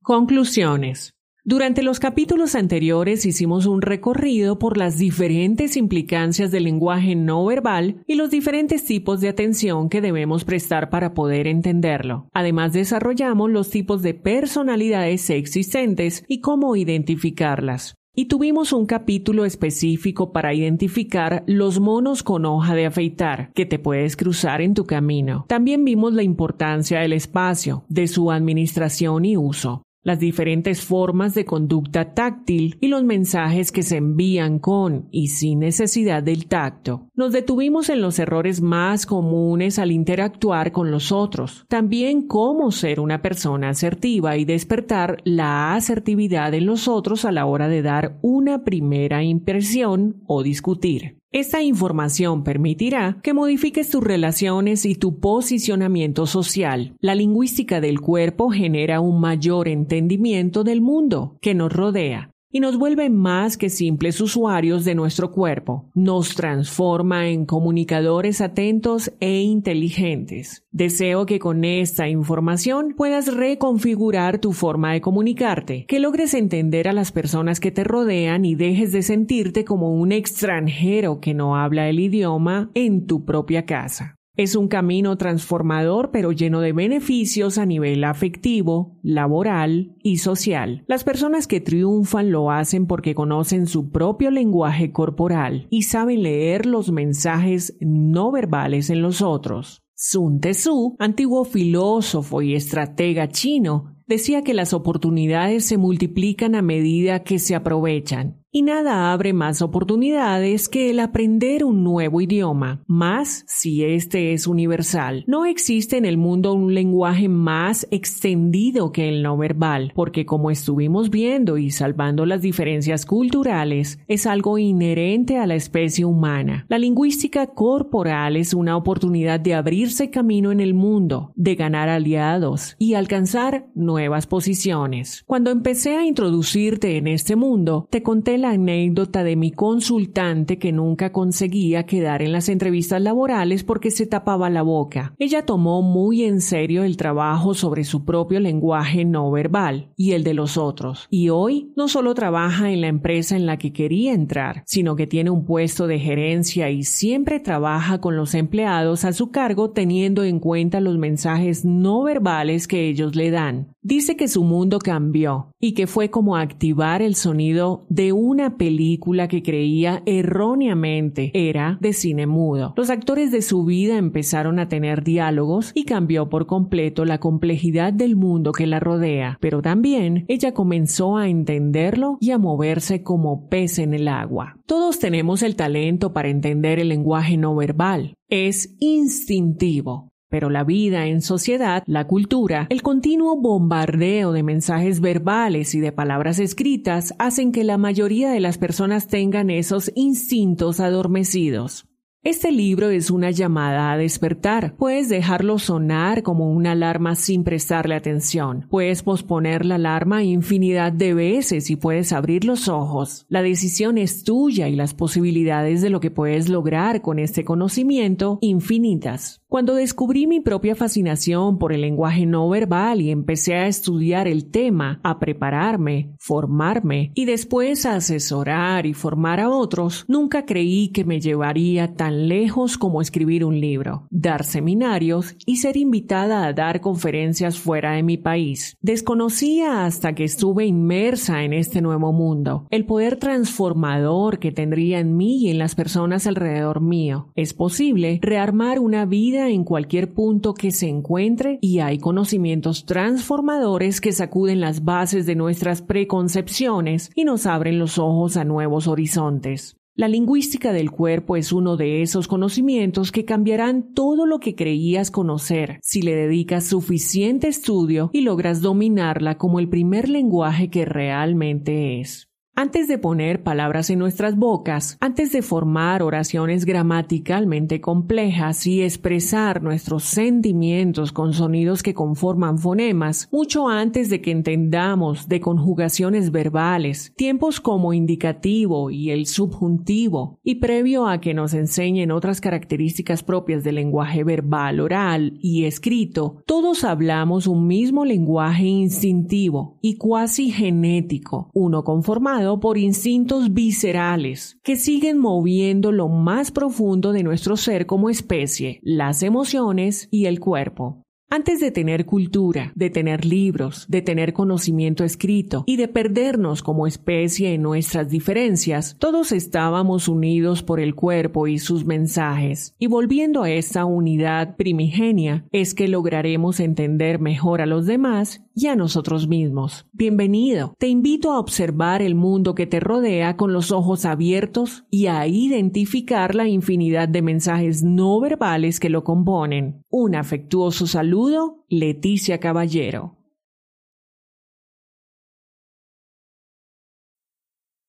Speaker 1: Conclusiones. Durante los capítulos anteriores hicimos un recorrido por las diferentes implicancias del lenguaje no verbal y los diferentes tipos de atención que debemos prestar para poder entenderlo. Además desarrollamos los tipos de personalidades existentes y cómo identificarlas. Y tuvimos un capítulo específico para identificar los monos con hoja de afeitar que te puedes cruzar en tu camino. También vimos la importancia del espacio, de su administración y uso las diferentes formas de conducta táctil y los mensajes que se envían con y sin necesidad del tacto. Nos detuvimos en los errores más comunes al interactuar con los otros, también cómo ser una persona asertiva y despertar la asertividad en los otros a la hora de dar una primera impresión o discutir. Esta información permitirá que modifiques tus relaciones y tu posicionamiento social. La lingüística del cuerpo genera un mayor entendimiento del mundo que nos rodea y nos vuelve más que simples usuarios de nuestro cuerpo. Nos transforma en comunicadores atentos e inteligentes. Deseo que con esta información puedas reconfigurar tu forma de comunicarte, que logres entender a las personas que te rodean y dejes de sentirte como un extranjero que no habla el idioma en tu propia casa. Es un camino transformador pero lleno de beneficios a nivel afectivo, laboral y social. Las personas que triunfan lo hacen porque conocen su propio lenguaje corporal y saben leer los mensajes no verbales en los otros. Sun Tzu, antiguo filósofo y estratega chino, decía que las oportunidades se multiplican a medida que se aprovechan. Y nada abre más oportunidades que el aprender un nuevo idioma, más si este es universal. No existe en el mundo un lenguaje más extendido que el no verbal, porque como estuvimos viendo y salvando las diferencias culturales, es algo inherente a la especie humana. La lingüística corporal es una oportunidad de abrirse camino en el mundo, de ganar aliados y alcanzar nuevas posiciones. Cuando empecé a introducirte en este mundo, te conté la anécdota de mi consultante que nunca conseguía quedar en las entrevistas laborales porque se tapaba la boca. Ella tomó muy en serio el trabajo sobre su propio lenguaje no verbal y el de los otros. Y hoy no solo trabaja en la empresa en la que quería entrar, sino que tiene un puesto de gerencia y siempre trabaja con los empleados a su cargo teniendo en cuenta los mensajes no verbales que ellos le dan. Dice que su mundo cambió y que fue como activar el sonido de una película que creía erróneamente era de cine mudo. Los actores de su vida empezaron a tener diálogos y cambió por completo la complejidad del mundo que la rodea, pero también ella comenzó a entenderlo y a moverse como pez en el agua. Todos tenemos el talento para entender el lenguaje no verbal. Es instintivo. Pero la vida en sociedad, la cultura, el continuo bombardeo de mensajes verbales y de palabras escritas hacen que la mayoría de las personas tengan esos instintos adormecidos. Este libro es una llamada a despertar. Puedes dejarlo sonar como una alarma sin prestarle atención. Puedes posponer la alarma infinidad de veces y puedes abrir los ojos. La decisión es tuya y las posibilidades de lo que puedes lograr con este conocimiento infinitas. Cuando descubrí mi propia fascinación por el lenguaje no verbal y empecé a estudiar el tema, a prepararme, formarme y después a asesorar y formar a otros, nunca creí que me llevaría tan lejos como escribir un libro, dar seminarios y ser invitada a dar conferencias fuera de mi país. Desconocía hasta que estuve inmersa en este nuevo mundo, el poder transformador que tendría en mí y en las personas alrededor mío. Es posible rearmar una vida en cualquier punto que se encuentre y hay conocimientos transformadores que sacuden las bases de nuestras preconcepciones y nos abren los ojos a nuevos horizontes. La lingüística del cuerpo es uno de esos conocimientos que cambiarán todo lo que creías conocer si le dedicas suficiente estudio y logras dominarla como el primer lenguaje que realmente es. Antes de poner palabras en nuestras bocas, antes de formar oraciones gramaticalmente complejas y expresar nuestros sentimientos con sonidos que conforman fonemas, mucho antes de que entendamos de conjugaciones verbales, tiempos como indicativo y el subjuntivo, y previo a que nos enseñen otras características propias del lenguaje verbal, oral y escrito, todos hablamos un mismo lenguaje instintivo y cuasi genético, uno conformado por instintos viscerales que siguen moviendo lo más profundo de nuestro ser como especie, las emociones y el cuerpo. Antes de tener cultura, de tener libros, de tener conocimiento escrito y de perdernos como especie en nuestras diferencias, todos estábamos unidos por el cuerpo y sus mensajes. Y volviendo a esta unidad primigenia, es que lograremos entender mejor a los demás y a nosotros mismos. Bienvenido. Te invito a observar el mundo que te rodea con los ojos abiertos y a identificar la infinidad de mensajes no verbales que lo componen. Un afectuoso saludo, Leticia Caballero.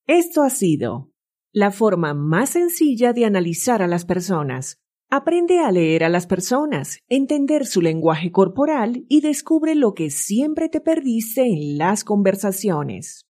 Speaker 1: Esto ha sido la forma más sencilla de analizar a las personas Aprende a leer a las personas, entender su lenguaje corporal y descubre lo que siempre te perdiste en las conversaciones.